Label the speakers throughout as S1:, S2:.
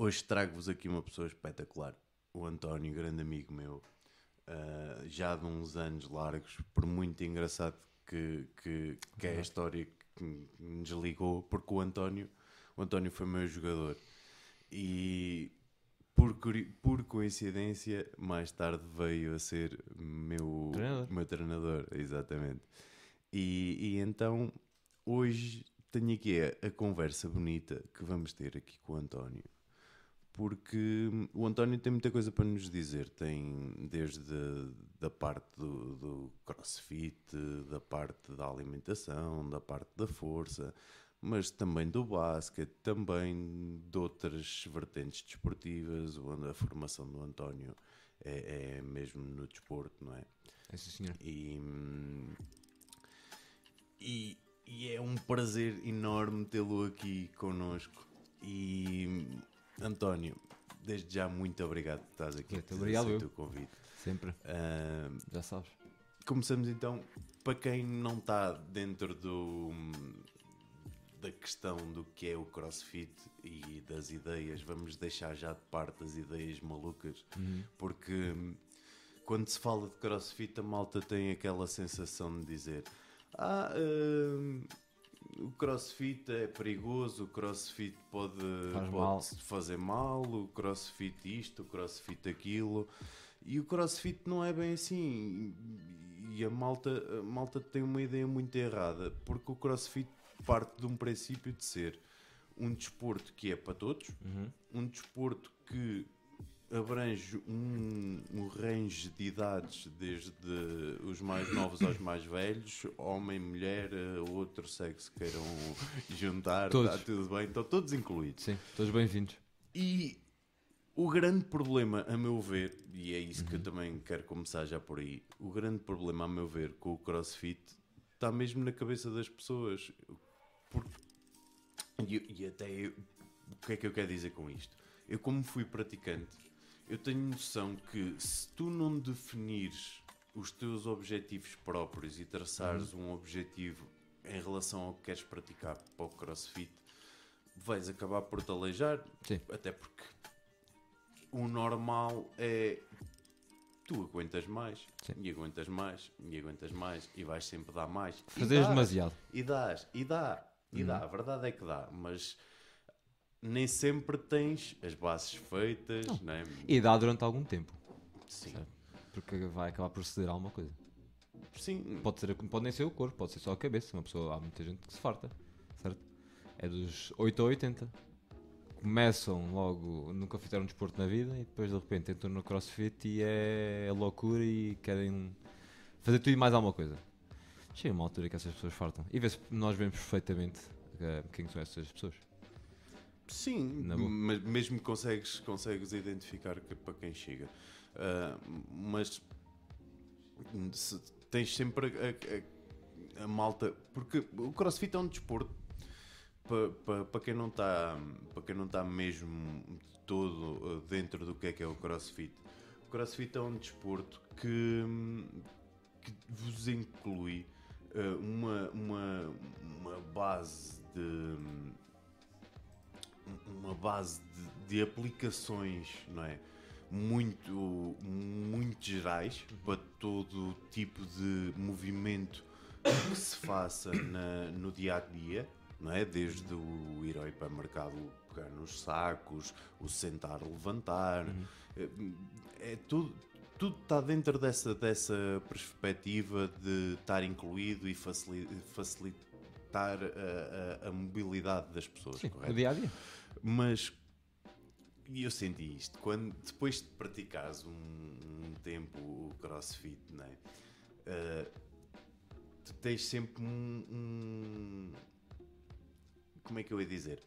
S1: Hoje trago-vos aqui uma pessoa espetacular, o António, grande amigo meu, uh, já de uns anos largos, por muito engraçado que, que, que é a história que nos ligou, porque o António, o António foi meu jogador e por, por coincidência, mais tarde veio a ser meu
S2: treinador,
S1: meu treinador exatamente. E, e então hoje tenho aqui a, a, conversa bonita que vamos ter aqui com o António. Porque o António tem muita coisa para nos dizer. Tem desde da parte do, do crossfit, da parte da alimentação, da parte da força, mas também do basquete, também de outras vertentes desportivas, onde a formação do António é, é mesmo no desporto, não é?
S2: É sim, senhor.
S1: E, e, e é um prazer enorme tê-lo aqui connosco. E António, desde já muito obrigado por estás aqui.
S2: Muito obrigado
S1: eu. convite.
S2: Sempre. Uh, já sabes.
S1: Começamos então, para quem não está dentro do, da questão do que é o crossfit e das ideias, vamos deixar já de parte as ideias malucas, uhum. porque quando se fala de crossfit, a malta tem aquela sensação de dizer: Ah, uh, o crossfit é perigoso, o crossfit pode,
S2: Faz
S1: pode
S2: mal.
S1: fazer mal, o crossfit isto, o crossfit aquilo. E o crossfit não é bem assim. E a malta, a malta tem uma ideia muito errada, porque o crossfit parte de um princípio de ser um desporto que é para todos,
S2: uhum.
S1: um desporto que abrange um, um range de idades, desde os mais novos aos mais velhos, homem, mulher, outro sexo queiram juntar, todos. está tudo bem, estão todos incluídos.
S2: Sim, todos bem-vindos.
S1: E o grande problema, a meu ver, e é isso uhum. que eu uhum. também quero começar já por aí, o grande problema, a meu ver, com o crossfit está mesmo na cabeça das pessoas. Porque, e, e até eu, o que é que eu quero dizer com isto? Eu, como fui praticante, eu tenho noção que se tu não definires os teus objetivos próprios e traçares uhum. um objetivo em relação ao que queres praticar para o crossfit, vais acabar por te aleijar.
S2: Sim.
S1: Até porque o normal é tu aguentas mais, Sim. e aguentas mais, e aguentas mais, e vais sempre dar mais.
S2: Fazes demasiado.
S1: E dás, e dá. E uhum. dá, a verdade é que dá, mas nem sempre tens as bases feitas. Não. Né?
S2: E dá durante algum tempo.
S1: Sim.
S2: Certo? Porque vai acabar por ceder alguma coisa.
S1: Sim.
S2: Pode, ser, pode nem ser o corpo, pode ser só a cabeça. Uma pessoa, há muita gente que se farta, certo? É dos 8 a 80. Começam logo, nunca fizeram desporto na vida e depois de repente entram no crossfit e é, loucura e querem fazer tudo e mais alguma coisa. Chega uma altura que essas pessoas fartam. E vê-se, nós vemos perfeitamente uh, quem são essas pessoas.
S1: Sim, mas mesmo consegues, consegues identificar que, para quem chega. Uh, mas se, tens sempre a, a, a, malta. Porque o crossfit é um desporto. Para, para, para quem não está para quem não está mesmo todo dentro do que é que é o crossfit o crossfit é um desporto que, que vos inclui uh, uma, uma, uma base de uma base de, de, aplicações, não é? Muito, muito gerais para todo tipo de movimento que se faça na, no dia a dia, não é? Desde o ir ao hipermercado pegar nos sacos, o sentar, levantar, uhum. é, é tudo, tudo está dentro dessa, dessa perspectiva de estar incluído e facilitar a, a, a mobilidade das pessoas.
S2: Sim,
S1: correto?
S2: o dia a dia.
S1: Mas e eu senti isto quando depois de praticares um, um tempo o crossfit, né? Uh, tu tens sempre um, um, como é que eu ia dizer?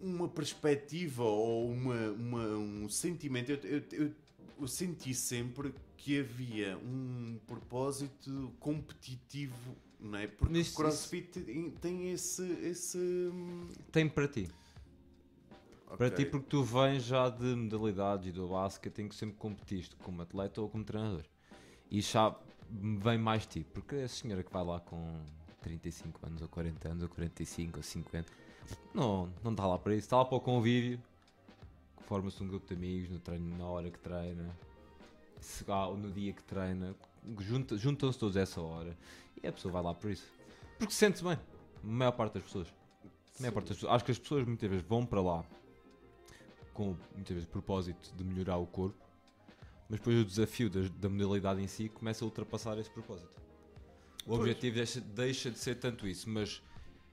S1: Uma perspectiva ou uma, uma um sentimento. Eu, eu, eu eu senti sempre que havia um propósito competitivo, não é? Porque o CrossFit isso. tem esse, esse.
S2: Tem para ti. Okay. Para ti, porque tu vens já de modalidades e do basquete, tem que sempre competiste como atleta ou como treinador. E já vem mais ti, porque a senhora que vai lá com 35 anos, ou 40 anos, ou 45, ou 50, Não, não está lá para isso. Está lá para o convívio. Forma-se um grupo de amigos no treino, na hora que treina. Se, ah, no dia que treina. Junta- Juntam-se todos a essa hora. E a pessoa vai lá por isso. Porque se sente bem. A maior parte das pessoas. A maior parte das pessoas. Acho que as pessoas muitas vezes vão para lá com muitas vezes propósito de melhorar o corpo. Mas depois o desafio das- da modalidade em si começa a ultrapassar esse propósito. O
S1: Pois.
S2: objetivo deixa, deixa de ser tanto isso, mas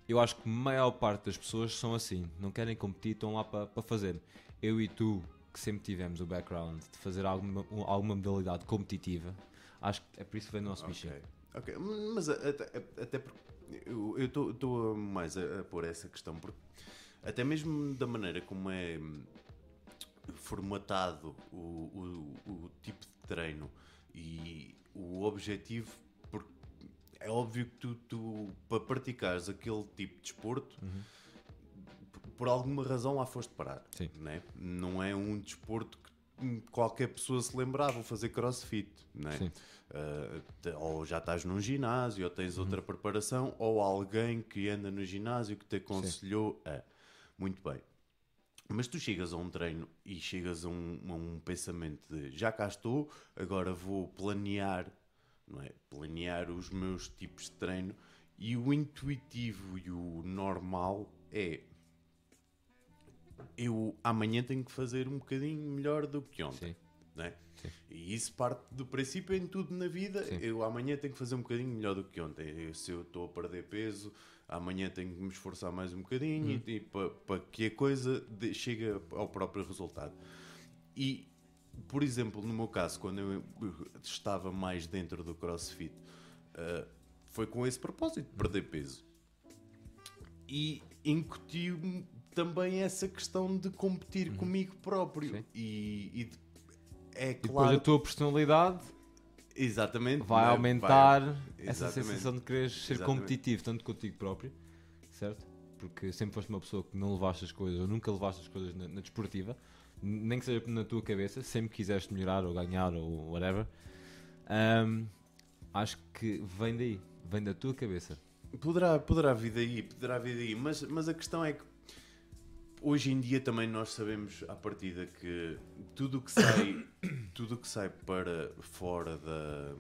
S2: eu acho que a maior parte das pessoas são assim, não querem competir, estão lá para para fazer. Eu e tu, que sempre tivemos o background de fazer alguma, um- alguma modalidade competitiva, acho que é por isso que vem o nosso bichinho.
S1: Ok. Mas até, até porque eu estou mais a, a pôr essa questão, porque até mesmo da maneira como é formatado o, o, o tipo de treino e o objetivo, porque é óbvio que tu, tu para praticares aquele tipo de desporto, por- por alguma razão lá foste parar.
S2: Sim.
S1: Né? Não é um desporto qualquer pessoa se lembrava, vou fazer crossfit. Né?
S2: Sim.
S1: Uh, ou já estás num ginásio, ou tens outra preparação, ou alguém que anda no ginásio que te aconselhou a. Muito bem. Mas tu chegas a um treino e chegas a um, a um pensamento de já cá estou, agora vou planear, não é? Planear os meus tipos de treino e o intuitivo e o normal é eu amanhã tenho que fazer um bocadinho melhor do que ontem
S2: Sim.
S1: né?
S2: Sim.
S1: E isso parte do princípio em tudo na vida.
S2: Sim.
S1: Eu amanhã tenho que fazer um bocadinho melhor do que ontem. Eu, se eu estou a perder peso, amanhã tenho que me esforçar mais um bocadinho e, para que a coisa de- chegue ao próprio resultado. E, por exemplo, no meu caso, quando eu estava mais dentro do CrossFit, ah, foi com esse propósito, de perder peso. E incutiu-me também essa questão de competir comigo próprio.
S2: Sim.
S1: E, e é
S2: E depois
S1: claro
S2: a tua personalidade
S1: Exatamente.
S2: vai
S1: né?
S2: aumentar essa
S1: Exatamente.
S2: sensação de quereres ser
S1: Exatamente.
S2: competitivo, tanto contigo próprio, certo? Porque sempre foste uma pessoa que não levaste as coisas, ou nunca levaste as coisas na, na desportiva, nem que seja na tua cabeça, sempre quiseste melhorar ou ganhar ou whatever. Ahm, acho que vem daí, vem da tua cabeça.
S1: Poderá, poderá vir daí, poderá vir daí, mas, mas a questão é que hoje em dia também nós sabemos à partida que tudo o que sai, tudo que sai para fora da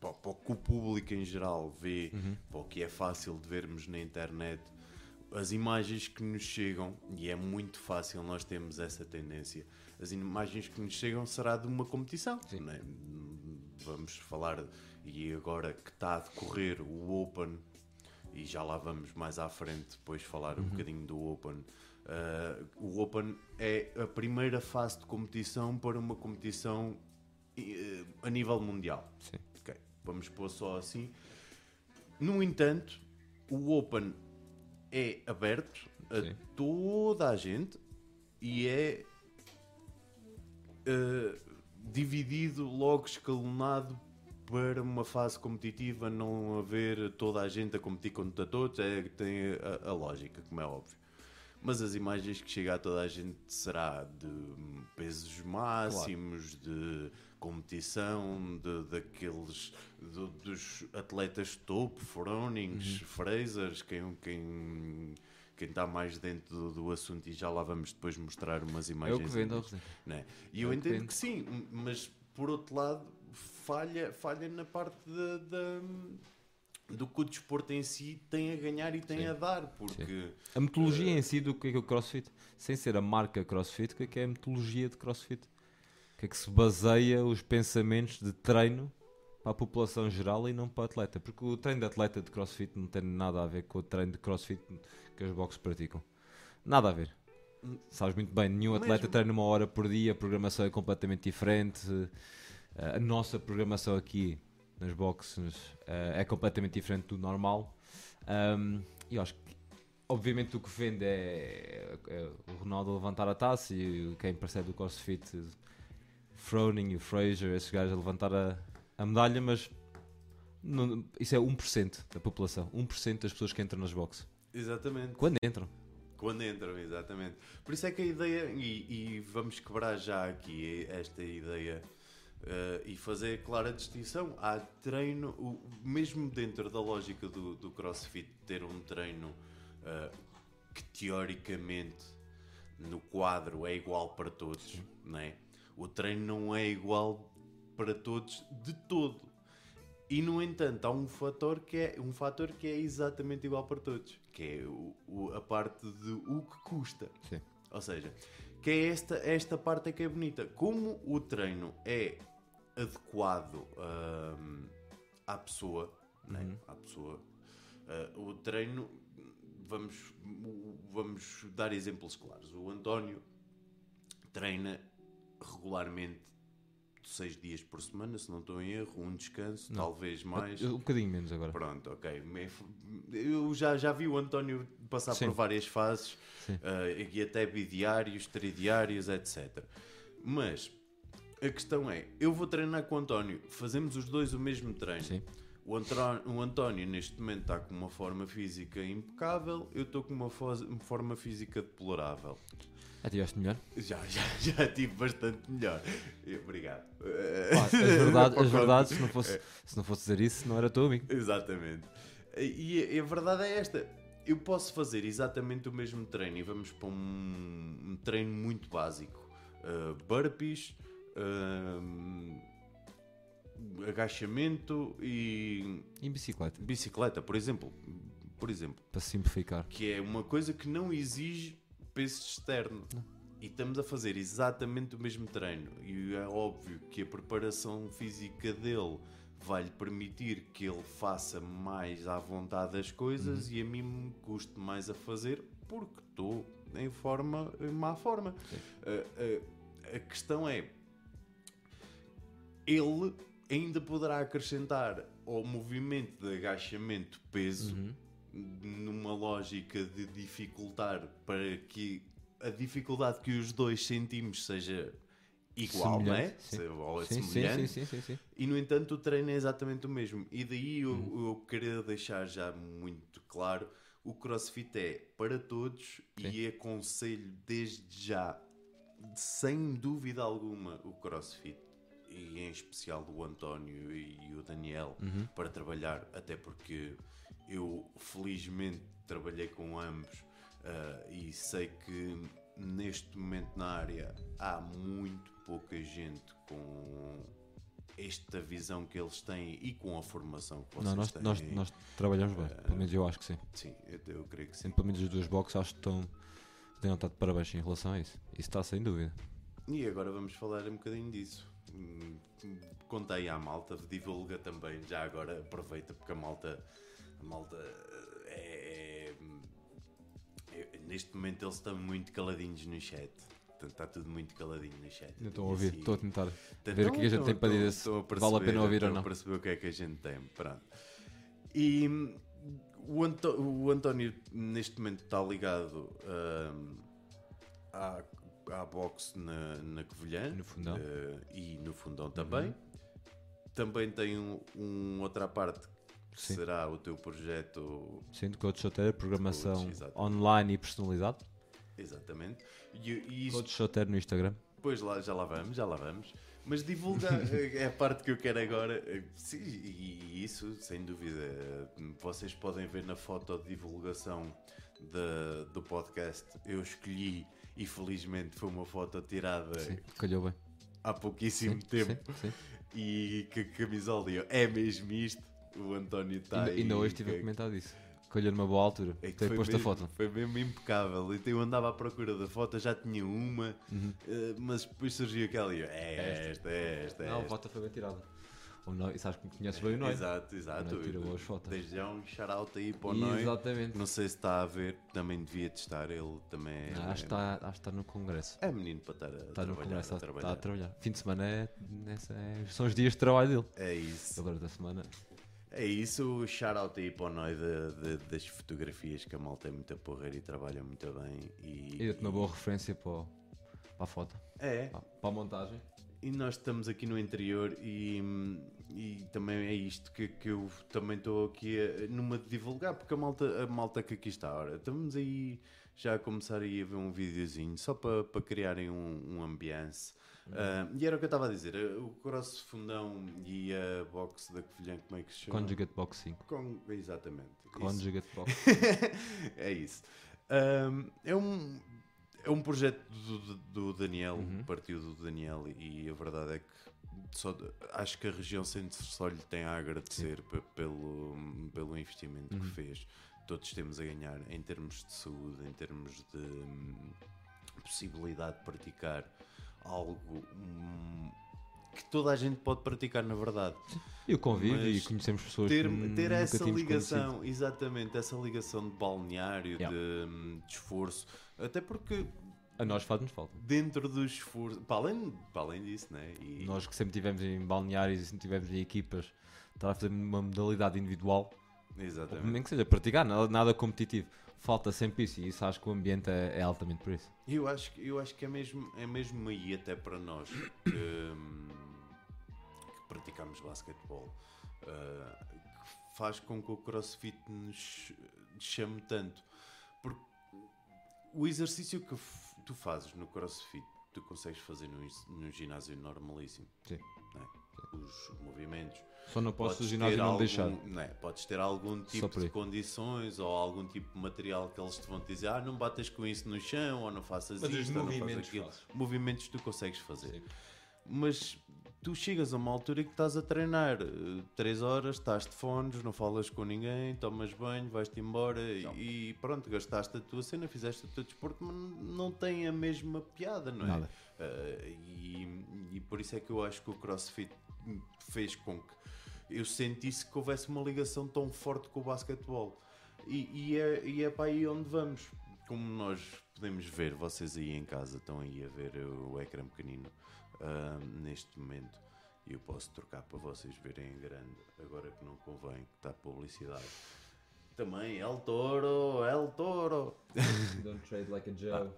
S1: para, para o que o público em geral vê, para o que é fácil de vermos na internet, as imagens que nos chegam, e é muito fácil nós termos essa tendência, as imagens que nos chegam será de uma competição.
S2: Sim.
S1: não é? Vamos falar, e agora que está a decorrer o Open, e já lá vamos mais à frente depois falar um bocadinho do Open. Uh, o Open é a primeira fase de competição para uma competição eh, a nível mundial.
S2: Sim.
S1: Ok, Vamos pôr só assim. No entanto, o Open é aberto a
S2: Sim.
S1: toda a gente e é eh, dividido, logo escalonado para uma fase competitiva, não haver toda a gente a competir contra todos, é, tem a, a lógica, como é óbvio. Mas as imagens que chega a toda a gente será de pesos máximos, de competição, de, daqueles do- dos atletas topo, Fronings, Frasers, quem quem quem está mais dentro do, do assunto e já lá vamos depois mostrar umas imagens.
S2: que é o que vende.
S1: né? E eu
S2: É o que
S1: entendo que sim, mas por outro lado falha, falha na parte da, da- do que o desporto em si tem a ganhar e tem
S2: Sim.
S1: a dar, porque
S2: A metodologia em si do que é, que é o CrossFit, sem ser a marca CrossFit, o que é que é a metodologia de CrossFit? O que é que se baseia os pensamentos de treino para a população geral e não para o atleta? Porque o treino de atleta de CrossFit não tem nada a ver com o treino de CrossFit que os boxes praticam. Nada a ver. Sabes muito bem, nenhum atleta
S1: Mesmo.
S2: treina uma hora por dia, a programação é completamente diferente. Eh, A nossa programação aqui nas boxes eh, é completamente diferente do normal. Um, e acho que, obviamente, o que vende é, é o Ronaldo a levantar a taça e quem percebe do CrossFit, Froning e o Fraser, esses gajos a levantar a, a medalha, mas não- isso é 1% da população, 1% das pessoas que entram nas boxes.
S1: exatamente
S2: Quando entram?
S1: quando entram, exatamente. Por isso é que a ideia, e, e vamos quebrar já aqui esta ideia eh, e fazer clara distinção. Há treino, o- mesmo dentro da lógica do, do CrossFit, ter um treino eh, que teoricamente no quadro é igual para todos, não é? O treino não é igual para todos de todo. E no entanto, há um fator que é um fator que é exatamente igual para todos, que é o, o- a parte de o que custa.
S2: Sim.
S1: Ou seja, que é esta, esta parte é que é bonita. Como o treino é adequado hum, à pessoa, né? à pessoa, ah, o treino, vamos, vamos dar exemplos claros. O António treina regularmente seis dias por semana, se não estou em erro, um descanso, talvez mais.
S2: Um bocadinho menos agora.
S1: Pronto, ok. Eu já, já vi o António passar
S2: Sim.
S1: por várias fases eh, e até bidiários, tridiários, etc. Mas a questão é: eu vou treinar com o António, fazemos os dois o mesmo treino.
S2: Sim.
S1: O, Antro- o António neste momento está com uma forma física impecável, eu estou com uma fo- forma física deplorável.
S2: Já tiveste melhor?
S1: Já, já, já tive bastante melhor. Obrigado.
S2: Pá, as verdades, as verdades se, não fosse, se não fosse dizer isso, não era teu amigo.
S1: Exatamente. E, a- a verdade é esta. Eu posso fazer exatamente o mesmo treino e vamos para um, um treino muito básico. Uh, burpees, um, agachamento e
S2: Em bicicleta,
S1: bicicleta, por exemplo. Por exemplo.
S2: para simplificar.
S1: Que é uma coisa que não exige peso externo. E estamos a fazer exatamente o mesmo treino. E é óbvio que a preparação física dele vai lhe permitir que ele faça mais à vontade as coisas e a mim me custe mais a fazer porque estou em forma, em má forma. A- a- a questão é ele ainda poderá acrescentar ao movimento de agachamento peso numa lógica de dificultar para que a dificuldade que os dois sentimos seja igual, não é?
S2: Sim.
S1: Ou
S2: Sim, sim,
S1: semelhante.
S2: sim, sim, sim, sim.
S1: E no entanto o treino é exatamente o mesmo. E daí eu,
S2: Uhum.
S1: eu queria deixar já muito claro: o crossfit é para todos e aconselho desde já, sem dúvida alguma, o crossfit. E em especial o António e o Daniel
S2: Uhum.
S1: para trabalhar, até porque eu felizmente trabalhei com ambos ah, e sei que neste momento na área há muito pouca gente com esta visão que eles têm e com a formação que vocês
S2: Não, nós,
S1: têm.
S2: nós, nós trabalhamos bem, pelo menos eu acho que sim.
S1: Sim, eu, eu creio que sim.
S2: Pelo menos os dois boxes, acho que estão. Têm notado de parabéns em relação a isso. Isso está sem dúvida.
S1: E agora vamos falar um bocadinho disso. Aí à malta, divulga também, já agora aproveita porque a malta, a malta é, é- é- neste momento eles estão muito caladinhos no chat. Portanto, está tudo muito caladinho no chat.
S2: Ainda estou a ouvir,
S1: assim-
S2: estou a tentar.
S1: Então,
S2: ver o que é que a gente tem para dizer, se
S1: a
S2: vale a pena
S1: perceber,
S2: ouvir ou não.
S1: perceber o que é que a gente tem. Pronto. E hum, o, Anto- o António neste momento está ligado hum, à, à boxe na, na Covilhã
S2: No fundão.
S1: eh, e no fundão também. Também tem um, um outra parte que
S2: Sim.
S1: será o teu projeto
S2: Sim, de coach choteiro, programação
S1: Coach,
S2: online e personalizado.
S1: exatamente. E, e isso
S2: Coach choteiro no Instagram.
S1: Pois lá, já lá vamos, já lá vamos. Mas divulgar eh, é a parte que eu quero agora. eh, Sim, e isso, sem dúvida. Vocês podem ver na foto de divulgação da- do podcast. Eu escolhi e felizmente foi uma foto tirada
S2: Sim, calhou bem.
S1: há pouquíssimo
S2: Sim,
S1: tempo.
S2: sim, sim.
S1: E que a camisola é mesmo isto. O António está
S2: ainda,
S1: aí.
S2: ainda hoje estive a
S1: que-
S2: comentar disso. Calhou numa boa altura.
S1: é que
S2: posto a
S1: mesmo-
S2: foto.
S1: Foi mesmo impecável. Então eu andava à procura da foto, já tinha uma,
S2: Uhum.
S1: eh, mas depois surgiu aquela e eu, é esta, é esta, é
S2: Não, a
S1: esta.
S2: foto foi bem tirada. O Noi, sabes que me conheces bem o Noi.
S1: Exato, exato.
S2: Noi fotos.
S1: Desde já um shout aí para o Noi.
S2: Exatamente.
S1: Não sei se está a ver, também devia de estar. Ele também é,
S2: Não, acho, que está, acho que está no congresso.
S1: é menino para estar a
S2: Está no
S1: trabalhar.
S2: congresso,
S1: a
S2: está,
S1: trabalhar.
S2: está a trabalhar. Fim de semana é, é- são os dias de trabalho dele.
S1: É isso.
S2: Agora da semana.
S1: É isso, shout aí para o Noi de- de- das fotografias que a malta é muito porreira e trabalha muito bem. E,
S2: E deu-te uma boa referência para, o- para a foto,
S1: É,
S2: para, para a montagem.
S1: E nós estamos aqui no interior e, e também é isto que, que eu também estou aqui a, numa de divulgar, porque a malta, a malta que aqui está, ora, estamos aí já a começar aí a ver um videozinho só para, para criarem um, um ambiance. Ah, e era o que eu estava a dizer, o Cross Fundão e a box da Covilhã, como é que se chama?
S2: Conjugate Box 5.
S1: Con- exatamente. isso.
S2: Conjugate Box.
S1: é isso. Ahm, é um é um projeto do, do- do Daniel,
S2: Uhum.
S1: partiu do Daniel e a verdade é que só, acho que a região centro só lhe tem a agradecer pe- pelo, pelo investimento
S2: Uhum.
S1: que fez. Todos temos a ganhar em termos de saúde, em termos de hum, possibilidade de praticar algo hum, que toda a gente pode praticar na verdade.
S2: E o convívio e conhecemos pessoas
S1: ter,
S2: que
S1: ter essa ligação,
S2: conhecido.
S1: exatamente, essa ligação de balneário,
S2: Yeah.
S1: de, hum, de esforço, até porque
S2: A nós faz-nos falta.
S1: dentro do esforço, para além, para além disso, né? E,
S2: Nós que sempre tivemos em balneários e sempre tivemos em equipas, estar a fazer uma modalidade individual,
S1: exatamente.
S2: nem que seja praticar, nada, nada competitivo. Falta sempre isso e isso acho que o ambiente é, é altamente por isso.
S1: Eu acho, que- eu acho que é mesmo, é mesmo aí até para nós que, que praticamos basquetebol. ah, que faz com que o crossfit nos chame tanto. Porque o exercício que tu fazes no crossfit, tu consegues fazer num, num ginásio normalíssimo.
S2: Sim.
S1: é? Os movimentos.
S2: Só não posso o
S1: Podes
S2: ginásio não
S1: algum,
S2: deixar.
S1: não é? Podes ter algum tipo de condições ou algum tipo de material que eles te vão dizer ah, não batas com isso no chão ou não faças
S2: Mas
S1: isto ou não fazes aquilo. Movimentos tu consegues fazer.
S2: Sim.
S1: Mas tu chegas a uma altura que estás a treinar 3 horas, estás de fones, não falas com ninguém, tomas banho, vais-te embora
S2: Tchau.
S1: e pronto, gastaste a tua cena, fizeste o teu desporto, mas não tem a mesma piada, não é?
S2: Nada.
S1: Uh, e, e por isso é que eu acho que o CrossFit fez com que eu sentisse que houvesse uma ligação tão forte com o basquetebol. E, e é, e é para aí onde vamos. Como nós podemos ver, vocês aí em casa estão aí a ver o ecrã pequenino uh, neste momento. E eu posso trocar para vocês verem em grande, agora que não convém, que está publicidade. Também, El Toro, El Toro.
S2: Don't trade like a Joe.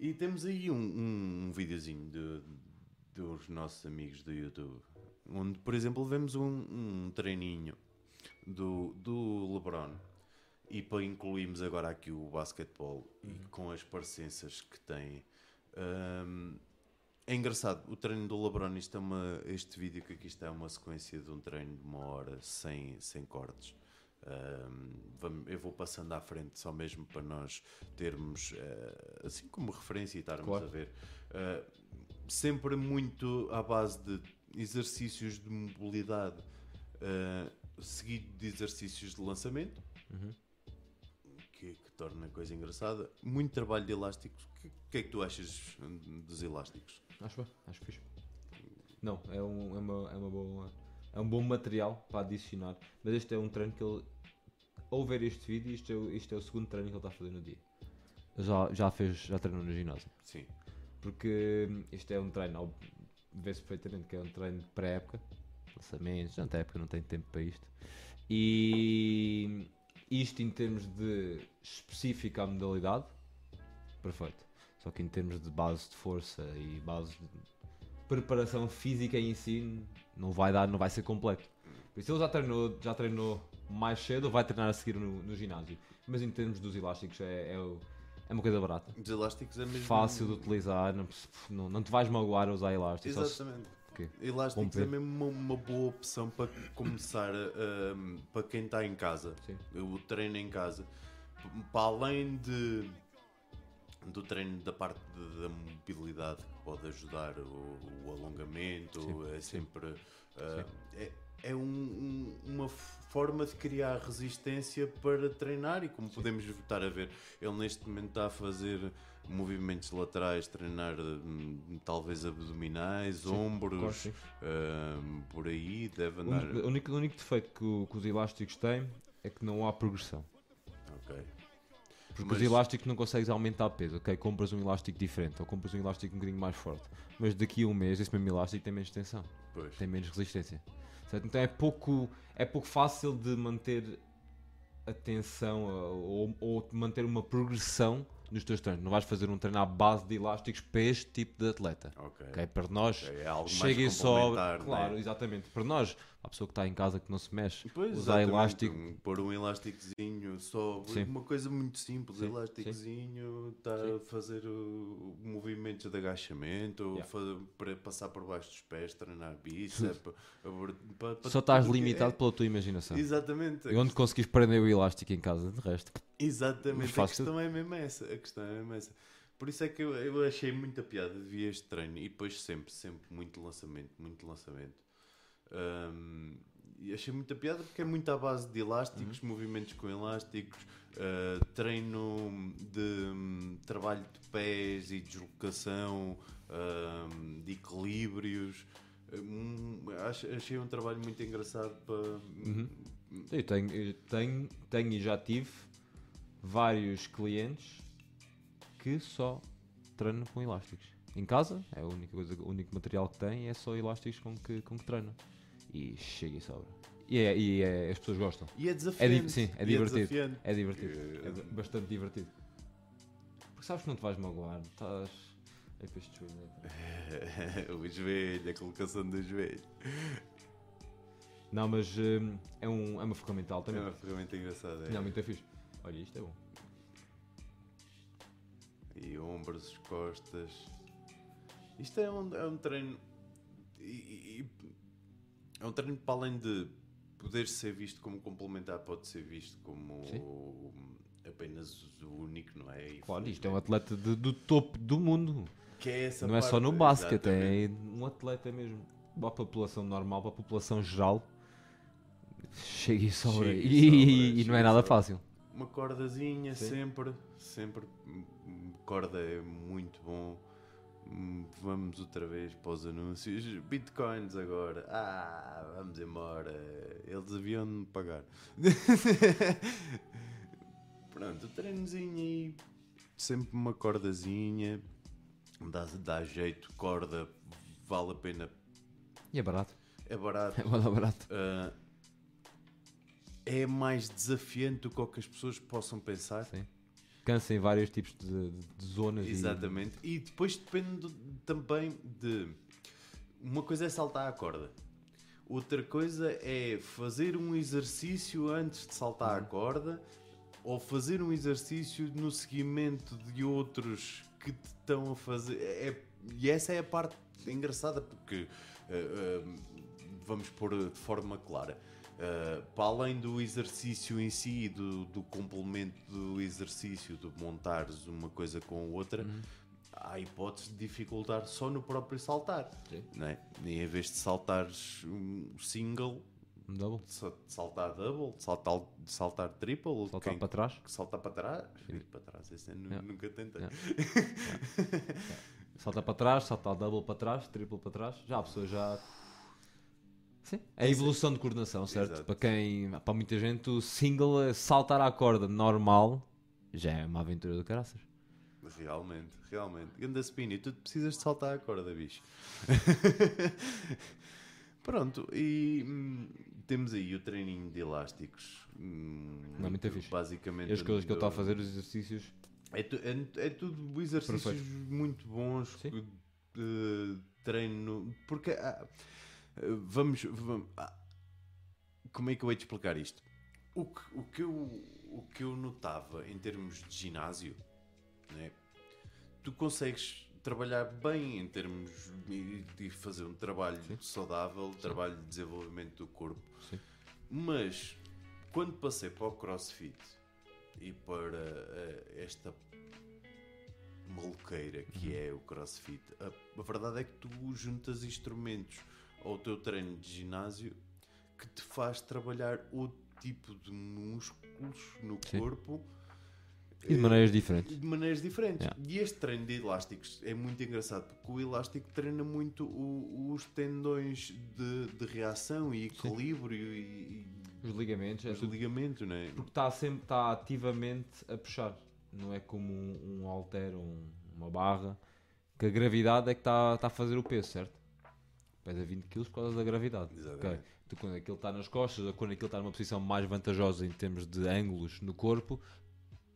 S1: E temos aí um, um, um videozinho de- dos nossos amigos do YouTube, onde, por exemplo, vemos um, um treininho do, do LeBron. E para incluirmos agora aqui o basquetebol e com as parecenças que tem. hum, é engraçado, o treino do LeBron, isto é uma, este vídeo que aqui está é uma sequência de um treino de uma hora sem, sem cortes. Vam- eu vou passando à frente só mesmo para nós termos eh, assim como referência e estarmos
S2: Claro.
S1: a ver. Eh, sempre muito à base de exercícios de mobilidade eh, seguido de exercícios de lançamento
S2: Uhum.
S1: que, que torna a coisa engraçada. Muito trabalho de elásticos. O que, é que tu achas hum, dos elásticos?
S2: Acho bem, acho fixe. Não, é, um, é, uma, é uma boa. É um bom material para adicionar. Mas este é um treino que ele. Ao ver este vídeo, isto é, o- isto é o segundo treino que ele está a fazer no dia. Já, já fez, já treinou no ginásio.
S1: Sim.
S2: Porque hum, isto é um treino, vê-se perfeitamente que é um treino de pré-época, lançamentos, na época não tem tempo para isto. E isto em termos de específica à modalidade, perfeito. Só que em termos de base de força e base de preparação física em si, não vai dar, não vai ser completo. Por isso ele já treinou, já treinou mais cedo, vai treinar a seguir no, no ginásio. Mas em termos dos elásticos é, é, é uma coisa barata
S1: Os elásticos é mesmo.
S2: fácil de utilizar, não, não, não te vais magoar a usar elásticos.
S1: Exatamente.
S2: quê?
S1: Elásticos é mesmo uma, uma boa opção para começar para quem está em casa.
S2: Sim.
S1: O treino em casa. Para além de do treino da parte de- da mobilidade que pode ajudar o, o alongamento,
S2: Sim,
S1: é
S2: sim.
S1: sempre ah, é, é um- um- uma forma de criar resistência para treinar e como podemos estar a ver, ele neste momento está a fazer movimentos laterais, treinar hum, talvez abdominais, ombros,
S2: sim.
S1: hum, por aí, deve andar.
S2: o único- o único defeito que, o- que os elásticos têm é que não há progressão.
S1: Ok.
S2: Porque
S1: Mas-
S2: os elásticos não consegues aumentar peso, ok? Compras um elástico diferente ou compras um elástico um bocadinho mais forte. Mas daqui a um mês esse mesmo elástico tem menos tensão,
S1: Pois.
S2: tem menos resistência. Certo? Então é pouco, é pouco fácil de manter a tensão ou, ou manter uma progressão nos teus treinos. Não vais fazer um treino à base de elásticos para este tipo de atleta.
S1: Ok.
S2: ok? Para nós,
S1: Ok, É
S2: chega e sobe. Claro,
S1: né?
S2: exatamente. Para nós, A pessoa que está em casa que não se mexe,
S1: Pois,
S2: usar elástico.
S1: pôr um elásticozinho, só
S2: Sim.
S1: uma coisa muito simples,
S2: Sim,
S1: elásticozinho, estar
S2: Sim.
S1: a fazer o, movimentos de agachamento, ou
S2: Yeah.
S1: fa- para passar por baixo dos pés, treinar bíceps,
S2: Só estás
S1: tudo que é-
S2: limitado pela tua imaginação.
S1: Exatamente.
S2: E onde conseguis prender o elástico em casa, de resto.
S1: Exatamente, a questão é mesmo essa. A questão é mesmo essa. Por isso é que eu, eu achei muita piada de ver este treino e depois sempre, sempre muito lançamento, muito lançamento. Ahm, e achei muita piada porque é muito à base de elásticos,
S2: Uhum.
S1: movimentos com elásticos, ah, treino de hum, trabalho de pés e deslocação, de equilíbrios. Hum, acho- achei um trabalho muito engraçado para.
S2: Uhum. Eu tenho, eu tenho, tenho e já tive vários clientes que só treinam com elásticos. Em casa, é a única coisa, o único material que tem é só elásticos com que, com que treinam. E chega e sobra. E, é, e é- as pessoas gostam.
S1: E é
S2: É
S1: desafiante.
S2: di- sim, é
S1: e
S2: divertido.
S1: desafiante.
S2: É divertido. É bastante divertido. Porque sabes que não te vais magoar. Estás. É para este joelho,
S1: o joelho, a colocação do joelho.
S2: Não, mas hum, é, um, é uma ferramental
S1: É
S2: também.
S1: uma ferramenta engraçada. é.
S2: Não, muito fixe. Olha, isto é bom.
S1: E ombros, costas. Isto é um, é um treino. e- e- é um treino para além de poder ser visto como complementar, pode ser visto como apenas o único, não é? E
S2: Claro, isto é um atleta de- do topo do mundo.
S1: Que é essa
S2: não é só
S1: parte,
S2: no basquete, é um atleta mesmo. Para a população normal, para a população geral, chega e sobra.
S1: E
S2: E, e não é nada fácil.
S1: Uma cordazinha,
S2: Sim.
S1: sempre, sempre. Hum, Corda é muito bom. Hum, Vamos outra vez para os anúncios. Bitcoins agora. Ah, vamos embora. Eles haviam de me pagar. Pronto, treinozinho aí. Sempre uma cordazinha. Dá, dá jeito, corda, vale a pena.
S2: E é barato.
S1: É barato.
S2: É barato.
S1: Ah, é mais desafiante do que o que as pessoas possam pensar.
S2: Sim. Cansa em vários tipos de, de zonas. e-
S1: Exatamente. E depois depende também de. Uma coisa é saltar a corda. Outra coisa é fazer um exercício antes de saltar a corda ou fazer um exercício no seguimento de outros que te estão a fazer. É- e essa é a parte engraçada porque eh, eh, vamos pôr de forma clara. Uh, para além do exercício em si do, do complemento do exercício, de montares uma coisa com outra, há a hipótese de dificultar só no próprio saltar.
S2: Sim.
S1: Não é? E em vez de saltares um single,
S2: double.
S1: saltar double, saltar, saltar triple,
S2: Saltar
S1: quem-
S2: para trás.
S1: saltar para trás, para trás, esse
S2: Yeah.
S1: nunca tentei.
S2: Yeah. Salta para trás, salta double para trás, triple para trás. Já a pessoa já. Sim. É a evolução de coordenação, certo?
S1: Exato.
S2: Para quem. Para muita gente, o single saltar à corda normal já é uma aventura do caraças.
S1: Realmente, realmente. Ganda spin, e tu precisas de saltar a corda, bicho. Pronto, e hum, temos aí o treininho de elásticos. Hum,
S2: Não é muito fixe.
S1: Basicamente.
S2: As coisas que eu estou a
S1: andou-
S2: fazer, os exercícios.
S1: É, tu- é- é tudo exercícios
S2: Perfeito.
S1: muito bons
S2: Sim.
S1: de treino. Porque ah, vamos. vamos ah, como é que eu hei de explicar isto? O que, o, que eu, o que eu notava em termos de ginásio, né? tu consegues trabalhar bem em termos de, fazer um trabalho
S2: Sim.
S1: saudável, trabalho de desenvolvimento do corpo.
S2: Sim.
S1: Mas quando passei para o CrossFit e para eh, esta maluqueira que é o CrossFit, a verdade é que tu juntas instrumentos ao teu treino de ginásio que te faz trabalhar outro tipo de músculos no
S2: Sim.
S1: corpo
S2: E de maneiras diferentes.
S1: de maneiras diferentes.
S2: Yeah.
S1: E este treino de elásticos é muito engraçado porque o elástico treina muito o- os tendões de, de reação e equilíbrio e,
S2: Os ligamentos,
S1: e
S2: é
S1: os
S2: tudo.
S1: ligamentos, não é?
S2: Porque está sempre está ativamente a puxar. Não é como um, um halter um- uma barra. Que a gravidade é que está está a fazer o peso, certo? Pesa 20 kg por causa da gravidade.
S1: Exatamente.
S2: Ok. Tu, quando aquilo está nas costas ou quando aquilo está numa posição mais vantajosa em termos de ângulos no corpo,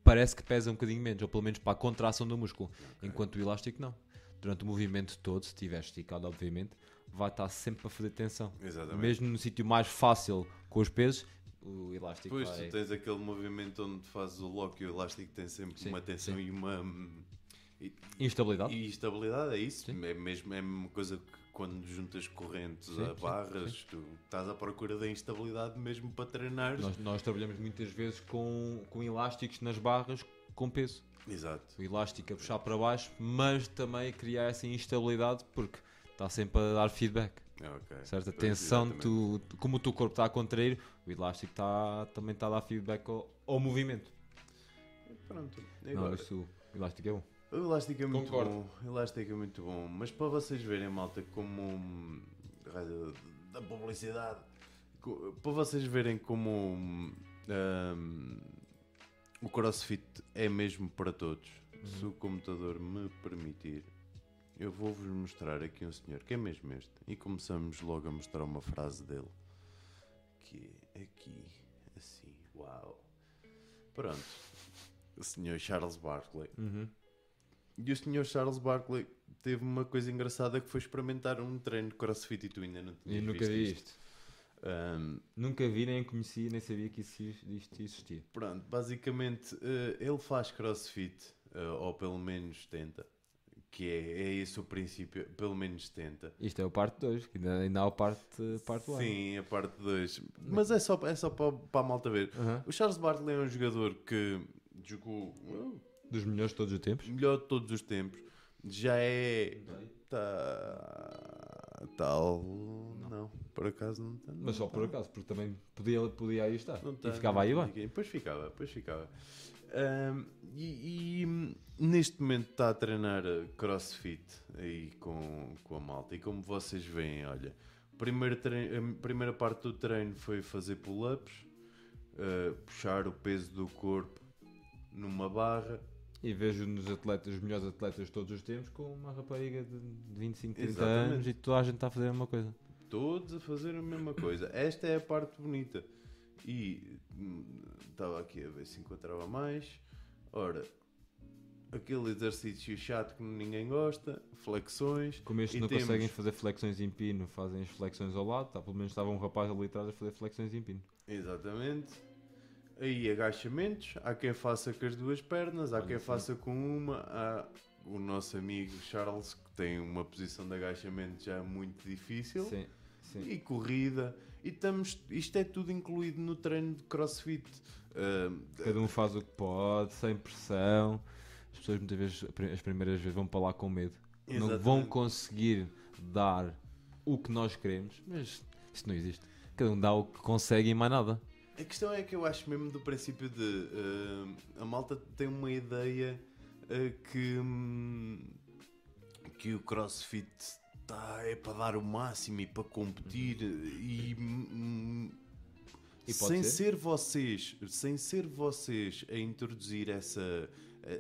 S2: parece que pesa um bocadinho menos, ou pelo menos para a contração do músculo. Enquanto o elástico não. Durante o movimento todo, se estiver esticado, obviamente, vai estar sempre a fazer tensão.
S1: Exatamente.
S2: Mesmo no sítio mais fácil com os pesos, o elástico
S1: Depois
S2: vai...
S1: tu tens aquele movimento onde fazes o lock e o elástico tem sempre
S2: Sim,
S1: uma tensão
S2: sim.
S1: e uma hum, e,
S2: Instabilidade.
S1: e estabilidade, é isso.
S2: Sim.
S1: É mesmo é a mesma coisa que quando juntas correntes
S2: Sim,
S1: a
S2: sim,
S1: barras, tu estás à procura da instabilidade mesmo para treinar.
S2: Nós, nós trabalhamos muitas vezes com, com elásticos nas barras com peso.
S1: Exato.
S2: O elástico a puxar para baixo, mas também a criar essa instabilidade porque está sempre a dar feedback.
S1: É, ok.
S2: Certo? A tensão, tu, como o teu corpo está a contrair, o elástico está, também está a dar feedback ao, ao movimento.
S1: Pronto.
S2: Não,
S1: agora?
S2: isso, o elástico é bom.
S1: O elástico é muito
S2: Concordo.
S1: bom. O elástico é muito bom. Mas para vocês verem, malta, como. hum, Da publicidade. Para vocês verem como. hum, o crossfit é mesmo para todos. Se o computador me permitir, eu vou-vos mostrar aqui um senhor que é mesmo este. E começamos logo a mostrar uma frase dele. Que é aqui. Assim. Uau. Pronto. O senhor Charles Barkley.
S2: Uhum.
S1: E o senhor Charles Barkley teve uma coisa engraçada que foi experimentar um treino de crossfit e tu ainda não tinhas
S2: nunca
S1: visto
S2: vi
S1: isto.
S2: isto.
S1: Ahm,
S2: Nunca vi, nem conheci, nem sabia que isso, isto existia.
S1: pronto, basicamente eh, ele faz crossfit, eh, ou pelo menos tenta, que é, é esse o princípio, pelo menos tenta.
S2: Isto é o parte 2, que ainda, ainda há o parte, parte 1.
S1: Sim, a parte 2. Mas é só, é só para, para a malta ver.
S2: Uhum.
S1: O Charles Barkley é um jogador que jogou uh,
S2: Dos melhores de todos os tempos.
S1: melhor de todos os tempos. Já é. Tá. Tal. Não, por acaso não está.
S2: Mas só por acaso, porque também podia, podia aí estar.
S1: Não
S2: e
S1: tá,
S2: ficava
S1: não
S2: aí
S1: tá
S2: bem.
S1: Pois ficava, pois ficava. Ahm, e, e, neste momento está a treinar crossfit aí com, com a malta. E como vocês veem, olha, primeiro treino, a primeira parte do treino foi fazer pull-ups, eh, puxar o peso do corpo numa barra.
S2: E vejo nos atletas, os melhores atletas de todos os tempos, com uma rapariga de 25, 30
S1: Exatamente.
S2: anos e toda a gente está a fazer a mesma coisa.
S1: todos a fazer a mesma coisa. Esta é a parte bonita. E hum, estava aqui a ver se encontrava mais. Ora, aquele exercício chato que ninguém gosta, flexões.
S2: Como estes não
S1: temos-
S2: conseguem fazer flexões em pino, fazem as flexões ao lado. Tá, pelo menos estava um rapaz ali atrás a fazer flexões em pino.
S1: Exatamente. Aí agachamentos, há quem faça com as duas pernas, há
S2: Olha,
S1: quem faça com uma. Há o nosso amigo Charles, que tem uma posição de agachamento já muito difícil.
S2: Sim, sim.
S1: e corrida. E estamos, isto é tudo incluído no treino de crossfit. Ah,
S2: Cada um faz o que pode, sem pressão. As pessoas muitas vezes, as primeiras vezes, vão para lá com medo. Não vão
S1: Exatamente.
S2: conseguir dar o que nós queremos, mas isso não existe. Cada um dá o que consegue e mais nada.
S1: A questão é que eu acho mesmo do princípio de ah, a malta tem uma ideia ah, que, hum, que o crossfit tá, é para dar o máximo e para competir e, hum,
S2: E
S1: sem
S2: ser.
S1: ser vocês, sem ser vocês a introduzir essa,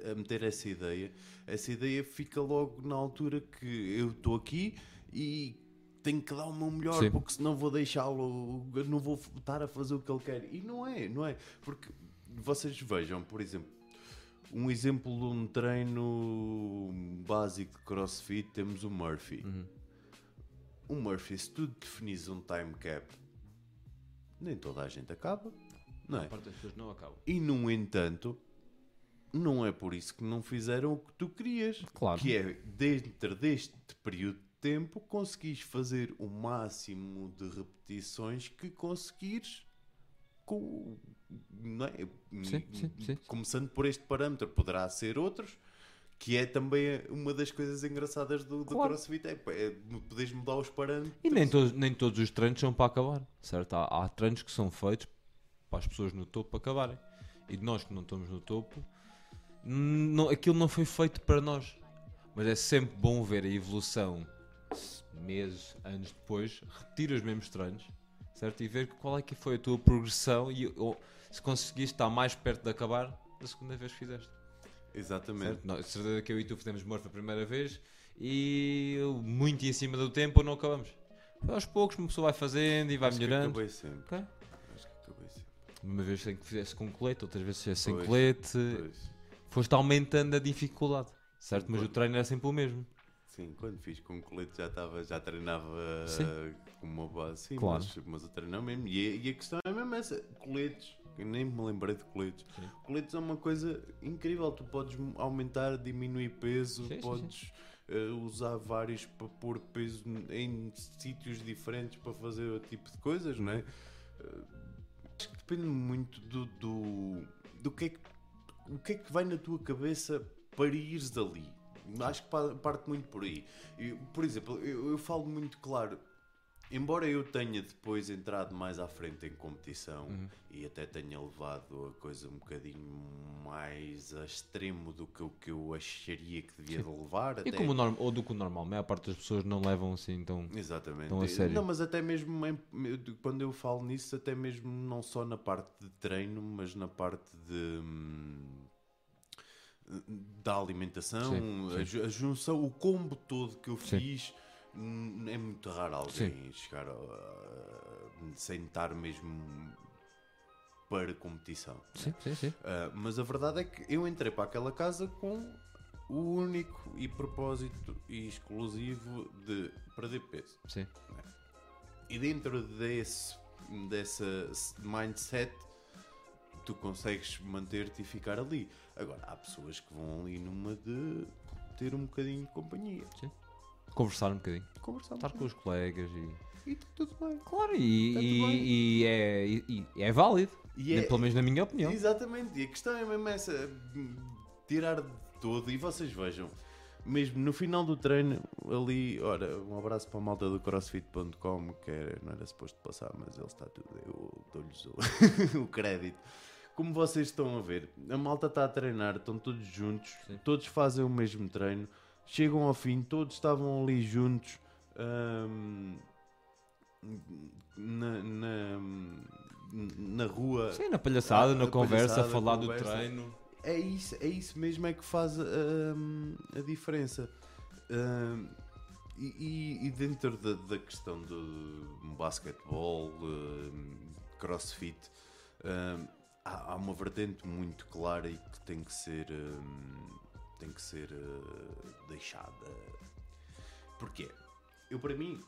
S1: a, a meter essa ideia, essa ideia fica logo na altura que eu estou aqui e tenho que dar o meu melhor,
S2: Sim.
S1: porque senão vou deixá-lo, não vou estar a fazer o que ele quer. E não é, não é, porque vocês vejam, por exemplo, um exemplo de um treino básico de crossfit, temos o Murphy.
S2: Uhum.
S1: O Murphy, se tu definis um time cap, nem toda a gente acaba, não é?
S2: A parte das pessoas não acabam.
S1: E no entanto, não é por isso que não fizeram o que tu querias.
S2: Claro.
S1: Que é, dentro deste período de tempo, conseguires fazer o máximo de repetições que conseguires com. Não é?
S2: Sim, sim, sim.
S1: Começando por este parâmetro, poderá ser outros. Que é também uma das coisas engraçadas do, do
S2: Claro.
S1: CrossFit, é, é poderes mudar os parâmetros.
S2: E nem todos, nem todos os treinos são para acabar, certo? Há, há treinos que são feitos para as pessoas no topo acabarem. E nós que não estamos no topo, não, aquilo não foi feito para nós. Mas é sempre bom ver a evolução meses, anos depois, repetir os mesmos treinos, certo? E ver qual é que foi a tua progressão e ou, se conseguiste estar mais perto de acabar da segunda vez que fizeste.
S1: Exatamente.
S2: Certo? Certeza que eu e tu fizemos Murphy a primeira vez e muito em cima do tempo não acabamos. Aos poucos uma pessoa vai fazendo e vai
S1: Acho que
S2: melhorando.
S1: acabei sempre.
S2: Ok.
S1: Acho que acabei sempre.
S2: Uma vez sem que fizesse com colete, outras vezes sem
S1: Pois,
S2: colete.
S1: Pois.
S2: Foste aumentando a dificuldade, certo? Mas o treino era sempre o mesmo.
S1: Sim, quando fiz com colete já estava, já treinava
S2: Sim.
S1: com uma base, sim,
S2: Claro.
S1: mas, mas eu treino mesmo. E, a- e a questão é mesmo essa, coletes, eu nem me lembrei de coletes.
S2: Sim.
S1: Coletes é uma coisa incrível, tu podes aumentar, diminuir peso,
S2: sim,
S1: podes uh, usar vários para pôr peso em sítios diferentes para fazer o tipo de coisas, não é? Uh, acho que depende muito do, do, do que é que, o que é que vai na tua cabeça para ires dali. Acho que pa- parte muito por aí. Eu, por exemplo, eu, eu falo muito claro. Embora eu tenha depois entrado mais à frente em competição
S2: Uhum.
S1: e até tenha levado a coisa um bocadinho mais a extremo do que o que eu acharia que devia de levar.
S2: E
S1: até-
S2: como normal, ou do que o normal, a maior parte das pessoas não levam assim, então.
S1: Exatamente.
S2: Tão a sério.
S1: Não, mas até mesmo em- quando eu falo nisso, até mesmo não só na parte de treino, mas na parte de hum, da alimentação,
S2: Sim, sim.
S1: A, ju- a junção, o combo todo que eu
S2: Sim.
S1: fiz, hum, é muito raro alguém chegar a- sem estar mesmo para competição.
S2: Sim, sim, sim.
S1: Ah, mas a verdade é que eu entrei para aquela casa com o único e propósito e exclusivo de perder peso.
S2: sim.
S1: E dentro desse dessa mindset tu consegues manter-te e ficar ali. Agora, há pessoas que vão ali numa de ter um bocadinho de companhia.
S2: Conversar um bocadinho.
S1: Conversar um
S2: Estar com os colegas e.
S1: E tudo bem.
S2: Claro, e,
S1: Tá
S2: e-
S1: bem.
S2: e é, e- é válido.
S1: E é-
S2: Pelo menos na minha opinião.
S1: Exatamente, e a questão é mesmo essa: tirar de todo. E vocês vejam, mesmo no final do treino, ali, ora, um abraço para a malta do crossfit.com, que era- não era suposto passar, mas ele está tudo, eu dou-lhes o, o crédito. Como vocês estão a ver, a malta está a treinar, estão todos juntos,
S2: Sim.
S1: todos fazem o mesmo treino, chegam ao fim, todos estavam ali juntos. hum, na, na, na rua
S2: Sim, na palhaçada,
S1: Ah,
S2: na
S1: na
S2: conversa,
S1: palhaçada,
S2: falar
S1: conversa.
S2: do treino.
S1: é isso, é isso mesmo é que faz hum, a diferença. Hum, e, e- e dentro da, da questão do basquetebol, hum, crossfit, hum, há, há uma vertente muito clara e que tem que ser, hum, tem que ser uh, deixada. Porquê? Eu, para mim,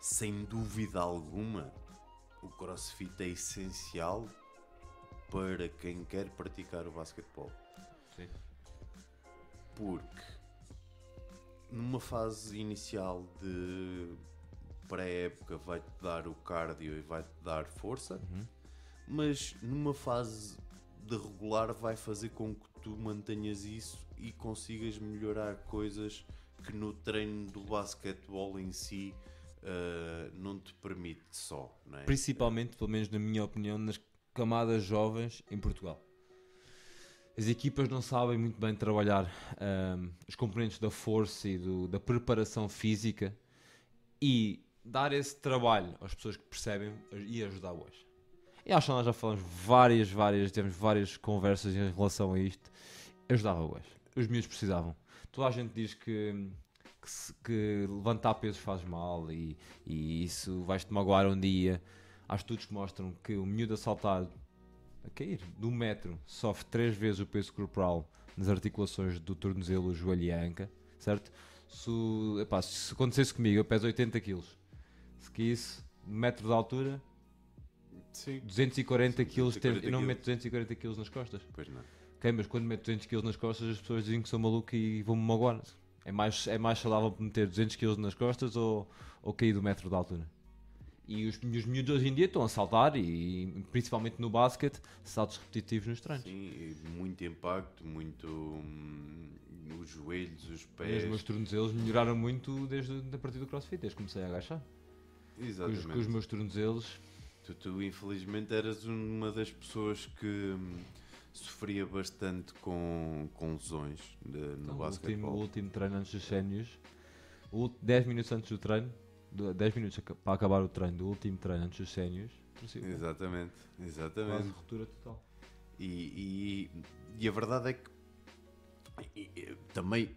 S1: sem dúvida alguma, o crossfit é essencial para quem quer praticar o basquetebol.
S2: Sim.
S1: Porque numa fase inicial de pré-época vai-te dar o cardio e vai-te dar força,
S2: Uhum.
S1: Mas numa fase de regular vai fazer com que tu mantenhas isso e consigas melhorar coisas que no treino do basquetebol em si ah, não te permite só, é?
S2: Principalmente, pelo menos na minha opinião, nas camadas jovens em Portugal. As equipas não sabem muito bem trabalhar ahm, os componentes da força e do- da preparação física e dar esse trabalho às pessoas que percebem e ajudá-las. E acho que nós já falamos várias, várias, temos várias conversas em relação a isto. Ajudava-as. Os miúdos precisavam. Toda a gente diz que, que, se- que levantar pesos faz mal e, e isso vais-te magoar um dia. Há estudos que mostram que o miúdo a saltar, a cair um metro, sofre três vezes o peso corporal nas articulações do tornozelo, joelho e anca, certo? Se, epá, se acontecesse comigo, eu peso 80 kg. Se de um metro de altura,
S1: Sim.
S2: 240 kg,
S1: 240
S2: eu não
S1: quilos.
S2: meto 240 kg nas costas.
S1: Pois não.
S2: Ok, mas quando meto 200 kg nas costas, as pessoas dizem que sou maluco e vão-me magoar. É mais, é mais saudável meter 200 kg nas costas ou, ou cair do metro de altura. E os, os miúdos hoje em dia estão a saltar, e principalmente no basquete, saltos repetitivos nos treinos.
S1: Sim, e muito impacto, muito. hum, os joelhos, os pés.
S2: E os meus tornozelos melhoraram muito desde a partir do crossfit, desde que comecei a agachar. Com os,
S1: Exatamente.
S2: com os meus tornozelos,
S1: Tu, tu, infelizmente, eras uma das pessoas que hum, sofria bastante com, com lesões de- no
S2: então, o, último, o
S1: basquetebol.
S2: último treino antes dos sénios, o ult- 10 minutos antes do treino, do- 10 minutos para acabar o treino do último treino antes dos sénios, pé.
S1: Exatamente,
S2: quase
S1: exatamente.
S2: ruptura total.
S1: E, e, e a verdade é que e- também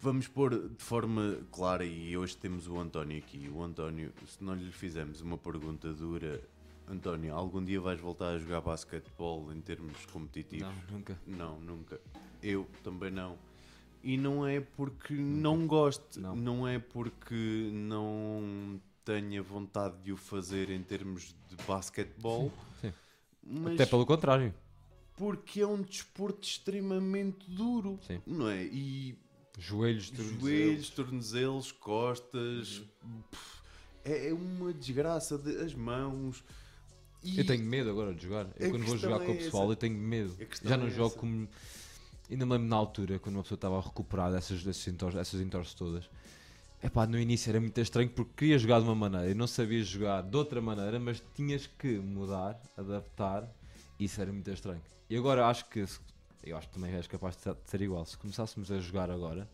S1: vamos pôr de forma clara, e hoje temos o António aqui. O António, se não lhe fizermos uma pergunta dura, António, algum dia vais voltar a jogar basquetebol em termos competitivos?
S2: Não, nunca.
S1: Não, nunca. Eu também não. E não é porque não goste,
S2: Não.
S1: não. é porque não tenha vontade de o fazer em termos de basquetebol,
S2: sim.
S1: mas
S2: Até pelo contrário.
S1: porque é um desporto extremamente duro,
S2: Sim.
S1: não é? E
S2: Joelhos, tornozelos.
S1: joelhos, tornozelos, costas,
S2: Uhum.
S1: é, é uma desgraça de, as mãos. E
S2: Eu tenho medo agora de jogar. Eu quando vou jogar com o
S1: é
S2: pessoal,
S1: essa.
S2: eu tenho medo. Já não
S1: é
S2: jogo
S1: essa.
S2: como. Ainda me lembro na altura, quando uma pessoa estava a recuperar dessas, desses entorces, dessas entorces todas. Epá, no início era muito estranho porque queria jogar de uma maneira e não sabia jogar de outra maneira, mas tinhas que mudar, adaptar. Isso era muito estranho. E agora acho que. Eu acho que também és capaz de ser- igual. Se começássemos a jogar agora,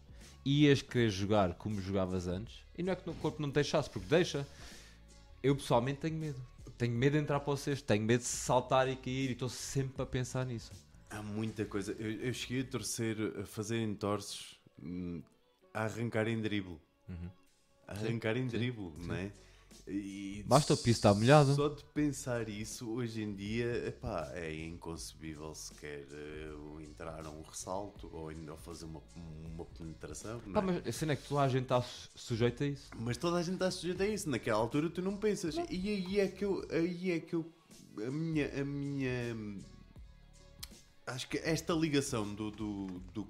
S2: ias querer jogar como jogavas antes. E não é que o corpo não te deixasse, porque deixa. Eu pessoalmente tenho medo. Tenho medo de entrar para o cesto, tenho medo de saltar e cair e estou sempre a pensar nisso.
S1: Há muita coisa. Eu, eu cheguei a torcer, a fazer entorces, hum, a arrancar em drible.
S2: Uhum.
S1: A arrancar em drible, não é? E
S2: Basta o piso estar molhado.
S1: Só de pensar isso hoje em dia epá, é inconcebível sequer o entrar a um ressalto ou ainda fazer uma, uma penetração. não
S2: Pá,
S1: é?
S2: mas a cena é que toda a gente está su- sujeita a isso.
S1: Mas toda a gente está sujeita a isso. Naquela altura tu não pensas. E aí é que eu. Aí é que eu. A minha. A minha acho que esta ligação do. do, do,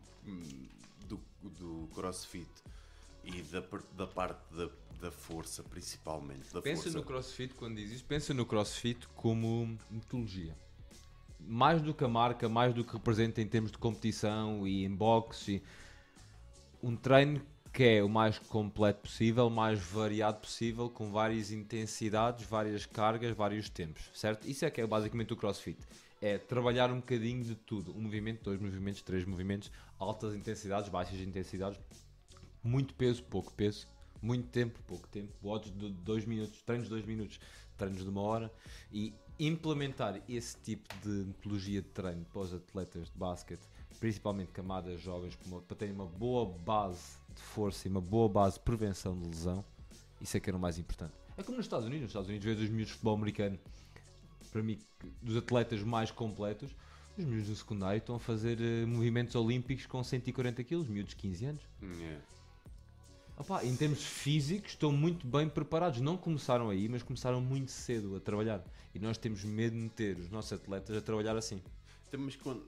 S1: do, do crossfit e da, da parte da, da força, principalmente. Da
S2: Pensa
S1: força.
S2: no crossfit quando diz isso, pensa no crossfit como metodologia. Mais do que a marca, mais do que representa em termos de competição e em boxe. e- Um treino que é o mais completo possível, mais variado possível, com várias intensidades, várias cargas, vários tempos, certo? Isso é que é basicamente o crossfit. É trabalhar um bocadinho de tudo. Um movimento, dois movimentos, três movimentos, altas intensidades, baixas intensidades, muito peso, pouco peso, muito tempo, pouco tempo, odds de 2 minutos, treinos de 2 minutos, treinos de uma hora e implementar esse tipo de metodologia de treino para os atletas de basquete, principalmente camadas jovens, para terem uma boa base de força e uma boa base de prevenção de lesão, isso é que era o mais importante. É como nos Estados Unidos, nos Estados Unidos, vês os miúdos de futebol americano, para mim, dos atletas mais completos, os miúdos do secundário estão a fazer eh, movimentos olímpicos com 140 kg, miúdos de 15 anos.
S1: É.
S2: Opa, em termos físicos, estão muito bem preparados. Não começaram aí, mas começaram muito cedo a trabalhar. E nós temos medo de meter os nossos atletas a trabalhar assim.
S1: Então, mas quando-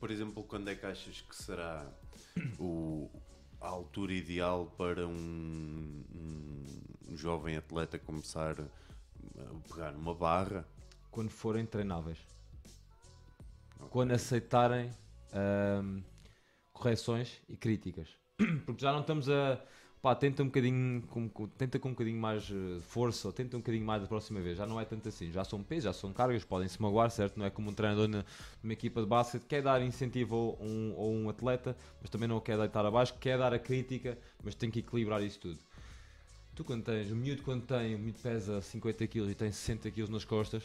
S1: por exemplo, quando é que achas que será o, a altura ideal para um, um jovem atleta começar a pegar numa barra?
S2: Quando forem treináveis. Quando aceitarem correções e críticas. Porque já não estamos a. Pá, tenta um bocadinho, com, tenta com um bocadinho mais eh, força, ou tenta um bocadinho mais da próxima vez. Já não é tanto assim. Já são pesos, já são cargas, podem se magoar, certo? Não é como um treinador na, numa equipa de basquete quer dar incentivo a um, a um atleta, mas também não quer deitar abaixo, quer dar a crítica, mas tem que equilibrar isso tudo. Tu quando tens, o miúdo quando tem, o miúdo pesa 50 kg e tem 60 kg nas costas,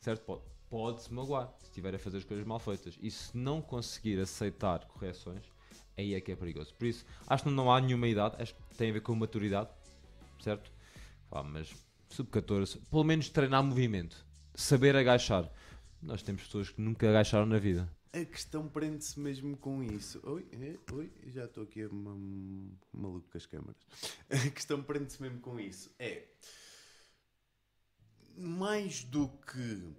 S2: certo? Pode, pode se magoar se estiver a fazer as coisas mal feitas. E se não conseguir aceitar correções, aí é que é perigoso. Por isso, acho que não há nenhuma idade, acho que tem a ver com maturidade, certo? Pá, mas sub-14, pelo menos treinar movimento, saber agachar. Nós temos pessoas que nunca agacharam na vida.
S1: A questão prende-se mesmo com isso. Oi, é, oi, já estou aqui a ma- maluco com as câmaras. A questão prende-se mesmo com isso. É mais do que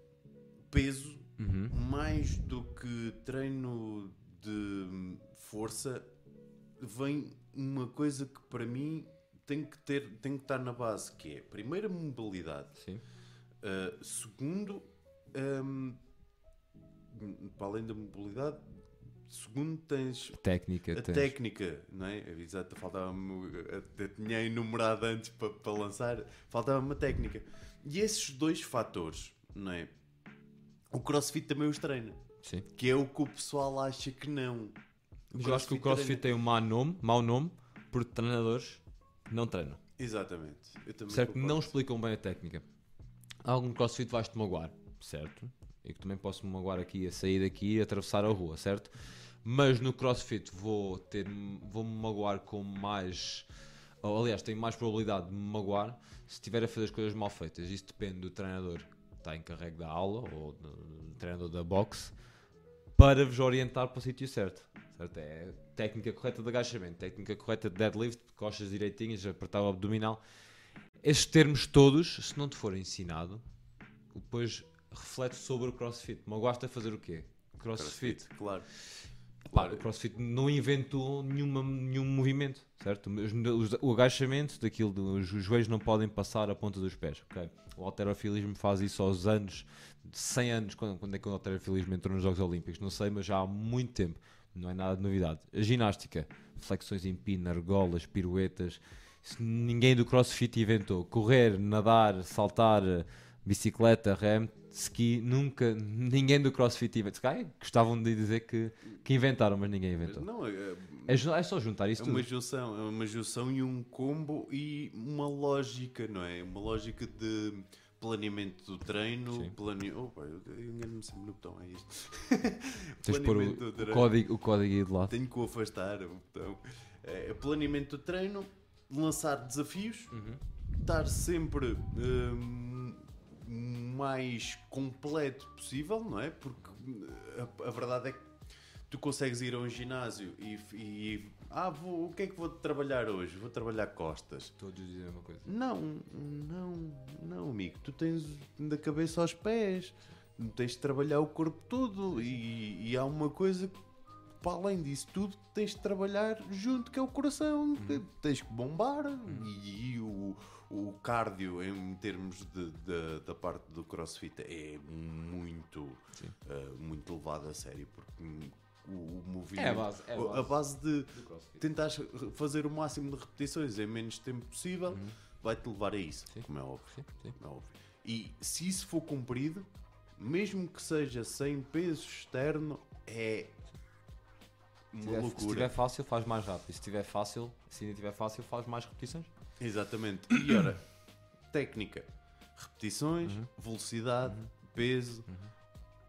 S1: peso,
S2: Uhum.
S1: mais do que treino de força, vem uma coisa que para mim tem que ter, tem que estar na base, que é primeiro a mobilidade. Uh, segundo, um, para além da mobilidade, segundo tens
S2: Técnica,
S1: a
S2: tens.
S1: técnica, não é? Exato, faltava-me, até tinha enumerado antes para, para lançar, faltava-me a técnica. E esses dois fatores, não é? O crossfit também os treina,
S2: Sim.
S1: que é o que o pessoal acha que não.
S2: Mas eu acho que o CrossFit tem um mau nome, mau nome porque treinadores não treinam.
S1: Exatamente. Eu também
S2: Certo?
S1: concordo.
S2: Não explicam bem a técnica. Algum CrossFit vais-te magoar, certo? Eu que também posso me magoar aqui, a sair daqui e atravessar a rua, certo? Mas no CrossFit vou ter, vou-me magoar com mais. Ou, aliás, tenho mais probabilidade de me magoar se estiver a fazer as coisas mal feitas. Isso depende do treinador que está encarregue da aula ou do, do treinador da boxe. Para vos orientar para o sítio certo. certo? É técnica correta de agachamento, técnica correta de deadlift, costas direitinhas, apertar o abdominal. Esses termos todos, se não te for ensinado, depois reflete sobre o crossfit. Mas gosta de fazer o quê? Crossfit.
S1: Claro.
S2: Pá,
S1: Claro.
S2: o CrossFit não inventou nenhuma, nenhum movimento, certo? Os- O agachamento daquilo, os joelhos não podem passar a ponta dos pés, ok? O alterofilismo faz isso aos anos, 100 anos, quando, quando é que o alterofilismo entrou nos Jogos Olímpicos, não sei, mas já há muito tempo, não é nada de novidade. A ginástica, flexões em pino, argolas, piruetas, ninguém do CrossFit inventou. Correr, nadar, saltar, bicicleta, rem, ski, nunca, ninguém do CrossFit inventou. Calhar gostavam de dizer que, que inventaram, mas ninguém inventou.
S1: Não, é,
S2: É, é só juntar isso
S1: é
S2: tudo.
S1: uma junção, é uma junção e um combo e uma lógica, não é? Uma lógica de planeamento do treino, plane... Opa, eu eu engano-me sempre no botão, é isto.
S2: Tens pôr
S1: Planeamento do
S2: o, o,
S1: treino.
S2: código, o código aí de lado.
S1: Tenho que o afastar o botão. É, planeamento do treino, lançar desafios,
S2: Uhum.
S1: estar sempre hum, mais completo possível, não é? Porque a, a verdade é que tu consegues ir a um ginásio e, e ah, vou, o que é que vou trabalhar hoje? Vou trabalhar costas.
S2: Todos dizem a mesma coisa.
S1: Não, não, não, amigo. Tu tens da cabeça aos pés. Tens de trabalhar o corpo todo. E, e há uma coisa que, para além disso tudo, tens de trabalhar junto, que é o coração. Tens que bombar. E, e o, o cardio, em termos de, de- da parte do crossfit, é muito, eh, muito levado a sério. Porque hum, o, o movimento.
S2: É a base, é a
S1: a
S2: base.
S1: base de tentares fazer o máximo de repetições em menos tempo possível,
S2: Uhum.
S1: vai-te levar a isso,
S2: Sim.
S1: como é óbvio.
S2: Sim, sim.
S1: como é óbvio. E se isso for cumprido, mesmo que seja sem peso externo, é
S2: Se
S1: uma
S2: tiver, se
S1: loucura.
S2: tiver fácil, faz mais rápido. Se tiver fácil, se ainda tiver fácil, faz mais repetições.
S1: Exatamente. E ora, técnica, repetições,
S2: Uhum.
S1: velocidade, peso,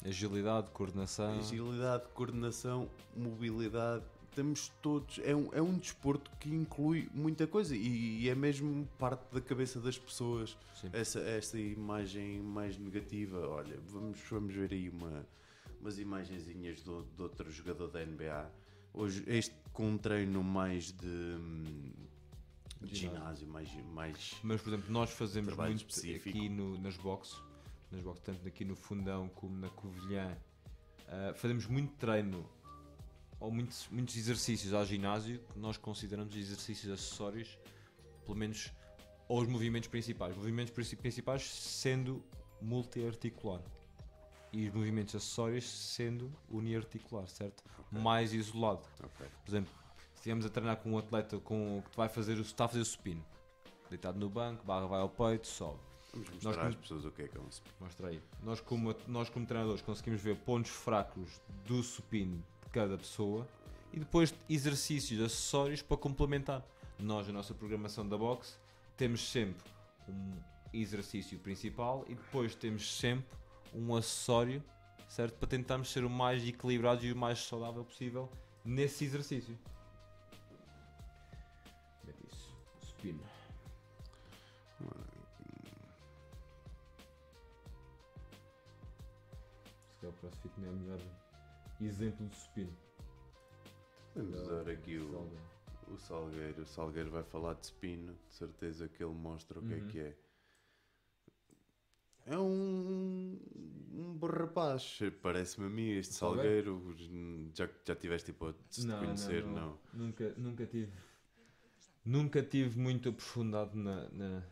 S2: Agilidade, coordenação.
S1: agilidade, coordenação, mobilidade. Temos todos. É um, é um desporto que inclui muita coisa e, e é mesmo parte da cabeça das pessoas.
S2: Sim.
S1: Essa, essa imagem mais negativa. Olha, vamos, vamos ver aí uma, umas imagenzinhas de, de outro jogador da NBA. Hoje, este com um treino mais de, de
S2: Ginásio.
S1: mais, mais
S2: Mas, por exemplo, nós fazemos muito
S1: específico.
S2: aqui no, nas boxes, nas boxes, tanto aqui no Fundão como na Covilhã, ah, fazemos muito treino ou muitos, muitos exercícios ao ginásio que nós consideramos exercícios acessórios, pelo menos aos movimentos principais. Movimentos princi- principais sendo multiarticular e os movimentos acessórios sendo uniarticular, certo? Mais isolado.
S1: Ok.
S2: Por exemplo, se estivermos a treinar com um atleta com, que vai fazer está a fazer o supino, deitado no banco, barra vai ao peito, sobe.
S1: Vamos mostrar
S2: como-
S1: às pessoas o que é que é um spin.
S2: Mostra aí. Nós como, nós, como treinadores, conseguimos ver pontos fracos do supino de cada pessoa e depois exercícios acessórios para complementar. Nós, na nossa programação da box, temos sempre um exercício principal e depois temos sempre um acessório, certo? Para tentarmos ser o mais equilibrado e o mais saudável possível nesse exercício. Como é diz? Supino. Calhar o CrossFit não é o melhor exemplo de supino.
S1: Vamos usar aqui o,
S2: Salve.
S1: o Salgueiro. O Salgueiro vai falar de spin, de certeza que ele mostra o que
S2: Uhum.
S1: é que é. É um, um bom rapaz, parece-me a mim, este
S2: Salgueiro?
S1: Salgueiro. Já, já tiveste hipótese de
S2: Não,
S1: conhecer,
S2: não,
S1: não?
S2: não. Nunca, nunca tive. Nunca tive muito aprofundado na, na-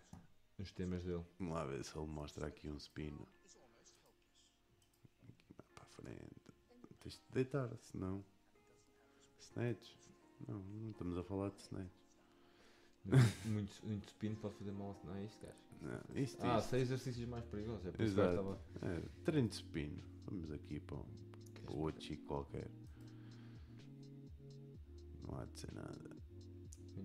S2: nos temas dele.
S1: Vamos lá ver se ele mostra aqui um spin. A frente. Tens de deitar, senão. Snatch? Não, não estamos a falar de snatch.
S2: muito, muito supino pode fazer mal. Não é isto, gajo?
S1: Não, isto,
S2: Ah,
S1: isto.
S2: sei exercícios mais perigosos. É por
S1: Exato.
S2: estava.
S1: É, treino de spin. Vamos aqui para, um, para outro chico qualquer. Não há de ser nada.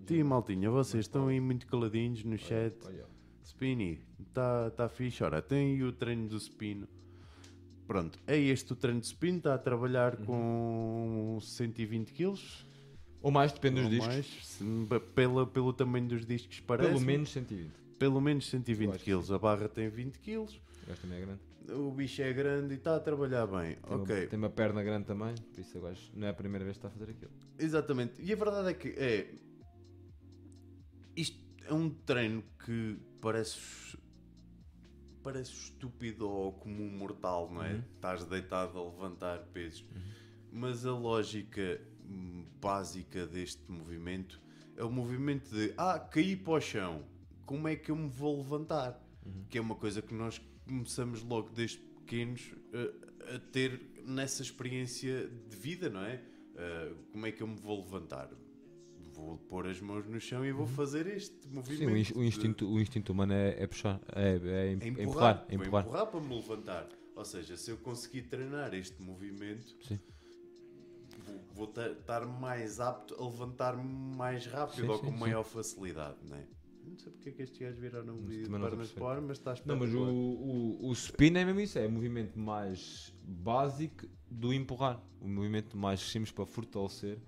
S1: Tia Maltinha, vocês estão aí muito caladinhos no chat.
S2: Olha,
S1: Spinny, está tá fixe. Ora, tem aí o treino do spin. Pronto, é este o treino de spin. Está a trabalhar com 120 kg.
S2: Ou mais, depende dos discos.
S1: mais, se- pela, pelo tamanho dos discos, parece.
S2: Pelo menos 120.
S1: Pelo menos 120
S2: Eu acho que
S1: kg. A barra tem 20 kg.
S2: O gajo também é grande.
S1: o bicho é grande e está a trabalhar bem.
S2: Tem,
S1: ok,
S2: uma, tem uma perna grande também, por isso eu acho não é a primeira vez que está a fazer aquilo.
S1: exatamente. E a verdade é que é. Isto é um treino que parece. Parece estúpido ou como um mortal, não é?
S2: Uhum.
S1: Estás deitado a levantar pesos. Mas a lógica hum, básica deste movimento é o movimento de ah, caí para o chão, como é que eu me vou levantar?
S2: Uhum.
S1: Que é uma coisa que nós começamos logo desde pequenos uh, a ter nessa experiência de vida, não é? Uh, como é que eu me vou levantar? Vou pôr as mãos no chão e vou fazer este
S2: Uhum. Sim,
S1: movimento.
S2: o, ins- o
S1: de-
S2: instinto, o instinto humano é, é puxar, é, é,
S1: é empurrar,
S2: é empurrar.
S1: empurrar para me levantar. Ou seja, se eu conseguir treinar este movimento,
S2: Sim.
S1: vou- vou ta- estar mais apto a levantar-me mais rápido
S2: Sim,
S1: ou com
S2: sim.
S1: maior facilidade, não é? Não sei porque é que estes gajos viraram um vídeo de pernas para ar, mas está
S2: Não, mas o, o, o spin é mesmo isso, é o movimento mais básico do empurrar. O movimento mais simples para fortalecer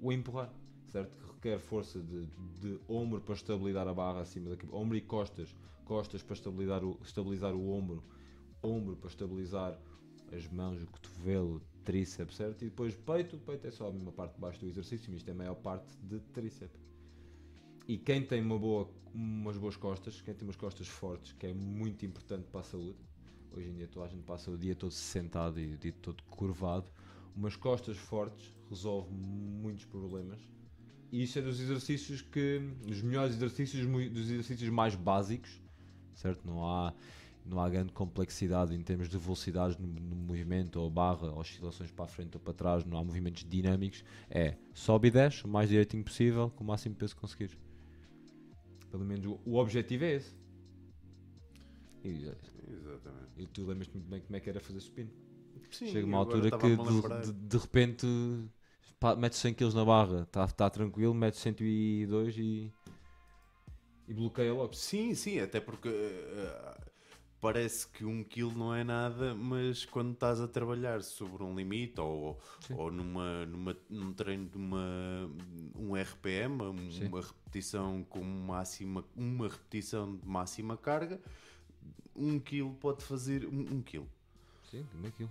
S2: o empurrar, certo? Que requer força de, de ombro para estabilizar a barra acima da cabeça, ombro e costas, costas para estabilizar o, estabilizar o ombro, ombro para estabilizar as mãos, o cotovelo, tríceps, certo? E depois peito, o peito é só a mesma parte de baixo do exercício, mas isto é a maior parte de tríceps. E quem tem uma boa, umas boas costas, quem tem umas costas fortes, que é muito importante para a saúde, hoje em dia toda a gente passa o dia todo sentado e o dia todo curvado, umas costas fortes resolve muitos problemas. E isso é dos exercícios que, dos melhores exercícios, dos exercícios mais básicos, certo? Não há, não há grande complexidade em termos de velocidades no, no movimento, ou barra, oscilações para a frente ou para trás, não há movimentos dinâmicos. É sobe e desce o mais direitinho possível, com o máximo peso que conseguires. Pelo menos o, o objetivo é esse.
S1: Exatamente.
S2: e tu lembras-te muito bem como é que era fazer supino.
S1: Sim,
S2: Chega uma altura que de, de, de repente pá, metes 100 kg na barra, está tá tranquilo, metes 102 e, e bloqueia logo.
S1: Sim, sim, até porque eh, parece que um quilo não é nada, mas quando estás a trabalhar sobre um limite ou,
S2: Sim.
S1: ou numa, numa, num treino de uma, um RPM, um-
S2: Sim.
S1: uma repetição com máxima, uma repetição de máxima carga, um quilo pode fazer um, um quilo.
S2: Sim, como é aquilo.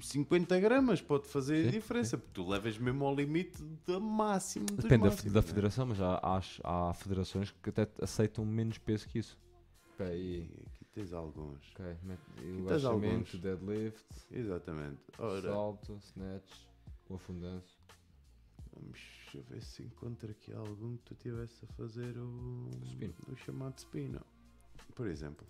S1: 50 gramas pode fazer a
S2: Sim,
S1: diferença, porque tu levas mesmo ao limite da máximo.
S2: Depende da,
S1: máximos,
S2: da
S1: né?
S2: federação, mas há, há, há federações que até aceitam menos peso que isso. E,
S1: E Aqui tens alguns.
S2: ok, mete- o
S1: tens
S2: agachamento,
S1: alguns.
S2: deadlift,
S1: Exatamente. Ora,
S2: salto, snatch, o afundanço.
S1: Vamos ver se encontro aqui algum que tu estivesse a fazer o,
S2: Spin.
S1: o chamado spin. Por exemplo.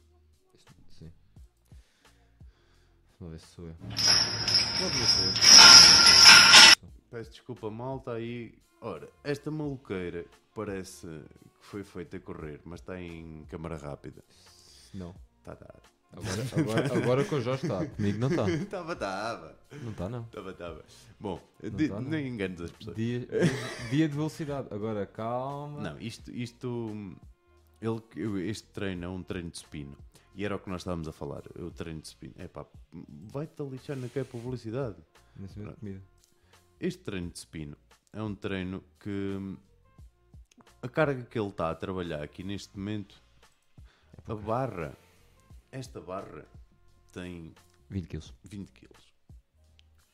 S2: Vamos ver se sou eu. Pode ver se sou eu.
S1: Peço desculpa, malta aí. Ora, esta maluqueira parece que foi feita a correr, mas está em câmara rápida.
S2: Não.
S1: Tá, tá.
S2: Agora, agora, agora com o Jorge está. Comigo não está.
S1: Estava, estava.
S2: Não está, não.
S1: Estava, estava. Bom,
S2: Não
S1: de-
S2: tá, não.
S1: nem enganes as pessoas.
S2: Dia, dia de velocidade. Agora calma.
S1: Não, isto, isto ele, este treino é um treino de supino. E era o que nós estávamos a falar. O treino de supino. É pá, vai-te a lixar na que é publicidade. Este treino de supino é um treino que a carga que ele está a trabalhar aqui neste momento, a barra, esta barra tem
S2: 20 quilos.
S1: 20 kg.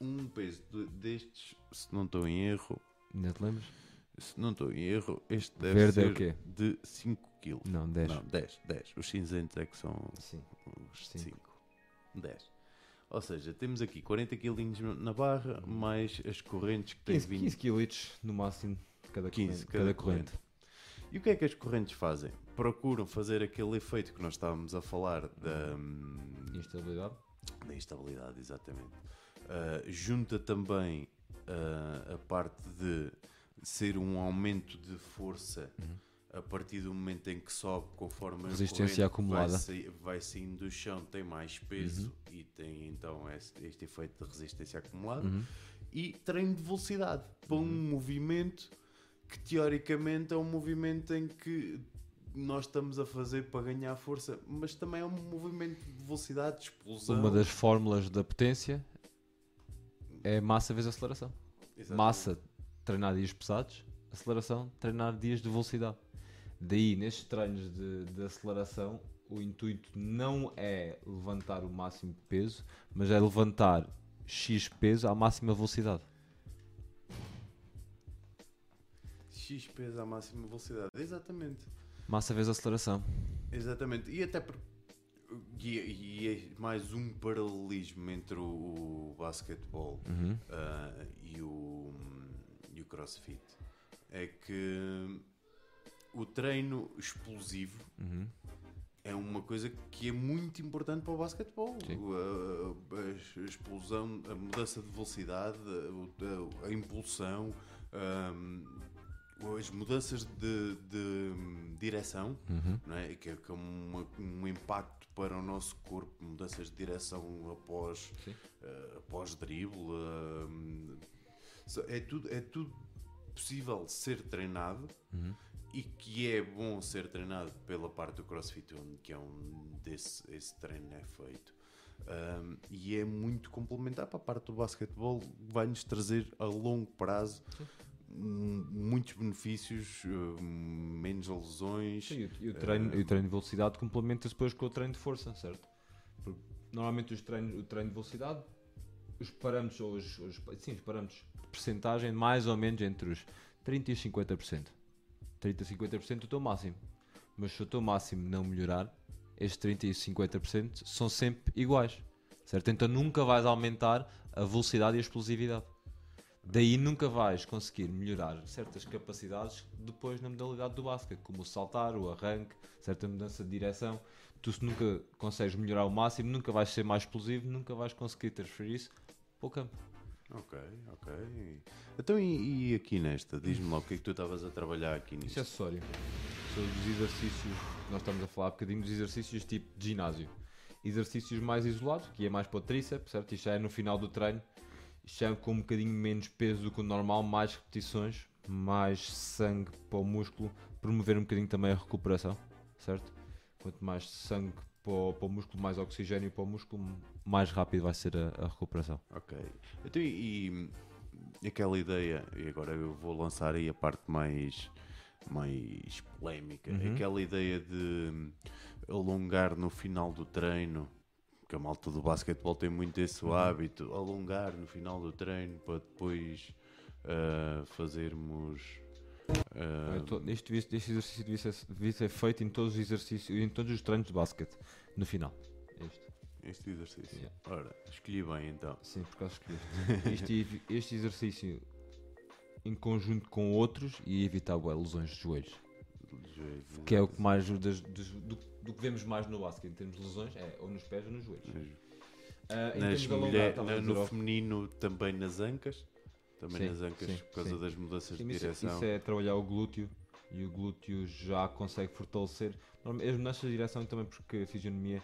S1: Um peso de- destes, se não estou em erro,
S2: Ainda te lembras?
S1: se não estou em erro, este deve
S2: Verde é
S1: ser
S2: o quê?
S1: de 5 kg.
S2: Não, 10.
S1: Não, 10, 10. Os cinzentos é que são
S2: Sim.
S1: os
S2: Sim.
S1: 5. 10. Ou seja, temos aqui 40 kg na barra, mais as correntes que têm
S2: 15,
S1: 20.
S2: 15 quilos no máximo de cada
S1: 15
S2: corrente.
S1: cada
S2: Cada corrente.
S1: E o que é que as correntes fazem? Procuram fazer aquele efeito que nós estávamos a falar da, hum,
S2: Instabilidade.
S1: da instabilidade, exatamente. Ah, junta também ah, a parte de ser um aumento de força a partir do momento em que sobe, conforme
S2: Uhum. Resistência acumulada.
S1: Vai, sair- vai saindo do chão, tem mais peso
S2: Uhum.
S1: e tem então este, este efeito de resistência acumulada.
S2: Uhum.
S1: E treino de velocidade para um movimento que teoricamente é um movimento em que nós estamos a fazer para ganhar força, mas também é um movimento de velocidade, de explosão.
S2: Uma das fórmulas da potência é massa vezes aceleração.
S1: Exatamente.
S2: Massa, treinar dias pesados. Aceleração, treinar dias de velocidade. Daí, nestes treinos de, de aceleração, o intuito não é levantar o máximo de peso, mas é levantar X peso à máxima velocidade.
S1: X peso à máxima velocidade. Exatamente.
S2: Massa vezes aceleração.
S1: Exatamente. E até porque. E, e é mais um paralelismo entre o, o basquetebol
S2: Uhum.
S1: ah, e, o, e o crossfit. É que o treino explosivo
S2: Uhum.
S1: é uma coisa que é muito importante para o basquetebol. A, a- a explosão, a mudança de velocidade, a, a- a impulsão, ahm, as mudanças de, de direção,
S2: Uhum.
S1: não é? que é, que é uma- um impacto para o nosso corpo, mudanças de direção após, eh, após drible. so- é, tudo, é tudo possível ser treinado
S2: Uhum.
S1: E que é bom ser treinado pela parte do CrossFit, onde que é um desse esse treino é feito. Um, e é muito complementar para a parte do basquetebol, vai-nos trazer a longo prazo hum, muitos benefícios, hum, menos lesões.
S2: Sim, e o- o treino, o treino de velocidade complementa-se depois com o treino de força, certo? Porque normalmente os treinos, o treino de velocidade, os parâmetros, ou os, os- sim, os parâmetros de percentagem, mais ou menos entre os 30% e os 50%. 30% a 50% do teu máximo. Mas se o teu máximo não melhorar, estes 30% e 50% são sempre iguais, certo? Então nunca vais aumentar a velocidade e a explosividade. Daí nunca vais conseguir melhorar certas capacidades depois na modalidade do basquete, como o saltar, o arranque, certa mudança de direção. Tu se nunca consegues melhorar o máximo, nunca vais ser mais explosivo, nunca vais conseguir transferir isso para o campo.
S1: Ok, ok. Então, e, e aqui nesta? Diz-me lá o que é que tu estavas a trabalhar aqui nisto.
S2: Isso é acessório. São os exercícios, nós estamos a falar um bocadinho dos exercícios tipo de ginásio. Exercícios mais isolados, que é mais para o tríceps, certo? Isto já é no final do treino. Isto é com um bocadinho menos peso do que o normal, mais repetições, mais sangue para o músculo, promover um bocadinho também a recuperação, certo? Quanto mais sangue para o, para o músculo, mais oxigênio para o músculo, mais rápido vai ser a, a recuperação.
S1: Ok. Então, e, e aquela ideia, e agora eu vou lançar aí a parte mais, mais polémica,
S2: Uhum.
S1: aquela ideia de alongar no final do treino, que a malta do basquetebol tem muito esse
S2: Uhum.
S1: hábito, alongar no final do treino para depois ah, fazermos. ah,
S2: Eu tô- Este, este exercício devia ser, devia ser feito em todos os exercícios, em todos os treinos de basquete, no final. Este.
S1: Este exercício.
S2: Yeah.
S1: Ora, escolhi bem então.
S2: Sim, por causa que este, este exercício em conjunto com outros e evitar bué, lesões de joelhos. Que é o que mais das- dos- do, do que vemos mais no basquete em termos de lesões, é ou nos pés ou nos joelhos. Em
S1: Nas
S2: alongar,
S1: mulher,
S2: estava a
S1: na-
S2: dizer
S1: no
S2: ao-
S1: feminino também nas ancas. Também
S2: Sim,
S1: nas ancas
S2: sim,
S1: por causa
S2: sim.
S1: das mudanças de
S2: isso,
S1: direção.
S2: isso é trabalhar o glúteo e o glúteo já consegue fortalecer. As mudanças de direção também porque a fisionomia,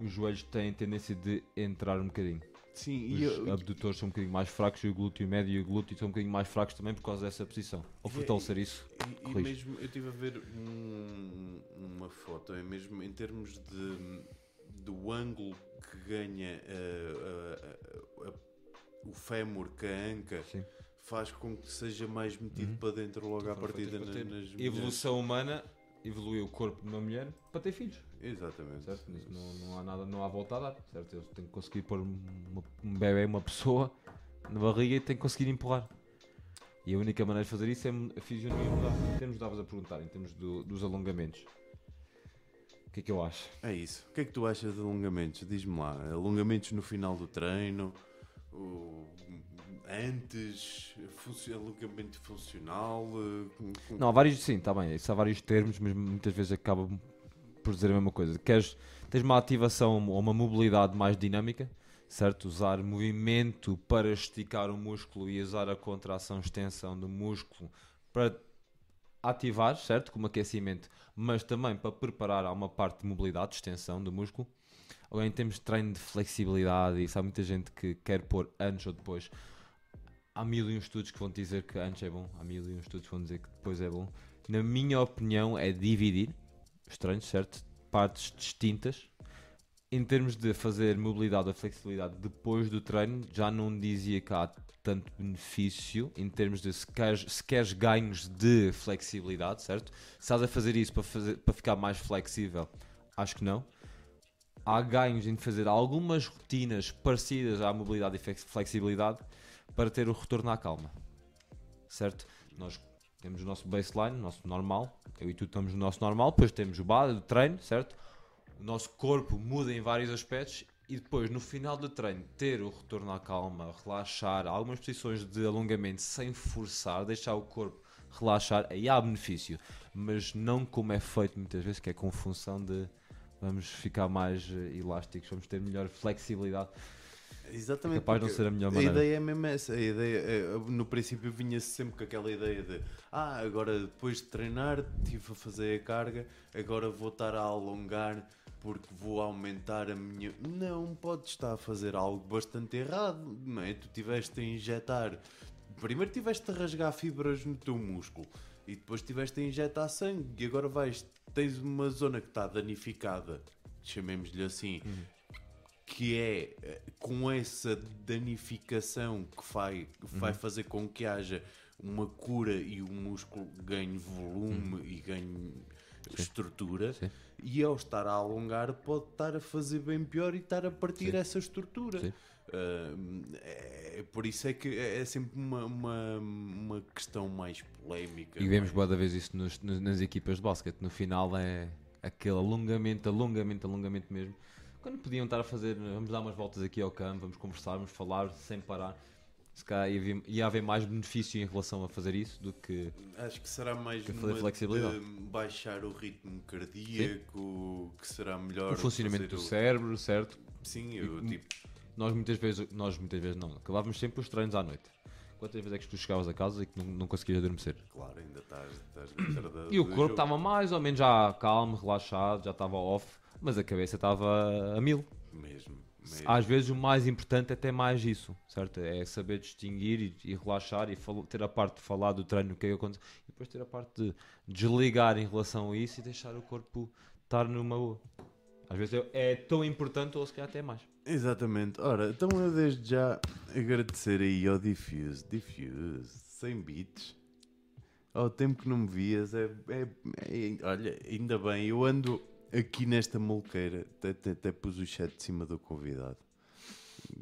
S2: os joelhos têm tendência de entrar um bocadinho.
S1: Sim,
S2: Os
S1: e eu-
S2: abdutores são um bocadinho mais fracos e o glúteo médio e o glúteo são um bocadinho mais fracos também por causa dessa posição. Ao
S1: E-
S2: fortalecer isso,
S1: E, e mesmo eu estive a ver um- uma foto, é mesmo em termos de do ângulo que ganha uh, uh, uh, uh, o fémur com a anca,
S2: sim.
S1: faz com que seja mais metido
S2: Uhum.
S1: para dentro logo à partida na- nas mulheres.
S2: Evolução humana evoluiu o corpo de uma mulher para ter filhos.
S1: Exatamente.
S2: Certo? Não, não há nada, não há volta a dar. Certo? Eles têm que conseguir pôr uma- um bebê, uma pessoa na barriga e têm que conseguir empurrar. E a única maneira de fazer isso é a fisionomia mudar. Em termos, estavas a perguntar, em termos do- dos alongamentos. O que é que eu acho?
S1: É isso. O que é que tu achas de alongamentos? Diz-me lá. Alongamentos no final do treino, o- antes, alongamento funcional. com- com-
S2: Não, há vários, sim, está bem, isso há vários termos, mas muitas vezes acaba por dizer a mesma coisa. Queres, tens uma ativação ou uma mobilidade mais dinâmica, certo? Usar movimento para esticar o músculo e usar a contração, extensão do músculo para ativar, certo? Como aquecimento, mas também para preparar a uma parte de mobilidade, de extensão do músculo. Agora, em termos de treino de flexibilidade, isso há muita gente que quer pôr antes ou depois. Há mil e um estudos que vão dizer que antes é bom, há mil e um estudos que vão dizer que depois é bom. Na minha opinião, é dividir os treinos, certo? Partes distintas, em termos de fazer mobilidade ou flexibilidade depois do treino, já não dizia que há tanto benefício em termos de se queres, se ganhos de flexibilidade, certo? Se estás a fazer isso para, fazer, para ficar mais flexível, acho que não. Há ganhos em fazer algumas rotinas parecidas à mobilidade e flexibilidade para ter o retorno à calma, certo? Nós temos o nosso baseline, o nosso normal, eu e tu estamos no nosso normal, depois temos o base, o treino, certo? O nosso corpo muda em vários aspectos e depois, no final do treino, ter o retorno à calma, relaxar, algumas posições de alongamento sem forçar, deixar o corpo relaxar, aí há benefício, mas não como é feito muitas vezes, que é com função de vamos ficar mais eh, elásticos, vamos ter melhor flexibilidade.
S1: Exatamente.
S2: É capaz de não ser a melhor maneira.
S1: A ideia é mesmo essa. A ideia, é, no princípio vinha-se sempre com aquela ideia de ah, agora depois de treinar, estive a fazer a carga, agora vou estar a alongar porque vou aumentar a minha. Não, podes estar a fazer algo bastante errado, não é? Tu tiveste a injetar. Primeiro tiveste a rasgar fibras no teu músculo e depois tiveste a injetar sangue e agora vais. Tens uma zona que está danificada, chamemos-lhe assim, uhum. Que é eh, com essa danificação que vai, vai uhum. fazer com que haja uma cura e o músculo ganhe volume uhum. e ganhe Sim. estrutura. Sim e ao estar a alongar pode estar a fazer bem pior e estar a partir Sim. essa estrutura. Uh, é, por isso é que é, é sempre uma, uma, uma questão mais polémica.
S2: E vemos boa vez isso nos, nas equipas de basquete. No final é aquele alongamento, alongamento, alongamento mesmo. Quando podiam estar a fazer, vamos dar umas voltas aqui ao campo, vamos conversar, vamos falar sem parar se calhar ia, ia, haver mais benefício em relação a fazer isso do que.
S1: Acho que será mais que fazer flexibilidade. baixar o ritmo cardíaco, Sim. que será melhor.
S2: O funcionamento do o... cérebro, certo?
S1: Sim, eu tipo.
S2: Nós muitas vezes, nós muitas vezes não, acabávamos sempre os treinos à noite. Quantas vezes é que tu chegavas a casa e que não, não conseguias adormecer?
S1: Claro, ainda estás, estás
S2: E o corpo estava mais ou menos já calmo, relaxado, já estava off, mas a cabeça estava a mil.
S1: Mesmo.
S2: Às vezes o mais importante é até mais isso, certo? É saber distinguir e, e relaxar e ter a parte de falar do treino, o que é que acontece, e depois ter a parte de desligar em relação a isso e deixar o corpo estar numa boa. Às vezes é, é tão importante ou se calhar até mais.
S1: Exatamente. Ora, então eu desde já agradecer aí ao Diffuse, Diffuse, 100 bits. Ao tempo que não me vias, é, é, é, olha, ainda bem, eu ando aqui nesta molqueira, até, pus o chat de cima do convidado.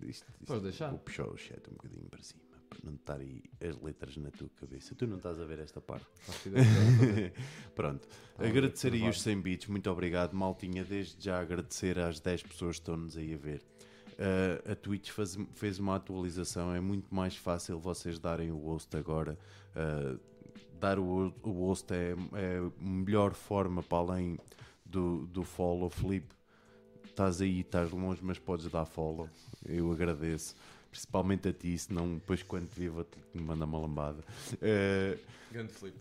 S2: Isto, isto, Pode deixar.
S1: Vou puxar o chat um bocadinho para cima, para não estar aí as letras na tua cabeça. Tu não estás a ver esta parte. Pronto. Ah, agradecer aí os 100 bits, muito obrigado. Maltinha, desde já agradecer às 10 pessoas que estão-nos aí a ver. Uh, a Twitch faz, fez uma atualização, é muito mais fácil vocês darem o host agora. Uh, dar o, o host é, é a melhor forma para além do, do follow, Felipe. Estás aí, estás longe, mas podes dar follow. Eu agradeço. Principalmente a ti, senão depois quando te vivo te manda uma lambada. Uh,
S2: Grande Felipe.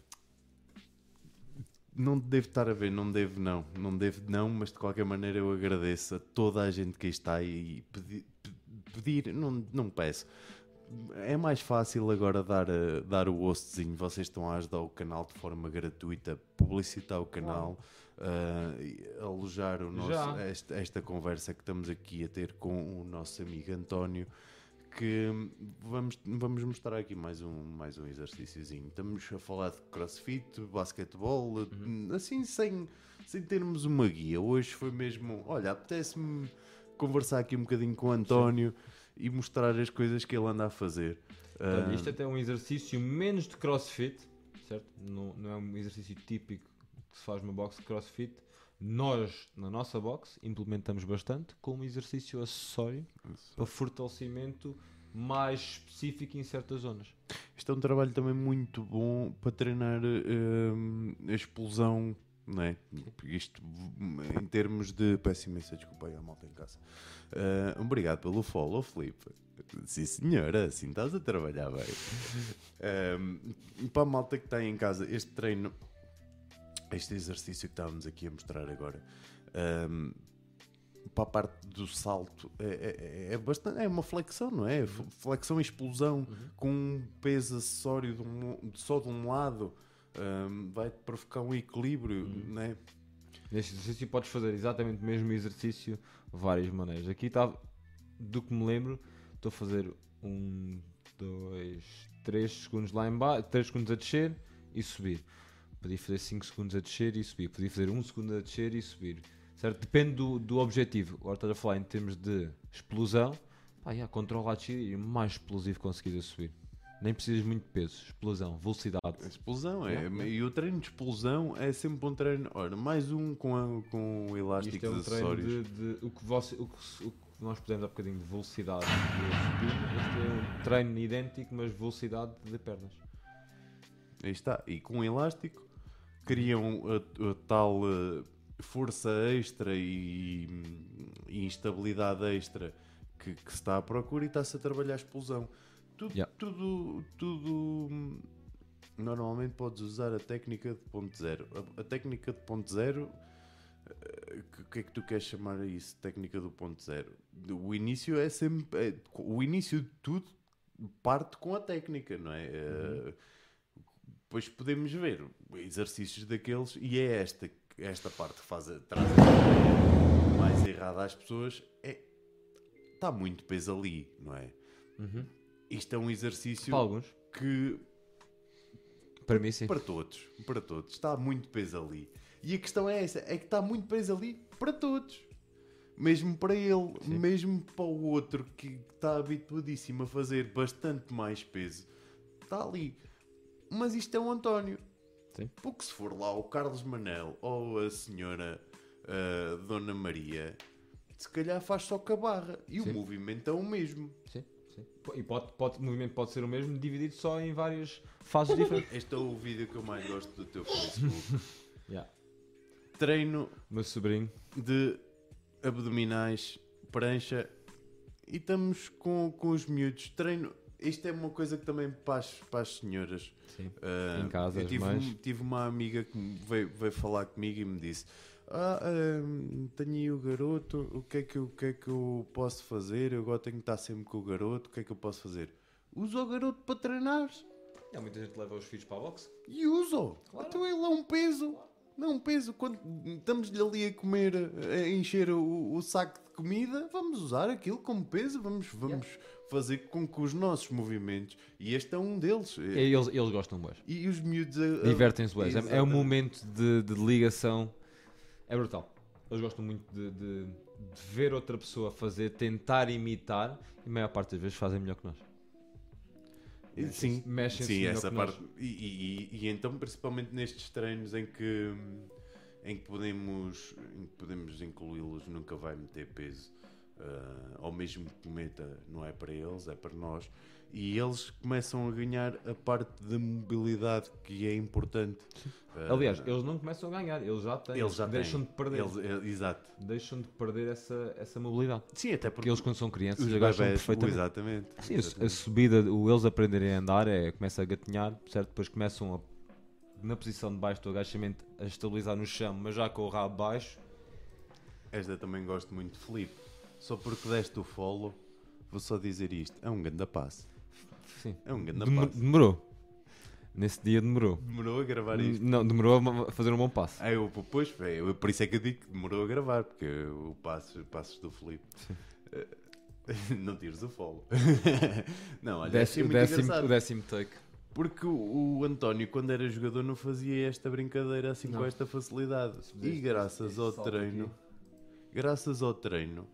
S1: Não devo estar a ver, não devo não. Não devo não, mas de qualquer maneira eu agradeço a toda a gente que está aí pedir, pedir não, não peço. É mais fácil agora dar, dar o hostzinho. Vocês estão a ajudar o canal de forma gratuita, publicitar o canal uh, alojar o nosso, esta, esta, conversa que estamos aqui a ter com o nosso amigo António. Que vamos, vamos mostrar aqui mais um, mais um exercíciozinho. Estamos a falar de crossfit, basquetebol, uhum. assim sem, sem termos uma guia. Hoje foi mesmo, olha, apetece-me conversar aqui um bocadinho com o António Sim. e mostrar as coisas que ele anda a fazer.
S2: Então, isto até é um exercício menos de crossfit, certo? Não, não é um exercício típico que se faz uma box de crossfit, nós, na nossa box, implementamos bastante como exercício acessório Isso. para fortalecimento mais específico em certas zonas.
S1: Isto é um trabalho também muito bom para treinar hum, a explosão, não é? Isto em termos de. Peço imensa desculpa aí a malta em casa. Uh, obrigado pelo follow, Felipe. Sim, senhora, assim estás a trabalhar bem. Um, para a malta que está em casa, este treino este exercício que estávamos aqui a mostrar agora, um, para a parte do salto, é, é, é, bastante, é uma flexão, não é? Uhum. Flexão e explosão uhum. com um peso acessório de um, só de um lado um, vai provocar um equilíbrio, uhum. não é?
S2: Neste exercício podes fazer exatamente o mesmo exercício várias maneiras. Aqui está, do que me lembro, estou a fazer um, dois, três segundos lá em baixo, 3 segundos a descer e subir. Podia fazer 5 segundos a descer e subir. Podia fazer 1 um segundo a descer e subir. Certo? Depende do, do objetivo. Agora estás a falar em termos de explosão. Pá, yeah, controla a descida e o mais explosivo conseguires a subir. Nem precisas muito de peso. Explosão, velocidade.
S1: Explosão, é.
S2: Yeah.
S1: E o treino de explosão é sempre um treino. Ora, mais um com, a, com
S2: Isto
S1: elásticos
S2: é um treino
S1: acessórios.
S2: de, de- o, que você, o, que, o que nós pusemos há bocadinho de velocidade de subir. Este é um treino idêntico, mas velocidade de pernas.
S1: Aí está. E com elástico criam a, a tal eh, força extra e, e instabilidade extra que, que se está à procura e está-se a trabalhar a explosão. Tudo,
S2: Yeah.
S1: tudo, tudo hum, normalmente podes usar a técnica de ponto zero. A, a técnica de ponto zero, que- o que é que tu queres chamar a isso? Técnica do ponto zero. O início é sempre. é- o início de tudo parte com a técnica, não é? Eh, depois podemos ver exercícios daqueles e é esta, esta parte que faz traz a mais errada às pessoas é está muito peso ali, não é? Isto é um exercício
S2: Para alguns,
S1: que
S2: para mim sim.
S1: para todos, para todos, está muito peso ali. E a questão é essa, é que está muito peso ali para todos. Mesmo para ele,
S2: Sim.
S1: mesmo para o outro que está habituadíssimo a fazer bastante mais peso, está ali. Mas isto é o António.
S2: Sim.
S1: Porque se for lá o Carlos Manel ou a senhora ah, Dona Maria, se calhar faz só com a barra. E
S2: Sim.
S1: o movimento é o mesmo.
S2: Sim, sim. E pode, pode, o movimento pode ser o mesmo, dividido só em várias fases diferentes.
S1: Este é o vídeo que eu mais gosto do teu Facebook.
S2: Yeah.
S1: Treino
S2: meu sobrinho,
S1: de abdominais, prancha e estamos com, com os miúdos. Treino. Isto é uma coisa que também para as, para as senhoras.
S2: sim.
S1: Ah,
S2: Em casa,
S1: eu tive, um- tive uma amiga que veio, veio falar comigo e me disse: Ah, ah, tenho aí o garoto, o que, é que, eu- o que é que eu posso fazer? Eu agora tenho que estar sempre com o garoto, o que é que eu posso fazer? Usa o garoto para treinar
S2: Há muita gente leva os filhos para a boxe.
S1: e usa-o.
S2: Claro.
S1: Então ele é um peso. Não, um peso. Quando estamos-lhe ali a comer, a encher o, o saco de comida, vamos usar aquilo como peso. Vamos, vamos fazer com que os nossos movimentos, e este é um deles,
S2: E eles, eles gostam mais.
S1: e os miúdos. a-
S2: Divertem-se mais. É, é um momento de, de ligação. É brutal. Eles gostam muito de, de- de ver outra pessoa fazer, tentar imitar, e a maior parte das vezes fazem melhor que nós.
S1: Sim,
S2: Mexem-se
S1: sim
S2: melhor
S1: essa
S2: que nós.
S1: parte. E, e- e- e então, principalmente nestes treinos em que, em que podemos, em que podemos incluí-los, nunca vai meter peso. ah, ou mesmo que meta, não é para eles, é para nós. E eles começam a ganhar a parte da mobilidade que é importante. Ah,
S2: Aliás, eles não começam a ganhar, eles já têm.
S1: eles já
S2: deixam
S1: têm.
S2: de perder.
S1: Eles- é, exato.
S2: Deixam de perder essa, essa mobilidade.
S1: Sim, até
S2: Porque
S1: porque
S2: eles, quando são crianças,
S1: os
S2: agacham perfeitamente.
S1: exatamente.
S2: Sim, a, a
S1: exatamente.
S2: subida, o eles aprenderem a andar é começa a gatinhar, certo? Depois começam a, na posição de baixo do agachamento a estabilizar no chão, mas já com o rabo baixo.
S1: Esta também gosto muito de Felipe. Só porque deste o follow, vou só dizer isto. É um grande passe.
S2: Sim.
S1: É um grande
S2: Dem-
S1: passe.
S2: demorou. Nesse dia demorou.
S1: Demorou a gravar isto.
S2: Não, demorou a fazer um bom passo.
S1: Ah, eu, pois, é, eu- por isso é que eu digo que demorou a gravar, porque o passo, passos do Felipe. Não tires o follow. não, olha,
S2: Décimo, o, décimo, o décimo take.
S1: Porque o, o António, quando era jogador, não fazia esta brincadeira assim com
S2: Não.
S1: esta facilidade. E graças ao treino, graças ao treino,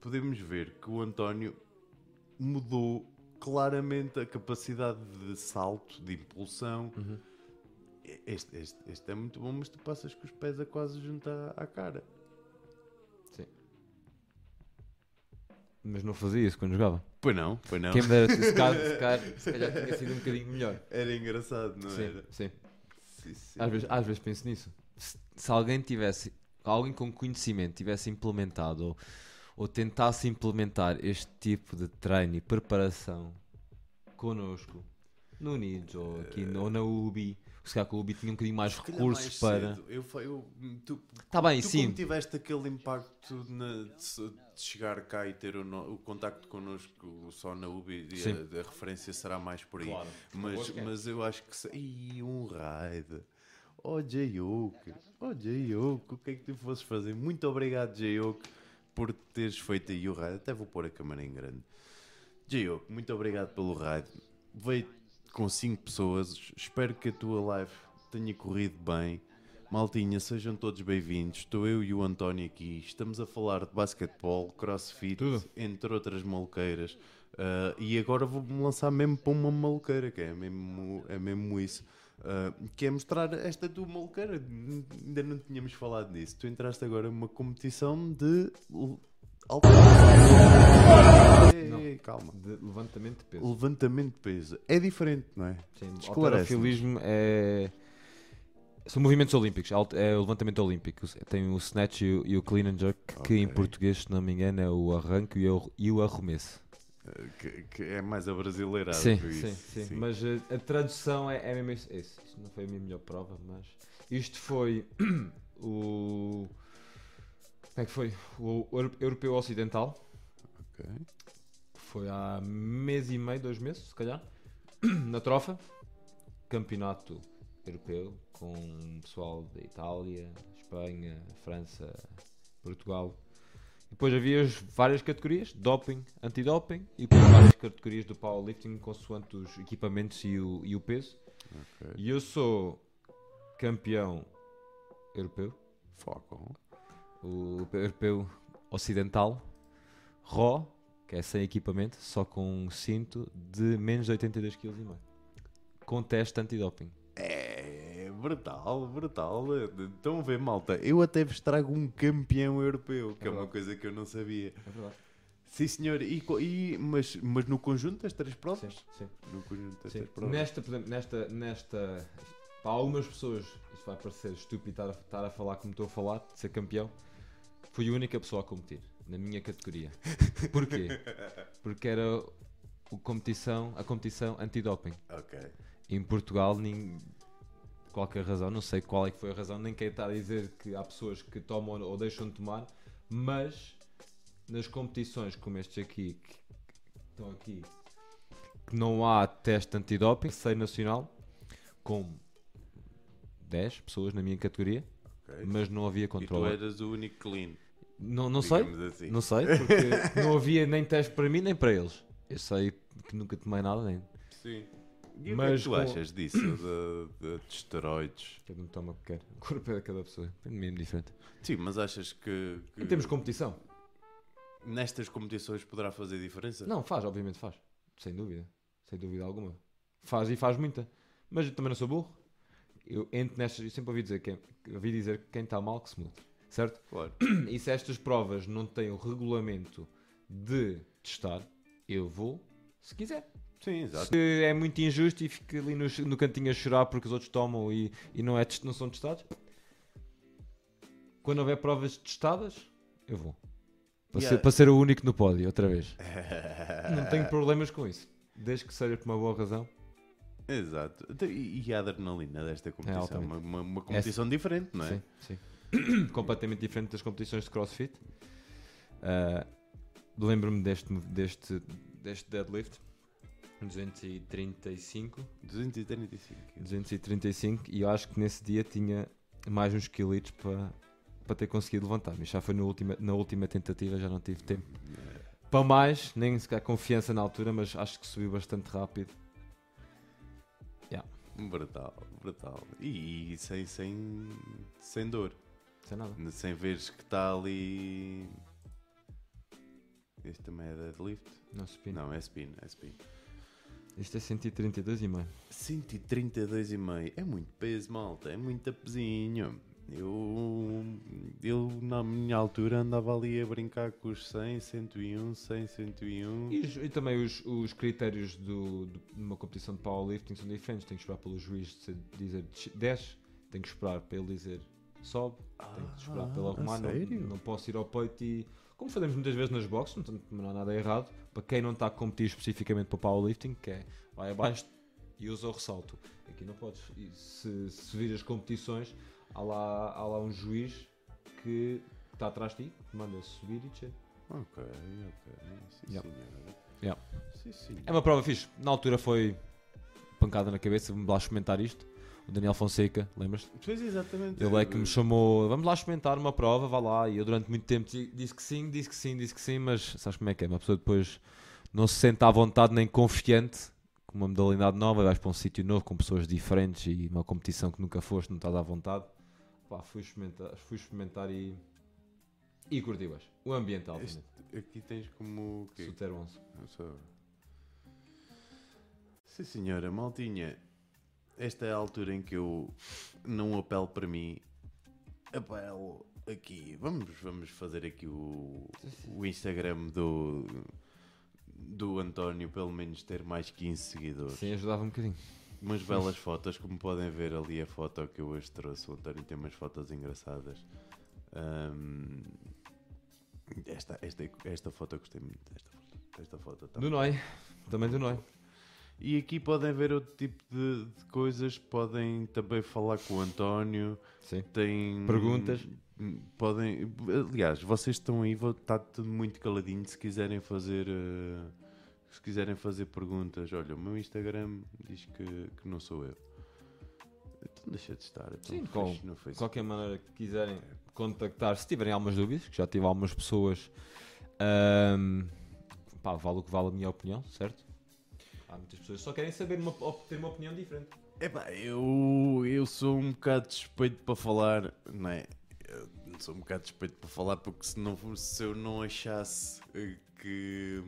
S1: podemos ver que o António mudou claramente a capacidade de salto, de impulsão.
S2: Uhum.
S1: Este, este, este é muito bom, mas tu passas com os pés a quase junto à, à cara.
S2: Mas não fazia isso quando jogava.
S1: Pois não, pois não.
S2: Quem me dera, se calhar, se calhar, se calhar tinha sido um bocadinho melhor.
S1: Era engraçado, não
S2: sim,
S1: era?
S2: sim.
S1: Sim, sim.
S2: Às vezes, às vezes penso nisso. Se, se alguém tivesse, alguém com conhecimento tivesse implementado ou, ou tentasse implementar este tipo de treino e preparação connosco, no Unidos ou, aqui, ou na UBI, se calhar que a UBI tinha um bocadinho mais recursos
S1: mais
S2: para.
S1: cedo. Eu, eu, tu,
S2: Está bem,
S1: tu
S2: sim.
S1: como tiveste aquele impacto na- chegar cá e ter o, no- o contacto connosco só na UBI, e a, a referência será mais por aí.
S2: Claro.
S1: Mas, mas eu acho que. se- Ih, um raid. Oh, J-Oak. Oh, J-Oak. O que é que tu fosses fazer? Muito obrigado, J-Oak, por teres feito aí o raid. Até vou pôr a câmera em grande. J-Oak, muito obrigado pelo raid. Veio com 5 pessoas. Espero que a tua live tenha corrido bem. Maltinha, sejam todos bem-vindos. Estou eu e o António aqui. Estamos a falar de basquetebol, crossfit,
S2: Tudo.
S1: entre outras maluqueiras. Ah, e agora vou-me lançar mesmo para uma maluqueira, que é mesmo, é mesmo isso. Ah, que é mostrar esta tua maluqueira. Ainda não tínhamos falado disso. Tu entraste agora numa competição de. Ei, Calma.
S2: De levantamento de peso.
S1: Levantamento de peso. É diferente, não é?
S2: Sim,
S1: Esclarece-nos.
S2: alterofilismo é. São movimentos olímpicos, alt- é o levantamento olímpico. Tem o snatch e o, e o clean and jerk, que em português, se não me engano, é o arranque e o, e o arremesso.
S1: Ah, Que, que é mais a brasileira.
S2: sim, sim, sim, Mas eh, a, tradução é, é mesmo isso. Isso Isto não foi a minha melhor prova, mas isto foi o. Como é que foi? O Euro- Europeu Ocidental.
S1: Ok.
S2: Foi há mês e meio, dois meses, se calhar, na Trofa, campeonato europeu, com pessoal da Itália, Espanha, França, Portugal. Depois havia as várias categorias, doping, antidoping, e depois várias categorias do powerlifting, consoante os equipamentos e o, e o peso.
S1: ok.
S2: E eu sou campeão europeu,
S1: Foco.
S2: o europeu ocidental, RAW, que é sem equipamento, só com um cinto de menos de 82 kg. Com teste antidoping.
S1: É brutal, brutal. Estão a ver, malta. Eu até vos trago um campeão europeu, que é, uma
S2: verdade.
S1: coisa que eu não sabia.
S2: É verdade.
S1: Sim, senhor. E, e- mas, mas no conjunto das três provas?
S2: Sim, sim.
S1: No conjunto das
S2: sim.
S1: três provas.
S2: Nesta, por exemplo, nesta, nesta, para algumas pessoas, isto vai parecer estúpido estar a, estar a falar como estou a falar, de ser campeão, fui a única pessoa a competir, na minha categoria. Porquê? Porque era o competição, a competição antidoping.
S1: Ok.
S2: em Portugal, nin... qualquer razão, não sei qual é que foi a razão, nem quero estar a dizer que há pessoas que tomam ou deixam de tomar, mas nas competições como estes aqui, que que estão aqui, que não há teste antidoping, sei nacional, com 10 pessoas na minha categoria,
S1: ok.
S2: mas não havia
S1: E tu
S2: controle.
S1: eras o único clean.
S2: Não, não sei,
S1: assim.
S2: não sei, porque não havia nem teste para mim nem para eles. Eu sei que nunca tomei nada, nem.
S1: Sim. E
S2: Mas
S1: o que é que tu
S2: com-
S1: achas disso, de, de, de esteroides?
S2: Cada um toma o que quer. O corpo é de cada pessoa. É mesmo diferente.
S1: Sim, mas achas que, que
S2: Em termos de competição?
S1: nestas competições poderá fazer diferença?
S2: Não, faz, obviamente faz. Sem dúvida. Sem dúvida alguma. Faz e faz muita. Mas eu também não sou burro. Eu entro nestas. Eu sempre ouvi dizer, quem, ouvi dizer que quem está mal que se mude. Certo?
S1: Claro.
S2: E se estas provas não têm o regulamento de testar, eu vou se quiser.
S1: Sim, exato.
S2: Se é muito injusto e fico ali no, no cantinho a chorar porque os outros tomam e, e não, é, não são testados. Quando houver provas testadas, eu vou. Para,
S1: Yeah.
S2: ser, para ser o único no pódio, outra vez. Não tenho problemas com isso. Desde que seja por uma boa razão.
S1: Exato. Então, E a adrenalina desta competição?
S2: altamente.
S1: uma, uma, uma competição diferente, não é?
S2: Sim, sim. Completamente diferente das competições de crossfit. Ah, Lembro-me deste, deste, deste deadlift. 235.
S1: 235.
S2: 235 e eu acho que nesse dia tinha mais uns quilitos para para ter conseguido levantar. Mas já foi no última, na última tentativa, já não tive tempo. Para mais, nem sequer confiança na altura, mas acho que subiu bastante rápido.
S1: Brutal, brutal. E, e sem, sem, sem dor.
S2: Sem nada.
S1: Sem veres que está ali. Este também é deadlift?
S2: Não subi.
S1: Não, é spin, é spin.
S2: Isto é 132 e meio.
S1: 132,5 é muito peso, malta, é muito pezinho. Eu, eu, na minha altura, andava ali a brincar com os 100, 101, 100, 101.
S2: E, os- e também os, os critérios do, do- de uma competição de powerlifting são diferentes. Tem que esperar pelo juiz dizer 10, tem que esperar para ele dizer sobe, tem que esperar
S1: Ah,
S2: arrumar.
S1: a
S2: Não, não posso ir ao peito e. Como fazemos muitas vezes nas boxes, não, não há nada errado. Para quem não está a competir especificamente para powerlifting, que é vai abaixo e usa o ressalto. Aqui não podes. Se, se vir as competições, há lá, há lá um juiz que está atrás de ti, que manda subir e descer.
S1: Ok, ok. Sim,
S2: Yeah.
S1: senhora.
S2: Yeah.
S1: Sim, senhor.
S2: É uma prova fixe. Na altura foi pancada na cabeça, vamos lá experimentar isto. O Daniel Fonseca, lembras?
S1: Pois exatamente.
S2: Ele é que me chamou, vamos lá experimentar uma prova, vá lá. E eu durante muito tempo di- disse que sim, disse que sim, disse que sim, mas sabes como é que é? Uma pessoa depois não se sente à vontade nem confiante com uma modalidade nova, vais para um sítio novo com pessoas diferentes e uma competição que nunca foste, não estás à vontade. Pá, fui experimentar, fui experimentar e. E curti -as. O ambiente, altamente.
S1: Este- aqui tens como.
S2: Solteiro 11.
S1: Não sou. Sim, senhora, maltinha. Esta é a altura em que eu não apelo para mim, apelo aqui. Vamos, vamos fazer aqui o, o Instagram do, do António, pelo menos ter mais 15 seguidores.
S2: Sim, ajudava um bocadinho.
S1: Umas belas fotos, como podem ver ali a foto que eu hoje trouxe. O António tem umas fotos engraçadas. Ahm, esta, esta, esta foto eu gostei muito. Esta foto, esta foto tá
S2: Do Noi. Também do Noi.
S1: E aqui podem ver outro tipo de, de coisas. Podem também falar com o António.
S2: Sim.
S1: Tem
S2: Perguntas.
S1: Podem. Aliás, vocês estão aí, vou- está tudo muito caladinho. Se quiserem fazer. eh, se quiserem fazer perguntas, olha, o meu Instagram diz que, que não sou eu. Então deixa de estar. Então
S2: Sim, com-
S1: no
S2: De
S1: Facebook.
S2: qualquer maneira que quiserem contactar, se tiverem algumas dúvidas, que já tive algumas pessoas, ahm, pá, vale o que vale a minha opinião, certo? Há muitas pessoas que só querem saber uma, ter uma opinião diferente.
S1: Epá, eu, eu sou um bocado suspeito para falar, não é? Eu sou um bocado suspeito para falar porque se, não, se eu não achasse eh, que,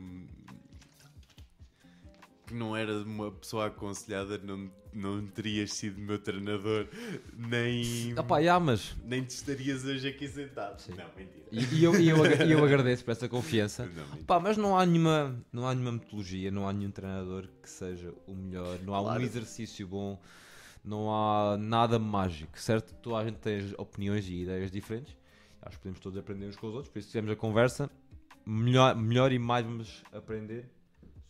S1: que não era uma pessoa aconselhada, não, não terias sido meu treinador, nem,
S2: Ah pá, já, mas...
S1: nem te estarias hoje aqui sentado.
S2: Sim.
S1: Não, mentira.
S2: E, e eu, e, eu, e eu agradeço por essa confiança.
S1: Não.
S2: Pá, mas não há nenhuma, não há nenhuma metodologia, não há nenhum treinador que seja o melhor, não há
S1: Claro.
S2: um exercício bom, não há nada mágico, certo? Toda a gente tem opiniões e ideias diferentes, acho que podemos todos aprender uns com os outros, por isso tivemos a conversa, melhor, melhor e mais vamos aprender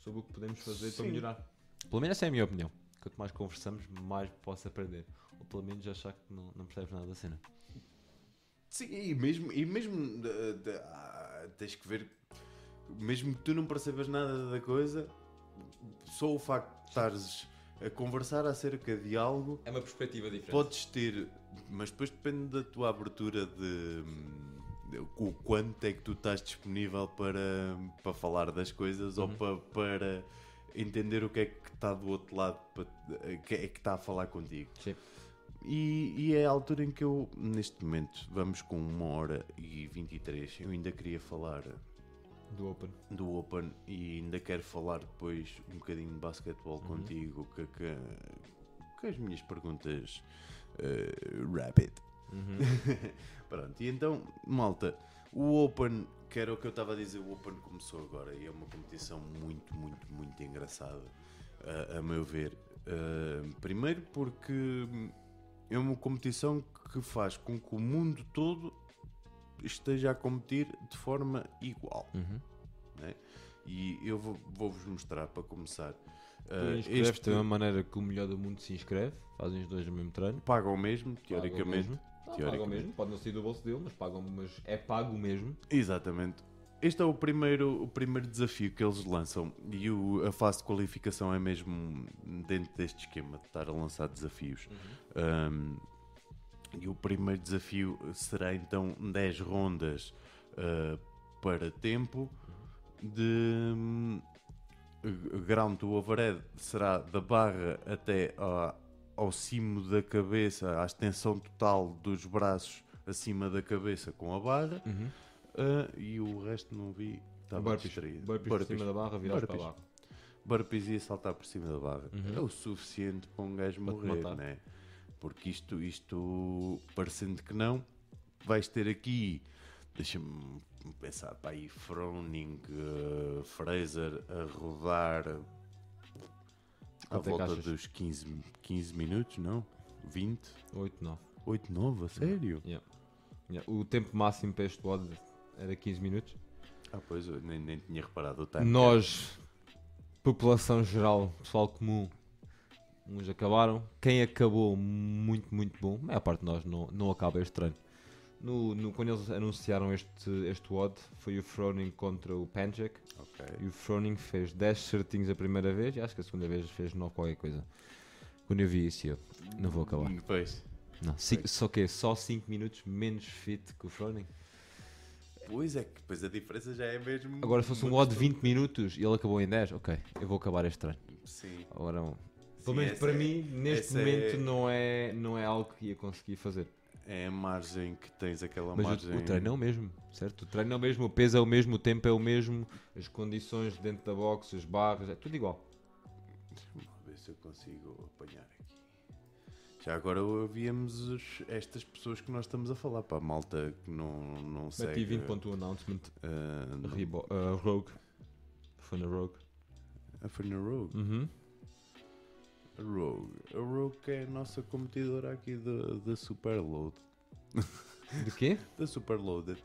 S2: sobre o que podemos fazer para
S1: Sim.
S2: melhorar. Pelo menos essa é a minha opinião. Quanto mais conversamos, mais posso aprender. Ou pelo menos achar que não, não percebes nada da cena.
S1: Sim, e mesmo, e mesmo eh, de- ah, tens que ver, mesmo que tu não percebas nada da coisa, só o facto de estares a conversar acerca de algo,
S2: É uma perspectiva diferente.
S1: podes ter, mas depois depende da tua abertura de, de o quanto é que tu estás disponível para, para falar das coisas ou
S2: Uhum.
S1: para, para entender o que é que está do outro lado, para, que é que está a falar contigo.
S2: Sim.
S1: E, e é a altura em que eu, neste momento, vamos com uma hora e 23. Eu ainda queria falar
S2: Do Open.
S1: do Open e ainda quero falar depois um bocadinho de basquetebol
S2: Uhum.
S1: contigo, que, que, que as minhas perguntas eh, rapid.
S2: Uhum.
S1: Pronto, e então, malta, o Open, que era o que eu estava a dizer, o Open começou agora e é uma competição muito, muito, muito engraçada, a- a meu ver. Uh, primeiro porque é uma competição que faz com que o mundo todo esteja a competir de forma igual.
S2: Uhum.
S1: E eu vou- vou-vos mostrar para começar. Uh,
S2: inscreves
S1: este
S2: da maneira que o melhor do mundo se inscreve, fazem os dois no mesmo treino.
S1: pagam mesmo,
S2: Pagam
S1: teoricamente.
S2: mesmo. Ah, Pagam
S1: teoricamente.
S2: mesmo, pode não sair do bolso dele, mas pagam, mas é pago mesmo.
S1: Exatamente. Este é o primeiro, o primeiro desafio que eles lançam e o- a fase de qualificação é mesmo dentro deste esquema de estar a lançar desafios. Um, e o primeiro desafio será então 10 rondas uh, para tempo de hum, ground to overhead será da barra até à- ao cimo da cabeça, à extensão total dos braços acima da cabeça com a barra.
S2: Uhum.
S1: Ah, e o resto não vi. Estava distraído.
S2: Burpees por
S1: Burpees.
S2: cima da barra, virados para a
S1: Burpees. ia saltar por cima da barra.
S2: Uhum.
S1: É o suficiente para um gajo morrer,
S2: matar.
S1: né? Porque isto, isto, parecendo que não, vais ter aqui, deixa-me pensar, para aí, Froning, eh, Fraser a rodar à
S2: é
S1: volta
S2: achas?
S1: dos 15, 15 minutos, não? 20?
S2: 8, 9.
S1: 8, 9, a sério?
S2: Yeah. O tempo máximo para este WOD era 15 minutos.
S1: Ah, pois, eu nem, nem tinha reparado o time.
S2: Nós, população geral, pessoal comum, uns acabaram. Quem acabou muito, muito bom, a maior parte de nós não, não acaba este treino. No, no- quando eles anunciaram este, este WOD, foi o Froning contra o Panjak.
S1: Ok.
S2: E o Froning fez 10 certinhos a primeira vez e acho que a segunda vez fez 9 qualquer coisa. Quando eu vi isso, eu não vou acabar.
S1: Pois.
S2: Não, ci- só que só 5 minutos menos fit que o Froning.
S1: Pois é, que depois a diferença já é mesmo.
S2: Agora, se fosse um odd de
S1: questão
S2: 20 minutos e ele acabou em 10, ok, eu vou acabar este treino.
S1: Sim.
S2: Agora, pelo menos para
S1: é-
S2: mim, neste momento,
S1: é-
S2: não, é, não é algo que ia conseguir fazer.
S1: É a margem que tens, aquela
S2: Mas o-
S1: margem.
S2: o, treino é o mesmo, certo? O treino é o mesmo, o peso é o mesmo, o tempo é o mesmo, as condições dentro da box, as barras, é tudo igual.
S1: Deixa-me ver se eu consigo apanhar aqui. Já agora ouvíamos os- estas pessoas que nós estamos a falar, para a malta que não, não segue.
S2: Meti 20.1 announcement,
S1: ah, não-
S2: Rebo, uh, Rogue. Foi na Rogue.
S1: Ah, foi no Rogue.
S2: Uhum.
S1: A Rogue. A Rogue que é a nossa competidora aqui da da Superload.
S2: De quê?
S1: Da Superloaded.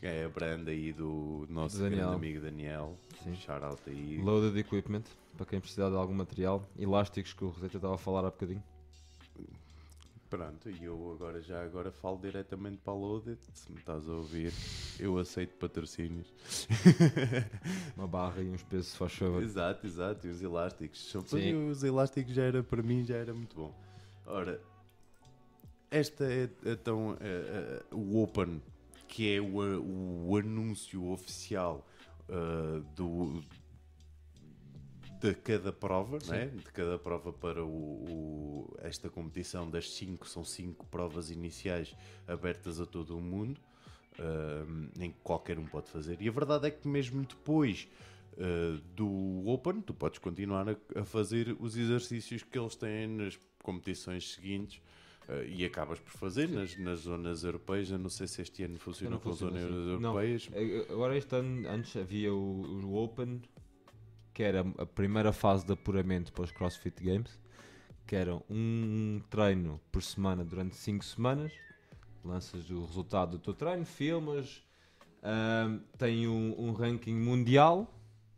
S1: É a brand aí do nosso
S2: Daniel.
S1: grande amigo Daniel.
S2: Sim.
S1: Shout out aí.
S2: Loaded Equipment, para quem precisar de algum material. Elásticos que o Rosetta estava a falar há bocadinho.
S1: Pronto, e eu agora já agora falo diretamente para a Loaded. Se me estás a ouvir, eu aceito patrocínios.
S2: Uma barra e uns pesos, se faz favor.
S1: Exato, exato. E os elásticos. Só os elásticos já era para mim, já era muito bom. Ora, esta é então eh, eh, o Open, que é o, o anúncio oficial eh, do de cada prova, né? de cada prova para o, o- esta competição das cinco, são cinco provas iniciais abertas a todo o mundo, eh, em que qualquer um pode fazer. E a verdade é que mesmo depois uh, do Open, tu podes continuar a, a fazer os exercícios que eles têm nas competições seguintes uh, e acabas por fazer nas, nas zonas europeias. Eu não sei se este ano funciona
S2: não
S1: com as zonas
S2: assim. Não.
S1: europeias.
S2: Eh, Agora este ano, antes havia o, o Open, que era a primeira fase de apuramento para os CrossFit Games, que era um treino por semana durante 5 semanas, lanças o resultado do teu treino, filmas, ahm, tem um, um ranking mundial,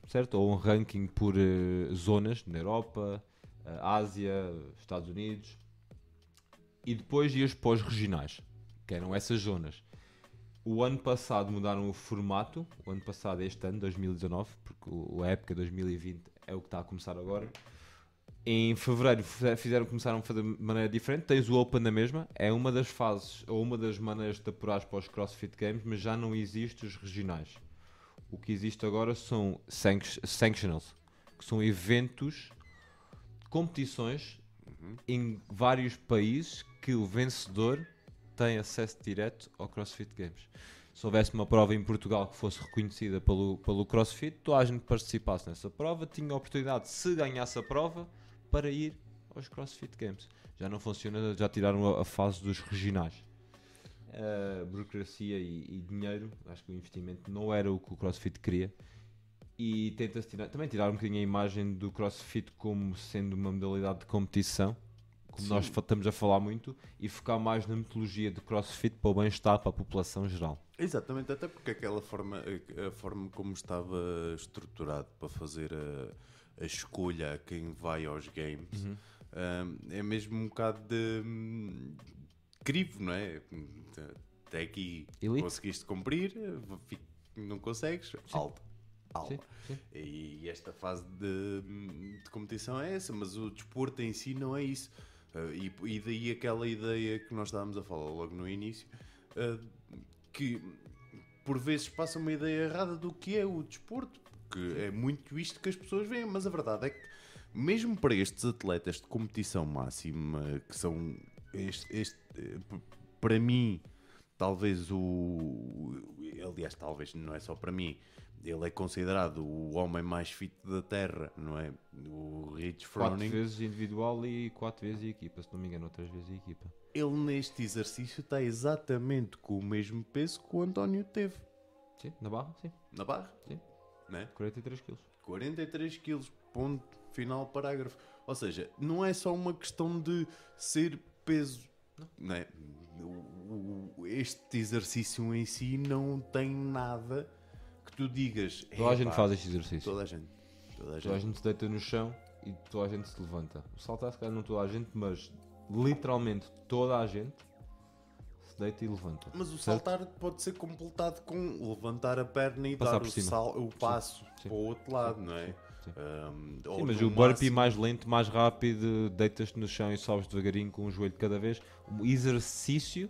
S2: certo? Ou um ranking por eh, zonas, na Europa, eh, Ásia, Estados Unidos, e depois ias para os regionais, que eram essas zonas. O ano passado mudaram o formato, o ano passado, este ano, 2019, porque o, a época 2020 é o que está a começar agora. Em fevereiro fize- fizeram, começaram a fazer de maneira diferente. Tens o Open na mesma, é uma das fases ou uma das maneiras de apurar para os CrossFit Games, mas já não existe os regionais. O que existe agora são sanct- sanctionals, que são eventos, competições em vários países que o vencedor tem acesso direto ao CrossFit Games. Se houvesse uma prova em Portugal que fosse reconhecida pelo, pelo CrossFit, toda a gente que participasse nessa prova tinha a oportunidade, se ganhasse a prova, para ir aos CrossFit Games. Já não funciona, já tiraram a, fase dos regionais. A burocracia e, e dinheiro, acho que o investimento não era o que o CrossFit queria. E tenta-se tirar, também tirar um bocadinho a imagem do CrossFit como sendo uma modalidade de competição, como
S1: Sim.
S2: nós estamos a falar muito, e focar mais na metodologia de CrossFit para o bem-estar para a população geral.
S1: Exatamente, até porque aquela forma, a, forma como estava estruturado para fazer a, a escolha a quem vai aos games
S2: Uhum.
S1: hum, é mesmo um bocado de hum, crivo, não é? Até aqui
S2: Elite.
S1: conseguiste cumprir, não consegues, alta. Alma.
S2: Sim, sim.
S1: E esta fase de, de competição é essa, mas o desporto em si não é isso. Uh, e, e daí aquela ideia que nós estávamos a falar logo no início, uh, que por vezes passa uma ideia errada do que é o desporto, porque é muito isto que as pessoas veem, mas a verdade é que mesmo para estes atletas de competição máxima, que são este, este, eh, para mim, talvez o aliás, talvez não é só para mim, ele é considerado o homem mais fit da Terra, não é? O Rich
S2: Quatro
S1: Froning.
S2: vezes individual e quatro vezes equipa, se não me engano, outras vezes equipa.
S1: Ele neste exercício está exatamente com o mesmo peso que o António teve
S2: Sim, na barra, sim.
S1: na barra,
S2: Sim.
S1: né?
S2: 43 quilos.
S1: 43 quilos, ponto final parágrafo. Ou seja, não é só uma questão de ser peso, não é? O- este exercício em si não tem nada tu digas.
S2: Toda a gente faz este exercício.
S1: Toda a gente. Toda a
S2: Toda a
S1: gente.
S2: gente se deita no chão e toda a gente se levanta. O saltar, se calhar, não toda a gente, mas literalmente toda a gente se deita e levanta.
S1: Mas o
S2: Certo?
S1: saltar pode ser completado com levantar a perna e
S2: Passar
S1: dar
S2: por
S1: o, sal, o passo
S2: sim.
S1: para o outro lado, não é?
S2: Sim. sim.
S1: Um,
S2: Sim, mas o burpee
S1: máximo-
S2: mais lento, mais rápido, deitas-te no chão e sobes devagarinho com um joelho de cada vez. O exercício.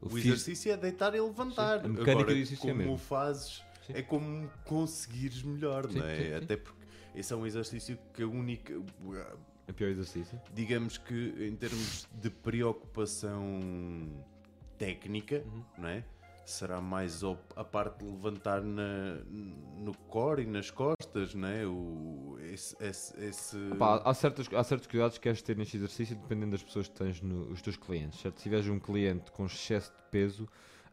S1: O
S2: fis-
S1: exercício é deitar e levantar.
S2: Sim, a mecânica
S1: Agora,
S2: do exercício é
S1: como
S2: mesmo.
S1: o fazes,
S2: Sim.
S1: é como conseguires melhor,
S2: Sim,
S1: não é?
S2: sim.
S1: Até porque esse é um exercício que a única.
S2: É pior exercício.
S1: Digamos que em termos de preocupação técnica,
S2: Uhum.
S1: não é? Será mais a parte de levantar na, no core e nas costas, não é? O, esse, esse, esse-
S2: Pá, há, certas, há certos cuidados que queres ter neste exercício dependendo das pessoas que tens no, os teus clientes. Certo? Se tiveres um cliente com excesso de peso,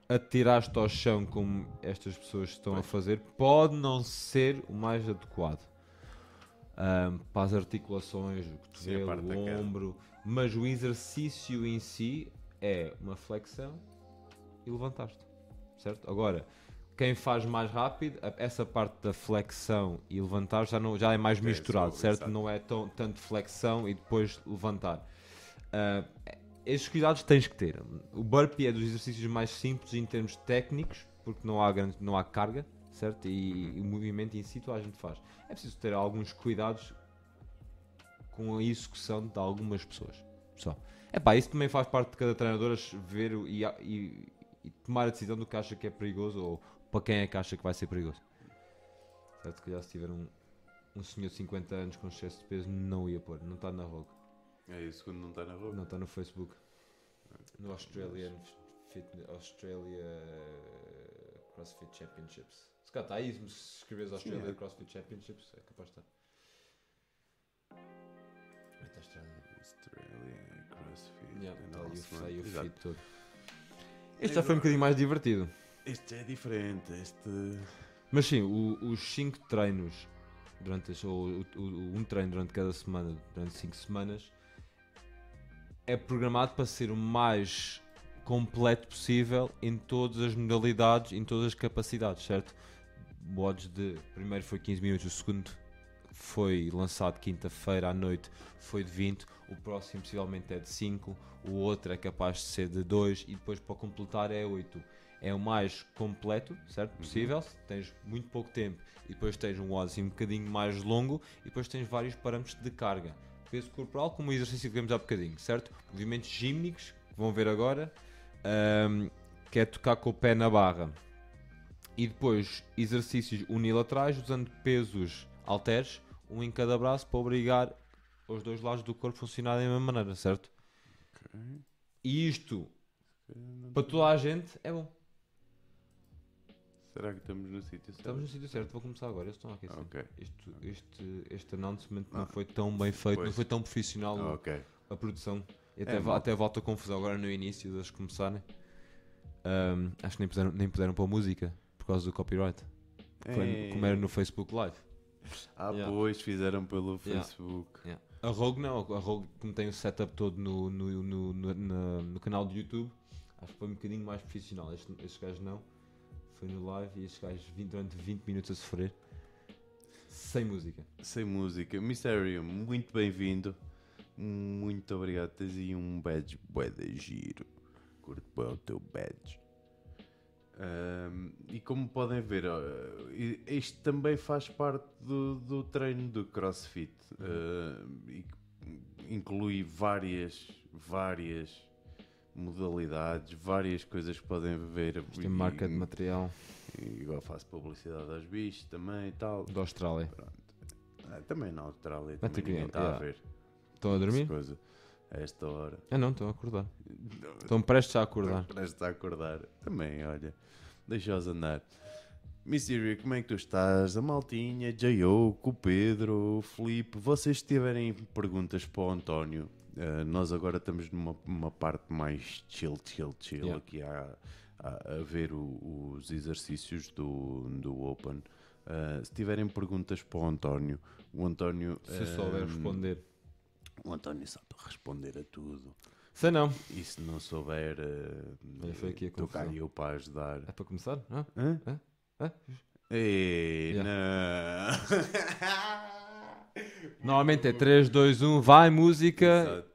S2: atirar-te ao chão como estas pessoas estão a fazer pode não ser o mais adequado. Ahm, para as articulações, o cotovelo, o ombro, mas o exercício em si é uma flexão e levantaste, certo? Agora, quem faz mais rápido, essa parte da flexão e levantar já, não, já é mais
S1: É,
S2: misturado,
S1: só-
S2: certo? Não é tão, tanto flexão e depois levantar. Ah, estes cuidados tens que ter. O burpee é dos exercícios mais simples em termos técnicos, porque não há, grande, não há carga, certo? E, e o movimento em si a gente faz. É preciso ter alguns cuidados com a execução de algumas pessoas. Só. Epá, isso também faz parte de cada treinador ver e, e- e tomar a decisão do que acha que é perigoso ou para quem é que acha que vai ser perigoso. Certo? Se calhar se tiver um, um senhor de 50 anos com excesso de peso, não ia pôr, não está na Rogue,
S1: É isso quando não está na roupa.
S2: não está no Facebook. No Australian Fitness, Australia CrossFit Championships. Se calhar está aí, se escreveres Australia
S1: é.
S2: CrossFit Championships, é capaz de estar. Mete Australia.
S1: Australia, CrossFit.
S2: Yeah,
S1: and
S2: tá aí o o fit todo. Este já foi um bocadinho mais divertido.
S1: Este é diferente. Este.
S2: Mas sim, o- os 5 treinos durante as- ou o- o- um treino durante cada semana, durante 5 semanas, é programado para ser o mais completo possível em todas as modalidades, em todas as capacidades, certo? Modos de primeiro foi 15 minutos, o segundo foi lançado quinta-feira à noite, foi de 20, o próximo possivelmente é de 5, o outro é capaz de ser de 2 e depois para completar é 8. É o mais completo, certo? Possível, se tens muito pouco tempo e depois tens um WOD um bocadinho mais longo e depois tens vários parâmetros de carga. Peso corporal, como o exercício que vemos há bocadinho, certo? Movimentos gímnicos, que vão ver agora, ahm, que é tocar com o pé na barra. E depois exercícios unilaterais usando pesos halteres, um em cada braço, para obrigar os dois lados do corpo a funcionarem da mesma maneira, certo? E isto, para toda a gente, é bom.
S1: Será que estamos no sítio certo?
S2: Estamos no sítio certo, vou começar agora. Eles estão aqui. assim.
S1: Ok.
S2: Este, este, este announcement não
S1: Ah.
S2: foi tão bem feito, não
S1: Pois.
S2: foi tão profissional
S1: Ah, ok.
S2: a produção.
S1: É,
S2: até, vo-
S1: mal.
S2: até volta a confusão agora no início deles começarem. Ahm, acho que nem puderam, nem puderam pôr música por causa do copyright. Foi-
S1: É.
S2: Como era no Facebook Live.
S1: Ah,
S2: Yeah.
S1: pois fizeram pelo
S2: Yeah.
S1: Facebook.
S2: Yeah. A Rogue não, a Rogue como tem o setup todo no, no, no, no, no canal do YouTube, acho que foi um bocadinho mais profissional. Este, estes gajos não. Foi no live e estes gajos vin- durante 20 minutos a sofrer. Sem música.
S1: Sem música. Mysterium, muito bem-vindo. Muito obrigado. Tens aí um badge bué de giro. Curto bem o teu badge. Ahm, e como podem ver, isto também faz parte do, do treino do CrossFit. Ahm, e inclui várias, várias modalidades, várias coisas que podem ver.
S2: Isto é marca de material
S1: e Igual faço publicidade aos bichos também e tal.
S2: da Austrália.
S1: Ah, também na Austrália,
S2: Vai
S1: também ninguém está a
S2: yeah.
S1: ver.
S2: Estão a dormir?
S1: Coisa, a esta hora.
S2: Ah não, estão a acordar. Estão prestes a acordar.
S1: Parece a acordar. Também, olha. Deixa-os andar. Mysterio, como é que tu estás? A Maltinha, J.O., com o Pedro, o Felipe. Vocês tiverem perguntas para o António, eh, nós agora estamos numa numa parte mais chill, chill, chill,
S2: Yeah.
S1: aqui a, a, a ver o- os exercícios do, do Open. Eh, se tiverem perguntas para o António, o António.
S2: Se souber
S1: eh,
S2: responder.
S1: O António sabe responder a tudo.
S2: Sei não.
S1: E se não souber,
S2: a
S1: estou cá eu para ajudar.
S2: É para começar? Hã?
S1: Hã?
S2: Hã? Hã?
S1: Ei,
S2: Yeah.
S1: não.
S2: Normalmente é 3, 2, 1, vai música.
S1: Exato.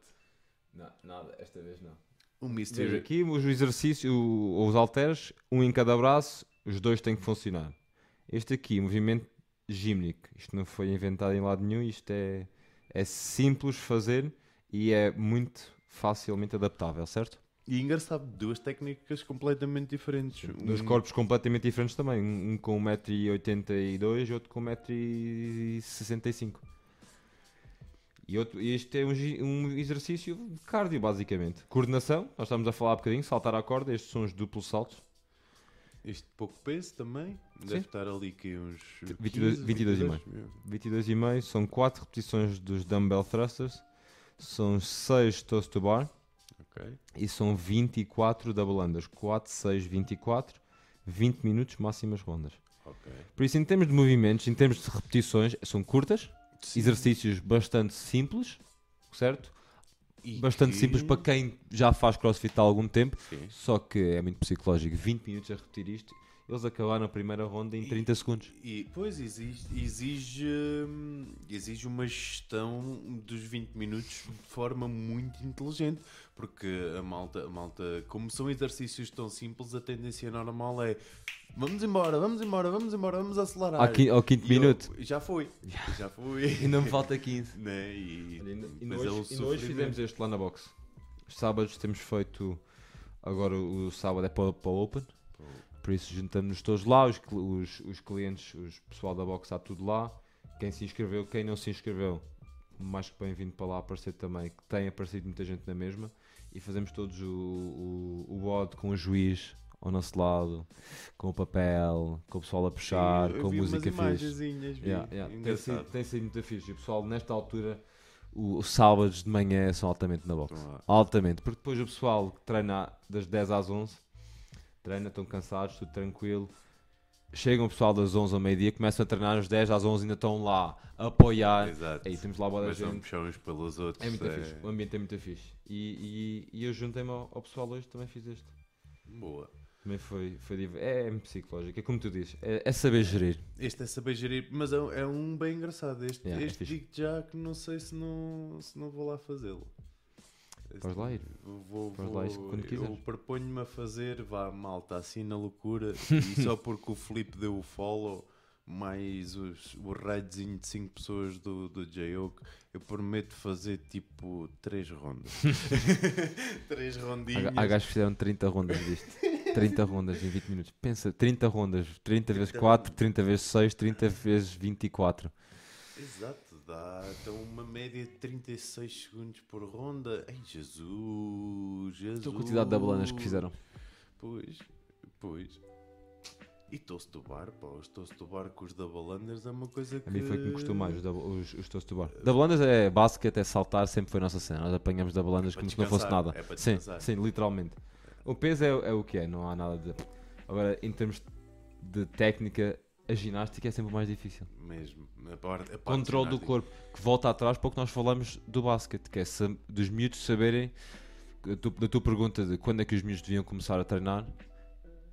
S2: Não, nada, esta vez não.
S1: O
S2: Veja
S1: Mystery.
S2: aqui os exercícios, o- os halteres, um em cada braço, os dois têm que funcionar. Este aqui, movimento Gymnic. Isto não foi inventado em lado nenhum, isto é, é simples fazer e é muito facilmente adaptável, certo?
S1: E engraçado, duas técnicas completamente diferentes.
S2: Dois
S1: Um-
S2: corpos completamente diferentes também, um com 1,82m e outro com 1,65m. E outro, este é um, um exercício de cardio, basicamente. Coordenação, nós estamos a falar um bocadinho, saltar à corda, estes são os duplos saltos.
S1: Este pouco peso também. Deve estar ali que uns
S2: 22
S1: 15,
S2: 22 e
S1: 22.
S2: 22,5 são 4 repetições dos dumbbell thrusters, são 6 toes to bar
S1: Ok.
S2: e são 24 double unders. 4, 6, 24, 20 minutos máximas rondas.
S1: ok.
S2: Por isso, em termos de movimentos, em termos de repetições, são curtas,
S1: Sim.
S2: exercícios bastante simples, certo?
S1: E
S2: Bastante
S1: que-
S2: simples para quem já faz crossfit há algum tempo,
S1: Sim.
S2: só que é muito psicológico. 20 minutos a repetir isto, eles acabaram a primeira ronda em 30 segundos.
S1: E, pois, exige, exige, hum, exige uma gestão dos 20 minutos de forma muito inteligente, porque a malta, a malta, como são exercícios tão simples, a tendência normal é vamos embora, vamos embora, vamos embora, vamos acelerar.
S2: Ao, qui- ao quinto
S1: E eu-
S2: minuto,
S1: já foi, já foi.
S2: ainda me falta 15.
S1: né? E,
S2: E
S1: mas
S2: hoje,
S1: é um
S2: e hoje fizemos este lá na box. Os sábados temos feito. Agora o sábado é para, para o Open. Por isso juntamos-nos todos lá. Os, os, os clientes, os pessoal da box está tudo lá. Quem se inscreveu, quem não se inscreveu, mais que bem-vindo para lá aparecer também. Que tem aparecido muita gente na mesma. E fazemos todos o, o, o bode com o juiz ao nosso lado, com o papel, com o pessoal a puxar,
S1: Eu
S2: com
S1: umas
S2: música fixe. Yeah, yeah. Tem, sido, tem sido muito fixe. E o pessoal, nesta altura, os sábados de manhã são altamente na box.
S1: Estão lá.
S2: Altamente. Porque depois o pessoal que treina das 10 às 11, treina, estão cansados, tudo tranquilo. Chegam o pessoal das 11 ao meio-dia, começam a treinar às 10 às 11, ainda estão lá a apoiar.
S1: Exato.
S2: Aí temos lá boa
S1: a
S2: gente.
S1: puxar uns pelos outros.
S2: É muito
S1: é
S2: fixe. O ambiente é muito fixe. E, e, e eu juntei-me ao, ao pessoal hoje, também fiz este.
S1: Boa.
S2: Também foi, foi é, é psicológico. É como tu dizes, é, é saber gerir.
S1: Este é saber gerir, mas é, um- é um bem engraçado. Este,
S2: Yeah, é
S1: este digo já que não sei se não, se não vou lá fazê-lo.
S2: Podes lá ir.
S1: Vou, vou,
S2: lá ir quando
S1: eu
S2: quiseres.
S1: proponho-me a fazer, vá malta, assim na loucura, e só porque o Felipe deu o follow, mais os, o raidzinho de 5 pessoas do, do J-Oak, eu prometo fazer tipo 3 rondas. 3 rondinhas.
S2: Há, há gajos que fizeram 30 rondas disto. 30 rondas em 20 minutos. Pensa, 30 rondas. 30 vezes 4, 30 vezes 6, 30 vezes 24.
S1: Exato, dá então uma média de 36 segundos por ronda. Ei, Jesus, Jesus.
S2: Então a quantidade de balanas que fizeram.
S1: Pois, pois. E toast to bar, pá, os toast to bar com os double unders é uma coisa que...
S2: A mim foi que me custou mais os, os, os toast to bar. Da balandas é basquete, é saltar, sempre foi a nossa cena. Nós apanhamos da balandas
S1: para
S2: como se não fosse nada.
S1: é para
S2: sim, sim, literalmente. O peso é, é o que é, não há nada de. Agora, em termos de técnica, a ginástica é sempre mais difícil.
S1: Mesmo. A parte, a parte
S2: Controle do corpo, que volta atrás para o que nós falamos do basquete, que é dos miúdos saberem, tu- da tua pergunta de quando é que os miúdos deviam começar a treinar,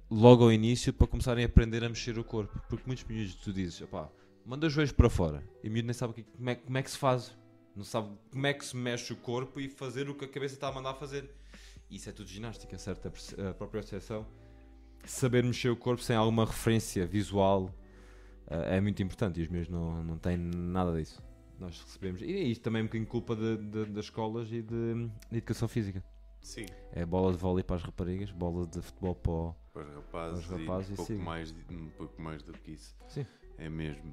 S2: logo ao início para começarem a aprender a mexer o corpo. Porque muitos miúdos tu dizes, opá, manda os joelhos para fora, e o miúdo nem sabe como, é, como é que se faz, não sabe como é que se mexe o corpo e fazer o que a cabeça está a mandar fazer. Isso é tudo ginástica, certo? A própria percepção, saber mexer o corpo sem alguma referência visual é muito importante e os meus não, não têm nada disso. Nós recebemos, e isto também é um bocadinho culpa de- de- das escolas e de, de educação física.
S1: Sim,
S2: É bola de vôlei para as raparigas, bola de futebol para o...
S1: para os rapazes,
S2: Para os rapazes
S1: e
S2: e
S1: pouco, mais, um pouco mais do que isso.
S2: Sim.
S1: É mesmo.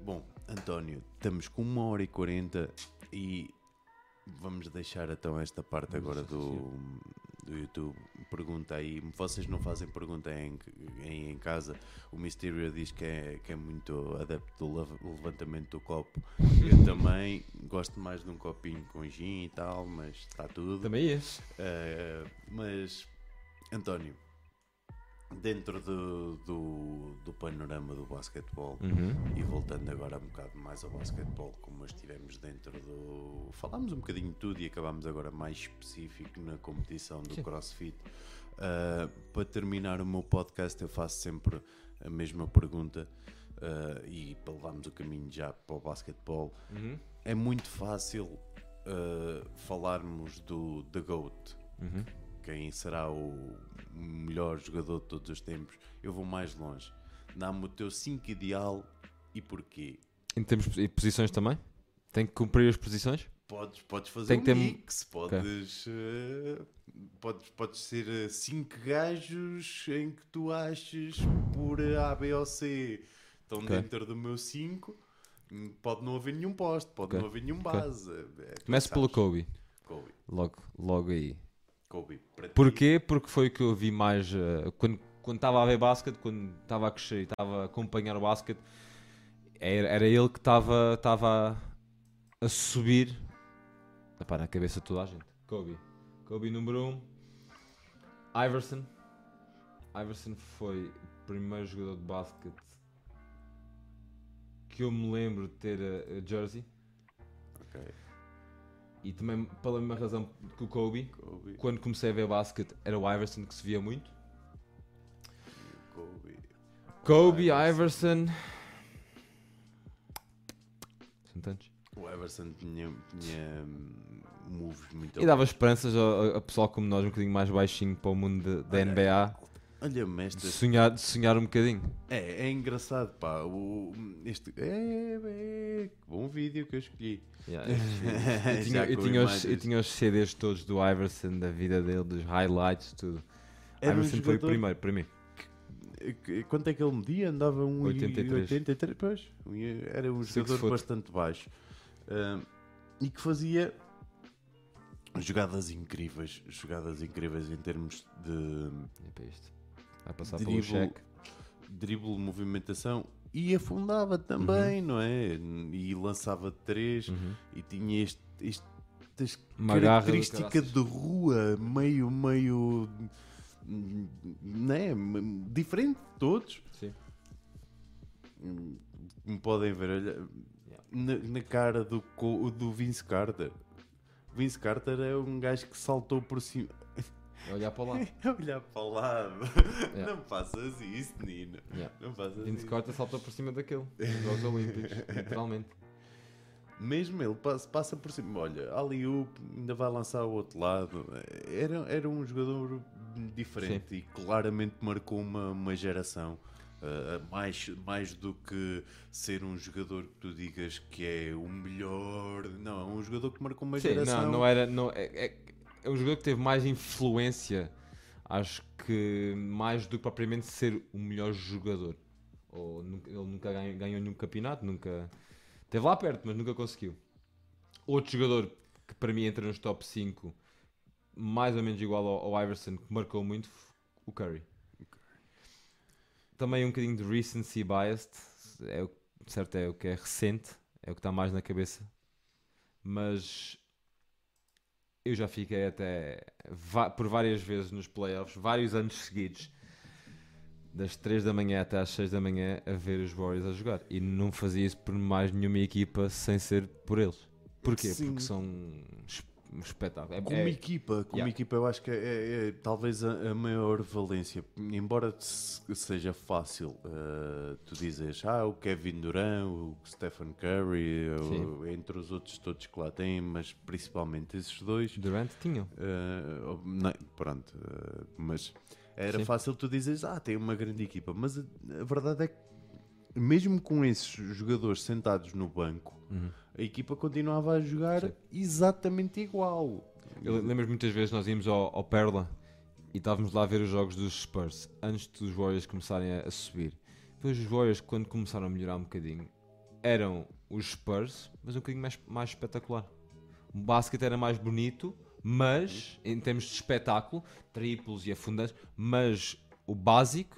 S1: Bom, António, estamos com uma hora e 40 e vamos deixar então esta parte
S2: Vamos
S1: agora do, do YouTube. Pergunta aí, vocês não fazem pergunta em, em, em casa. O Mysterio diz que é, que é muito adepto do lev- levantamento do copo. Eu também gosto mais de um copinho com gin e tal, mas está tudo.
S2: Também é.
S1: Eh, mas, António, dentro do, do, do panorama do basquetebol,
S2: Uhum.
S1: e voltando agora um bocado mais ao basquetebol, como estivemos dentro do. Falámos um bocadinho de tudo e acabámos agora mais específico na competição do
S2: Sim.
S1: CrossFit. Uh, para terminar o meu podcast, eu faço sempre a mesma pergunta uh, e para levarmos o caminho já para o basquetebol.
S2: Uhum.
S1: É muito fácil uh, falarmos do The GOAT,
S2: Uhum.
S1: Quem será o melhor jogador de todos os tempos. Eu vou mais longe. Dá-me o teu 5 ideal E porquê?
S2: Em termos de posições também? Tem que cumprir as posições?
S1: Podes, podes fazer
S2: Tem
S1: um
S2: ter-
S1: mix, podes, eh, podes, podes ser eh, cinco gajos em que tu achas por A, B ou C estão
S2: Ok.
S1: dentro do meu 5. Pode não haver nenhum poste, pode
S2: Ok.
S1: não haver nenhum base. É, tu
S2: Começo pelo. Kobe.
S1: Kobe.
S2: Logo, logo aí.
S1: Kobe. Para ti,
S2: Porquê? Porque foi o que eu vi mais eh, quando quando estava a ver basquete, quando estava a crescer e estava a acompanhar o basquete, era, era ele que estava estava a subir epá, na cabeça de toda a gente. Kobe. Kobe número 1. Um. Iverson. Iverson foi o primeiro jogador de basquete que eu me lembro de ter a, a jersey
S1: Ok.
S2: E também pela mesma razão que o Kobe.
S1: Kobe.
S2: Quando comecei a ver basquete era o Iverson que se via muito.
S1: Kobe.
S2: Kobe,
S1: Iverson.
S2: Iverson. São tantos.
S1: O Everson tinha, tinha hum, moves muito
S2: E dava esperanças a, a- pessoal como nós, um bocadinho mais baixinho para o mundo de- da NBA,
S1: Olha-me
S2: de sonhar, de sonhar um bocadinho.
S1: É, é engraçado, pá. O, este, é, é, bom vídeo que eu escolhi.
S2: Yeah, eu, tinha, eu, tinha os, eu tinha os CDs todos do Iverson, da vida dele, dos highlights, tudo.
S1: Era um
S2: Iverson foi o primeiro para mim.
S1: Que- Quanto é que ele media? Andava um
S2: 83.
S1: 83, pois. Um Era um
S2: Six
S1: jogador
S2: foot.
S1: bastante baixo. E que fazia jogadas incríveis. Jogadas incríveis em termos de
S2: E para isto. Vai passar pelo cheque.
S1: drible, movimentação. E afundava também, não é? E lançava três.
S2: Uhum.
S1: E tinha este, este, esta
S2: Uma garra do
S1: característica de rua, meio, meio. Né? Diferente de todos.
S2: Sim.
S1: Como podem ver, olha, na, na cara do, do Vince Carter. Vince Carter é um gajo que saltou por cima.
S2: É olhar para lá.
S1: Olhar para o lado.
S2: Yeah.
S1: Não faças isso, Nino.
S2: Yeah.
S1: Não faças
S2: Vince
S1: isso.
S2: Carter saltou por cima daquele. Nos Jogos Olímpicos, literalmente.
S1: Mesmo ele passa, passa por cima. Olha, ali ainda vai lançar o outro lado. Era, era um jogador diferente e claramente marcou uma, uma geração. Uh, mais, mais do que ser um jogador que tu digas que é o melhor. Não, é um jogador que marcou uma
S2: Sim,
S1: geração.
S2: não, não era. Não, é, é, é um jogador que teve mais influência, acho que mais do que propriamente ser o melhor jogador. Ou, nunca- ele nunca ganhou, ganhou nenhum campeonato, nunca. Esteve lá perto, mas nunca conseguiu. Outro jogador que para mim entra nos top 5, mais ou menos igual ao, ao Iverson, que marcou muito, o Curry. Também um bocadinho de recency biased, é o, certo, é o que é recente, é o que está mais na cabeça. Mas eu já fiquei até por várias vezes nos playoffs, vários anos seguidos, das 3 da manhã até às 6 da manhã, a ver os Warriors a jogar. E não fazia isso por mais nenhuma equipa sem ser por eles. Porquê?
S1: Sim.
S2: Porque são um es- espetáculo. É-
S1: Como
S2: é-
S1: equipa, como
S2: Yeah.
S1: equipa eu acho que é, é- talvez a, a maior valência. Embora se- seja fácil uh, tu dizes, ah, o Kevin Durant, o Stephen Curry, o- entre os outros todos que lá têm, mas principalmente esses dois.
S2: Durant tinham.
S1: uh, não, pronto, uh, mas era
S2: Sim.
S1: fácil tu dizes, ah, tem uma grande equipa, mas a, a verdade é que mesmo com esses jogadores sentados no banco,
S2: Uhum.
S1: A equipa continuava a jogar
S2: Sim.
S1: exatamente igual.
S2: Eu lembro muitas vezes nós íamos ao, ao Perla e estávamos lá a ver os jogos dos Spurs antes dos Warriors começarem a, a subir. Depois os Warriors, quando começaram a melhorar um bocadinho, eram os Spurs, mas um bocadinho mais, mais espetacular. O basquete era mais bonito, mas em termos de espetáculo, triplos e afundantes, mas o básico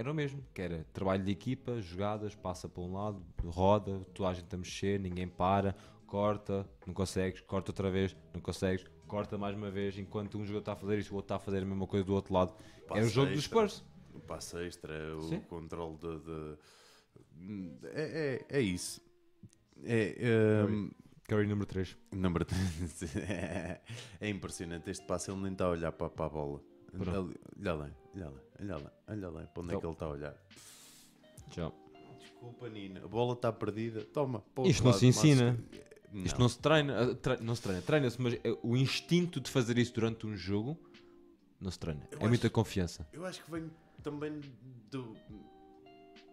S2: era o mesmo, que era trabalho de equipa, jogadas, passa para um lado, roda, toda a gente a mexer, ninguém para, corta, não consegues, corta outra vez, não consegues, corta mais uma vez, enquanto um jogador está a fazer isto, o outro está a fazer a mesma coisa do outro lado. é o jogo dos
S1: extra.
S2: Spurs.
S1: O passe extra, o
S2: Sim.
S1: controle de. de- É, é, é isso. É, um,
S2: Curry número 3.
S1: number é impressionante. Este passe ele nem está a olhar para, para a bola.
S2: Pronto.
S1: Olha lá, olha lá, olha lá, olha lá. Para onde é que ele está a olhar?
S2: Tchau.
S1: Desculpa, Nina. A bola está perdida. Toma. o
S2: Isto não
S1: lado,
S2: se ensina.
S1: mas-
S2: Isto não se treina, ah, tre- não se treina, treina-se, mas eh, o instinto de fazer isso durante um jogo não se treina.
S1: Eu
S2: é muita
S1: acho-
S2: confiança.
S1: Eu acho que vem também do.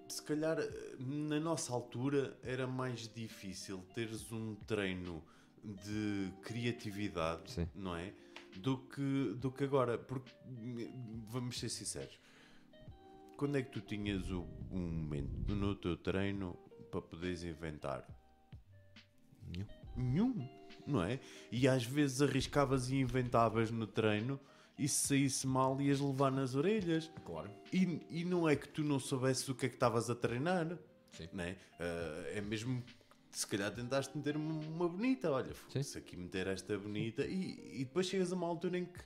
S1: se calhar na nossa altura era mais difícil teres um treino de criatividade,
S2: Sim.
S1: não é? Do que, do que agora. Porque, vamos ser sinceros, quando é que tu tinhas o, um momento no teu treino para poderes inventar?
S2: Nenhum.
S1: Nenhum, não é? E às vezes arriscavas e inventavas no treino e se saísse mal ias levar nas orelhas.
S2: Claro.
S1: E, e não é que tu não soubesses o que é que estavas a treinar,
S2: Sim.
S1: né? Ah, é mesmo se calhar tentaste meter uma, bonita, olha, se aqui meter esta bonita, e, e depois chegas a uma altura em que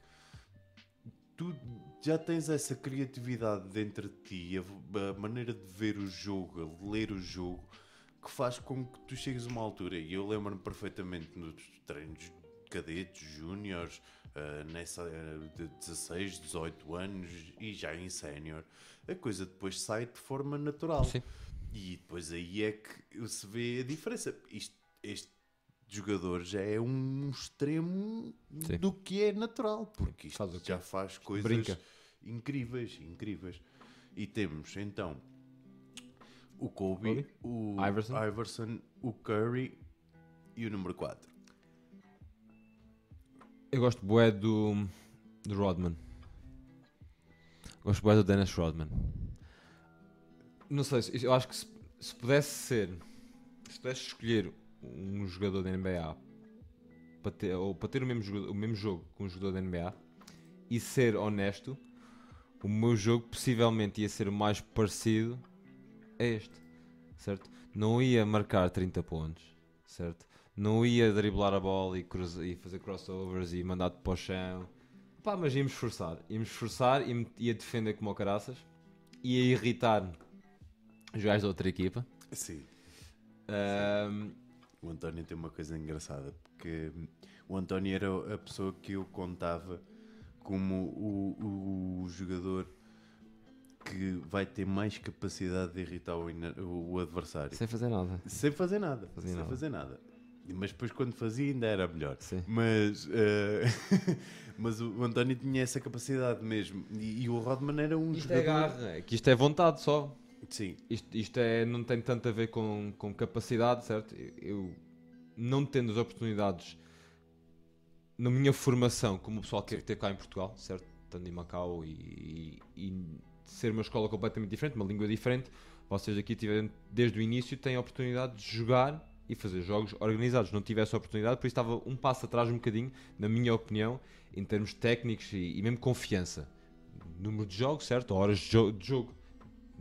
S1: tu já tens essa criatividade dentro de ti, a, a maneira de ver o jogo, a ler o jogo, que faz com que tu chegues a uma altura, e eu lembro-me perfeitamente nos treinos cadetes, júniores, ah, nessa ah, de 16, 18 anos e já em sénior, a coisa depois sai de forma natural.
S2: Sim.
S1: E depois aí é que se vê a diferença. Isto- este jogador já é um extremo
S2: Sim.
S1: do que é natural, porque isto
S2: Faz
S1: já faz coisas
S2: Brinca.
S1: incríveis, incríveis. E temos então o Kobe,
S2: Kobe,
S1: o
S2: Iverson.
S1: Iverson, o Curry e o número 4.
S2: Eu gosto bué do, do Rodman. Gosto bué do Dennis Rodman. Não sei, se- eu acho que se, se pudesse ser, se pudesse escolher um jogador da NBA para ter, ou para ter o mesmo, jogador- o mesmo jogo com um jogador da NBA e ser honesto, o meu jogo possivelmente ia ser o mais parecido a este, certo? Não ia marcar 30 pontos, certo? Não ia driblar a bola e, e fazer crossovers e mandar-te para o chão. Pá, mas íamos esforçar. Íamos esforçar e ia defender como o caraças. Ia irritar gajos da outra equipa.
S1: Sim.
S2: Ahm,
S1: O António tem uma coisa engraçada, porque o António era a pessoa que eu contava como o, o jogador que vai ter mais capacidade de irritar o, o- o adversário.
S2: sem fazer nada.
S1: Sem fazer nada.
S2: Fazia
S1: sem
S2: nada.
S1: fazer nada. Mas depois quando fazia ainda era melhor.
S2: Sim.
S1: Mas, eh, mas o António tinha essa capacidade mesmo. E, e o Rodman era um
S2: Isto é
S1: jogador...
S2: garra, é que isto é vontade só.
S1: Sim,
S2: Isto, isto é, não tem tanto a ver com, com capacidade, certo? Eu, não tendo as oportunidades na minha formação, como o pessoal quer ter cá em Portugal, certo? Estando em Macau e, e, e ser uma escola completamente diferente, uma língua diferente, vocês aqui tiveram, desde o início, têm a oportunidade de jogar e fazer jogos organizados. Não tive essa oportunidade, por isso estava um passo atrás um bocadinho, na minha opinião, em termos técnicos e, e mesmo confiança. Número de jogos, certo? Horas de, jo- de jogo.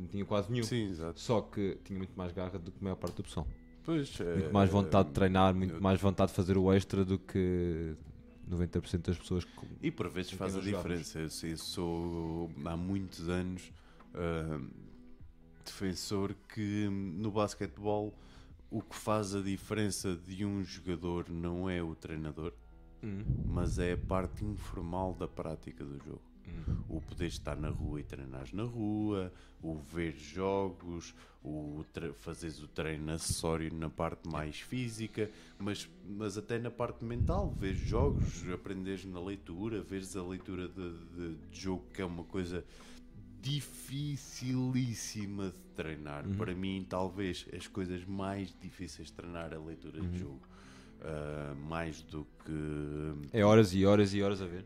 S2: Não tinha quase nenhum.
S1: sim, exato.
S2: Só que tinha muito mais garra do que a maior parte do pessoal.
S1: Pois,
S2: Muito
S1: eh,
S2: mais vontade de treinar, muito
S1: eu-
S2: mais vontade de fazer o extra do que 90% das pessoas que.
S1: E por vezes
S2: com
S1: faz a diferença. Eu, sei, sou há muitos anos ah, defensor que no basquetebol o que faz a diferença de um jogador não é o treinador,
S2: Hum,
S1: mas é a parte informal da prática do jogo. O poder estar na rua e treinares na rua, o ver jogos, o fazeres o treino acessório na parte mais física, mas, mas até na parte mental, ver jogos, aprenderes na leitura, veres a leitura de, de- de jogo, que é uma coisa dificilíssima de treinar. Para mim, talvez as coisas mais difíceis de treinar é a leitura de jogo. Ah, mais do que
S2: É horas e horas e horas a ver.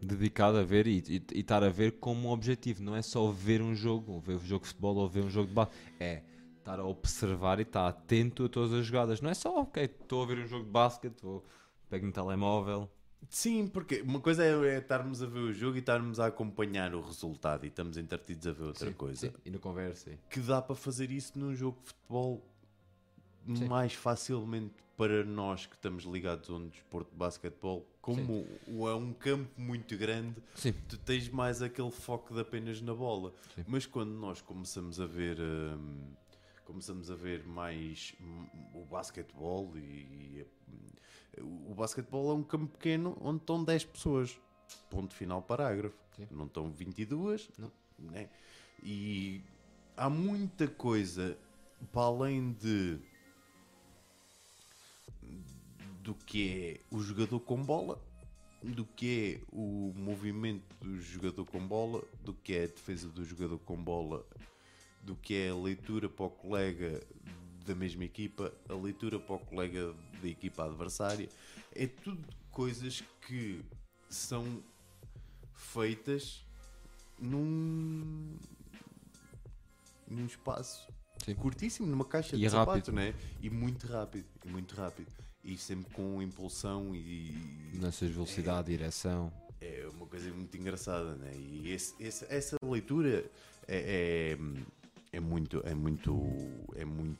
S2: Dedicado a ver e, e, e estar a ver como um objetivo. Não é só ver um jogo, ou ver um jogo de futebol ou ver um jogo de basquete. É estar a observar e estar atento a todas as jogadas. Não é só, ok, estou a ver um jogo de basquete, vou pego no telemóvel.
S1: Sim, porque uma coisa é, é estarmos a ver o jogo e estarmos a acompanhar o resultado e estamos entretidos a ver outra
S2: Sim,
S1: coisa.
S2: sim, E na conversa. sim.
S1: Que dá para fazer isso num jogo de futebol mais facilmente para nós que estamos ligados a um desporto de basquetebol. Como o- é um campo muito grande,
S2: Sim.
S1: tu tens mais aquele foco de apenas na bola.
S2: Sim.
S1: Mas quando nós começamos a ver. hum, começamos a ver mais o basquetebol e, e, o basquetebol é um campo pequeno onde estão 10 pessoas. Ponto final, parágrafo.
S2: Sim.
S1: Não estão 22.
S2: Não.
S1: Né? E há muita coisa para além de do que é o jogador com bola, do que é o movimento do jogador com bola, do que é a defesa do jogador com bola, do que é a leitura para o colega da mesma equipa, a leitura para o colega da equipa adversária. É tudo coisas que são feitas num, num espaço
S2: Sim.
S1: curtíssimo, numa caixa
S2: E
S1: de
S2: é
S1: sapato,
S2: rápido.
S1: né? E muito rápido, e muito rápido. E sempre com impulsão e
S2: Nessas velocidade, direção.
S1: é uma coisa muito engraçada, né? E esse- esse- essa leitura é, é, é muito, é muito, é muito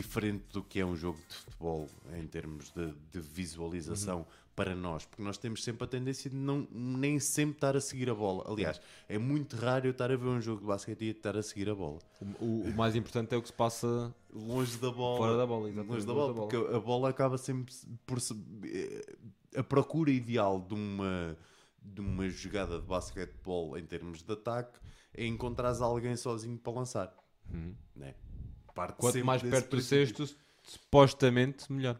S1: diferente do que é um jogo de futebol em termos de, de visualização para nós, porque nós temos sempre a tendência de não nem sempre estar a seguir a bola. Aliás, é muito raro eu estar a ver um jogo de basquete e estar a seguir a bola.
S2: O, o- o mais importante é o que se passa
S1: Longe da bola.
S2: fora da bola. exatamente,
S1: longe da bola, porque a bola acaba sempre por se- eh, a procura ideal de uma de uma jogada de basquetebol em termos de ataque é encontrares alguém sozinho para lançar,
S2: Uhum.
S1: né? Parte
S2: Quanto mais perto do sexto, supostamente melhor.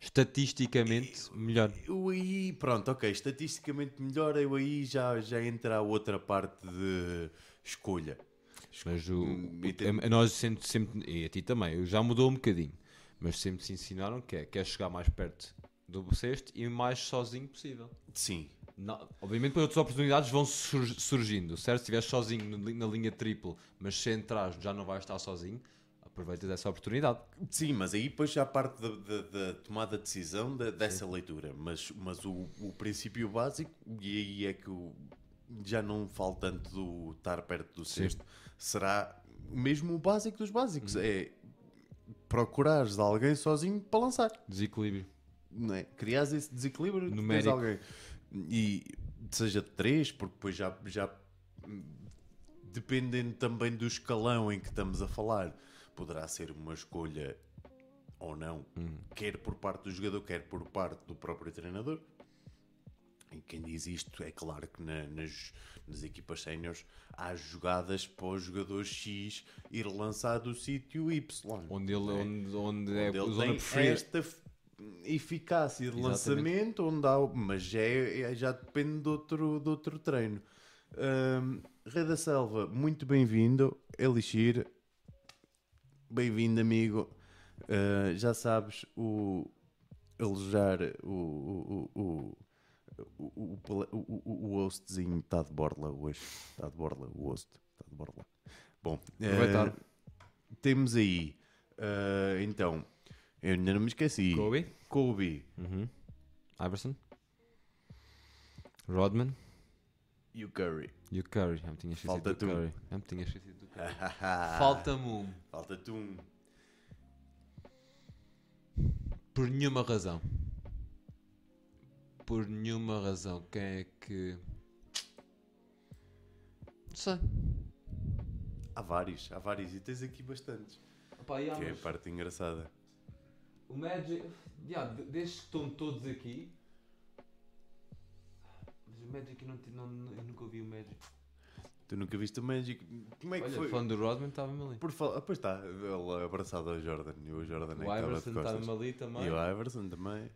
S2: Estatisticamente melhor.
S1: Eu aí, pronto, ok, estatisticamente melhor, eu aí já, já entra a outra parte de escolha.
S2: Mas o,
S1: Hum,
S2: o-
S1: e tem-
S2: a- nós sempre, sempre, e a ti também, já mudou um bocadinho, mas sempre se ensinaram que é, que é chegar mais perto do sexto e o mais sozinho possível.
S1: Sim,
S2: Não, obviamente depois outras oportunidades vão sur- surgindo, certo? Se estiveres sozinho na linha triplo, mas se entrares já não vais estar sozinho, aproveitas essa oportunidade.
S1: Sim, mas aí depois já parte da, da- da tomada de decisão da- dessa leitura. Mas, mas o, o princípio básico, e aí é que o- já não falo tanto do estar perto do sexto, será mesmo o básico dos básicos. É procurares alguém sozinho para lançar.
S2: Desequilíbrio.
S1: Não é? Criares esse desequilíbrio,
S2: Numérico.
S1: alguém. E seja de três, porque depois já, já dependendo também do escalão em que estamos a falar, poderá ser uma escolha ou não, quer por parte do jogador, quer por parte do próprio treinador. E quem diz isto é claro que na- nas, nas equipas séniores há jogadas para o jogador X ir lançar do sítio Y.
S2: Onde ele,
S1: É.
S2: onde, onde é
S1: Onde ele tem
S2: preferida.
S1: esta eficácia de
S2: Exatamente.
S1: lançamento, onde há, mas já, é- é- já depende de outro, de outro treino. Ahm, Rei da Selva, muito bem-vindo. Elixir, bem-vindo, amigo. Ah, já sabes, o alojar o, o, o, o, o, o, o, hostzinho está de borla hoje. Está de borla, o host está de borla. Bom, ah, temos aí, ah, então, eu ainda não me esqueci.
S2: Kobe.
S1: Kobe
S2: Uhum. Iverson. Rodman.
S1: e o Curry.
S2: E o Curry. Já me tinha esquecido
S1: Falta
S2: do
S1: tu.
S2: Curry. Já me tinha esquecido. Falta-me um.
S1: Falta-te um.
S2: Por nenhuma razão. Por nenhuma razão. Quem é que. Não sei.
S1: Há vários, há vários e tens aqui bastantes.
S2: Opa,
S1: Que é a parte engraçada.
S2: O Magic. Yeah, de- desde que estão todos aqui. Mas o Magic eu, não, não- eu nunca ouvi o Magic.
S1: Tu nunca viste o Magic? Como é que
S2: Olha,
S1: foi?
S2: fã do Rodman estava-me ali.
S1: Por falar, ah, pois está, ele abraçado ao Jordan e o Jordan é que
S2: O
S1: estava de
S2: Iverson estava-me ali também.
S1: E o Iverson também,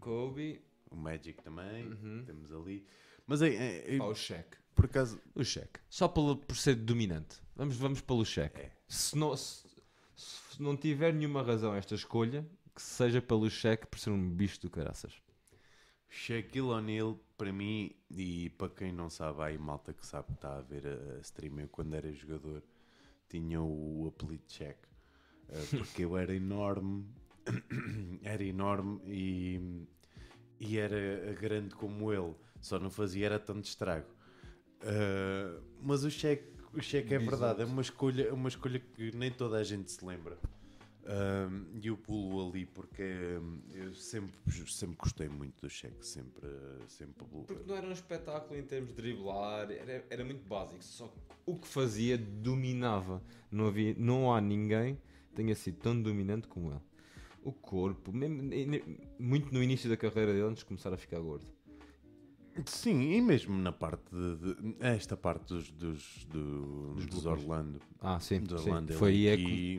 S2: Kobe.
S1: o Magic também,
S2: Uhum.
S1: temos ali. Mas é, é- é-
S2: Pá, o Shaq.
S1: por acaso,
S2: O Shaq. Só pelo, por ser dominante. Vamos, vamos pelo Shaq.
S1: É.
S2: Se, não, se, se não tiver nenhuma razão esta escolha, que seja pelo Shaq por ser um bicho do caraças.
S1: Shaquille O'Neal, para mim, e para quem não sabe, há aí malta que sabe que está a ver a, a stream, eu quando era jogador tinha o apelido Shaq, eh, porque eu era enorme, era enorme e, e era grande como ele, só não fazia era tanto estrago. Eh, mas o Shaq, o Shaq é verdade, é uma escolha, é uma escolha que nem toda a gente se lembra. Um, e eu pulo ali porque um, eu sempre, sempre gostei muito do cheque, sempre, sempre
S2: Porque não era um espetáculo em termos de driblar, era, era muito básico. Só que o que fazia dominava. Não, havia, não há ninguém que tenha sido tão dominante como ele. O corpo, mesmo, muito no início da carreira dele, antes de começar a ficar gordo.
S1: Sim, e mesmo na parte de, de- esta parte dos, dos, do-
S2: Dos
S1: dos. Orlando,
S2: Ah, sim.
S1: Orlando
S2: Foi aí é que
S1: aqui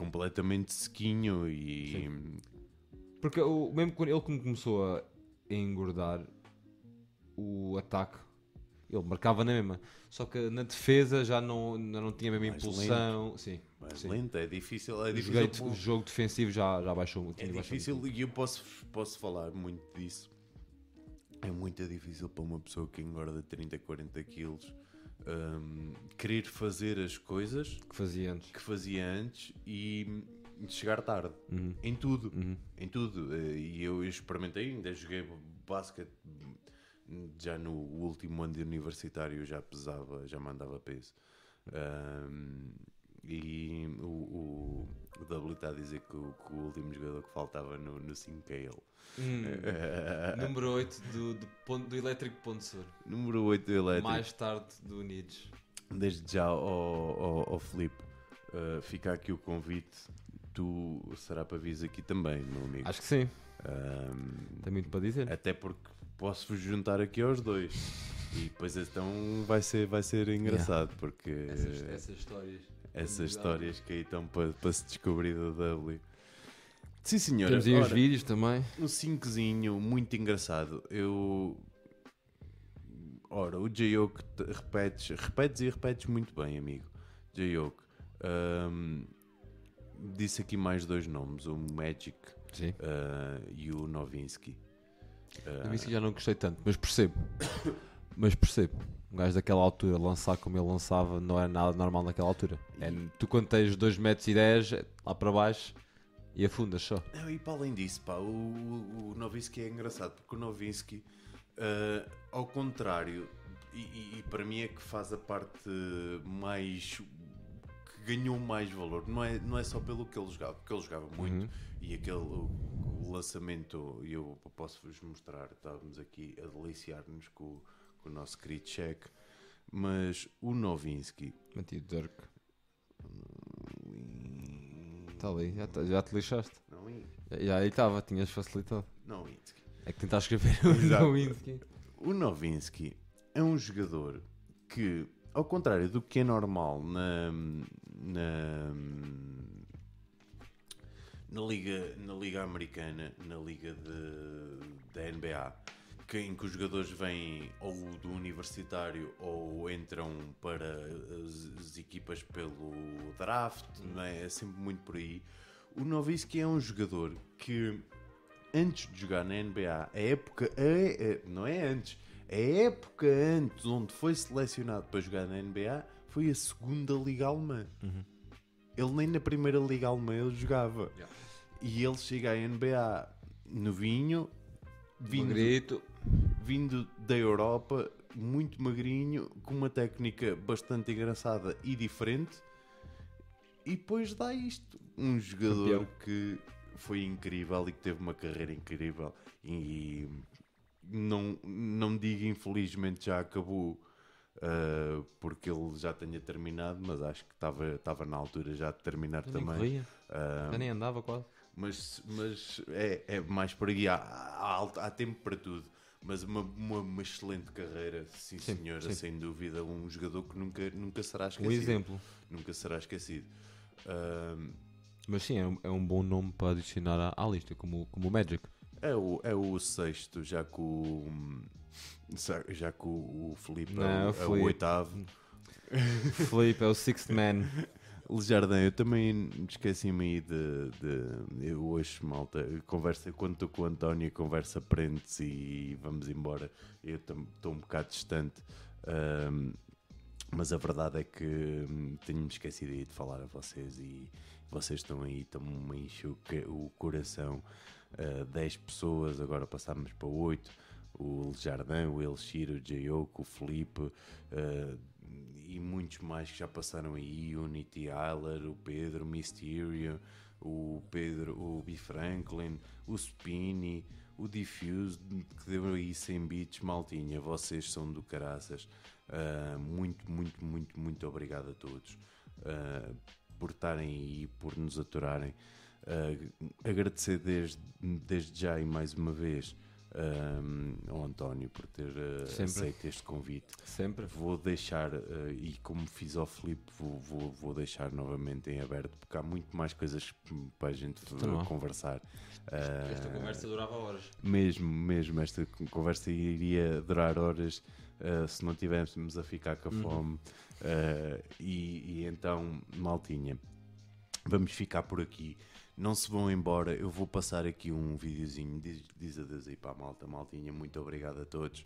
S1: completamente sequinho e
S2: Porque o, mesmo quando ele começou a engordar, o ataque Ele marcava na mesma. Só que na defesa já não, não tinha a mesma
S1: Mais
S2: impulsão. Sim.
S1: Mais
S2: sim.
S1: lento, é difícil. É
S2: O,
S1: difícil
S2: jogo, o jogo defensivo já, já baixou.
S1: É difícil e eu posso, posso falar muito disso. É muito difícil para uma pessoa que engorda 30, 40 quilos hum, querer fazer as coisas
S2: que fazia antes.
S1: que fazia antes e chegar tarde.
S2: Uhum.
S1: Em tudo.
S2: Uhum.
S1: Em tudo. Eh, E eu experimentei, ainda joguei basquete já no último ano de universitário já pesava, já mandava peso. Ahm, e o, o, o W está a dizer que o, que o último jogador que faltava no, no 5 é ele.
S2: Hum. Número 8 do, do, ponto, do Elétrico Ponte Sur.
S1: Número 8 do elétrico.
S2: Mais tarde do Unidos.
S1: Desde já ao, ao, ao Filipe, uh, fica aqui o convite. Tu será para vir aqui também, meu amigo.
S2: Acho que sim.
S1: Ahm,
S2: Tem muito para dizer.
S1: até porque posso vos juntar aqui aos dois. E depois então vai ser, vai ser engraçado porque
S2: Essas, essas histórias.
S1: Essas histórias que aí estão para, para se descobrir da W. Sim senhora,
S2: Temos aí os
S1: Ora,
S2: vídeos também.
S1: um cincozinho muito engraçado. Eu. Ora, o J-Oak te- repetes, repetes e repetes muito bem, amigo. J-Oak. Ahm, disse aqui mais dois nomes: o Magic ah, e o Novinsky. Ah,
S2: disse que já não gostei tanto, mas percebo. mas percebo. Um gajo daquela altura lançar como ele lançava não é nada normal naquela altura. É, tu quando tens 2 metros e 10 lá para baixo e afundas só.
S1: Não, e para além disso, pá, o, o, o Novinsky é engraçado porque o Novinsky, ah, ao contrário, e, e- e para mim é que faz a parte mais que ganhou mais valor, não é, não é só pelo que ele jogava, porque ele jogava muito
S2: Uhum.
S1: e aquele o, o lançamento, e eu posso-vos mostrar, estávamos aqui a deliciar-nos com, o- com o nosso querido cheque, mas o Novinsky.
S2: Meti o Dirk. Está ali, já, tá- já te lixaste.
S1: É
S2: Já aí estava, tinhas facilitado.
S1: Novinsky.
S2: É que tentar escrever o. Nowinski.
S1: O Novinsky é um jogador que, ao contrário do que é normal na, na, na, liga, na liga americana, na liga de, da NBA, que, em que os jogadores vêm ou do universitário ou entram para as, as equipas pelo draft, não é? é sempre muito por aí. O Novinsky é um jogador que antes de jogar na NBA, a época, a- a- não é antes, a época antes onde foi selecionado para jogar na NBA foi a segunda liga alemã. Ele nem na primeira liga alemã ele jogava.
S2: Yeah.
S1: E ele chega à NBA novinho, vindo,
S2: Grito.
S1: Vindo da Europa, muito magrinho, com uma técnica bastante engraçada e diferente. E depois dá isto. Um jogador que foi incrível e que teve uma carreira incrível. E não, não digo infelizmente já acabou. ah, porque ele já tenha terminado, mas acho que estava na altura já de terminar
S2: nem
S1: também.
S2: corria.
S1: Ah,
S2: nem andava quase.
S1: mas, mas é, é mais por aí. Há, há, há tempo para tudo. Mas uma, uma, uma excelente carreira, sim,
S2: Sim,
S1: senhora,
S2: sim.
S1: sem dúvida. Um jogador que nunca, nunca será
S2: Um
S1: esquecido.
S2: exemplo.
S1: Nunca será esquecido. Ahm,
S2: Mas sim, é um, é um bom nome para adicionar à, à lista, como, como o Magic.
S1: é, o, é o sexto, já que o. Já que o, o Felipe é, o, é o oitavo.
S2: Felipe é o Sixth Man.
S1: Lejardim, eu também esqueci-me aí de, de- Eu hoje, malta, conversa, quando estou com o António, conversa prende-se e vamos embora. Eu estou um bocado distante. ahm, mas a verdade é que hum, tenho-me esquecido aí de falar a vocês e vocês estão aí, estão-me a o, coração. Ah, 10 pessoas, agora passámos para 8. O Jardim, o Elshiro, o Jayoko, o Felipe ah, e muitos mais que já passaram aí. Unity Eiler, o Pedro, Mysterio, o Pedro, o B. Franklin, o Spini, o Diffuse, que deu aí 100 bits, maltinha. Vocês são do caraças. Ah, muito, muito, muito, muito obrigado a todos ah, por estarem aí, por nos aturarem. Ah, agradecer desde, desde já e mais uma vez ah, ao António por ter ah,
S2: Sempre.
S1: aceito este convite.
S2: Sempre.
S1: Vou deixar, eh, e como fiz ao Filipe, vou, vou, vou deixar novamente em aberto, porque há muito mais coisas para a gente eh,
S2: Então não.
S1: conversar. Eh,
S2: durava horas.
S1: mesmo, mesmo, esta conversa iria durar horas. uh, se não tivéssemos a ficar com a
S2: Uhum.
S1: fome. Uh, e, e então, maltinha, vamos ficar por aqui. Não se vão embora, eu vou passar aqui um videozinho. Diz, diz adeus aí para a malta, maltinha. Muito obrigado a todos.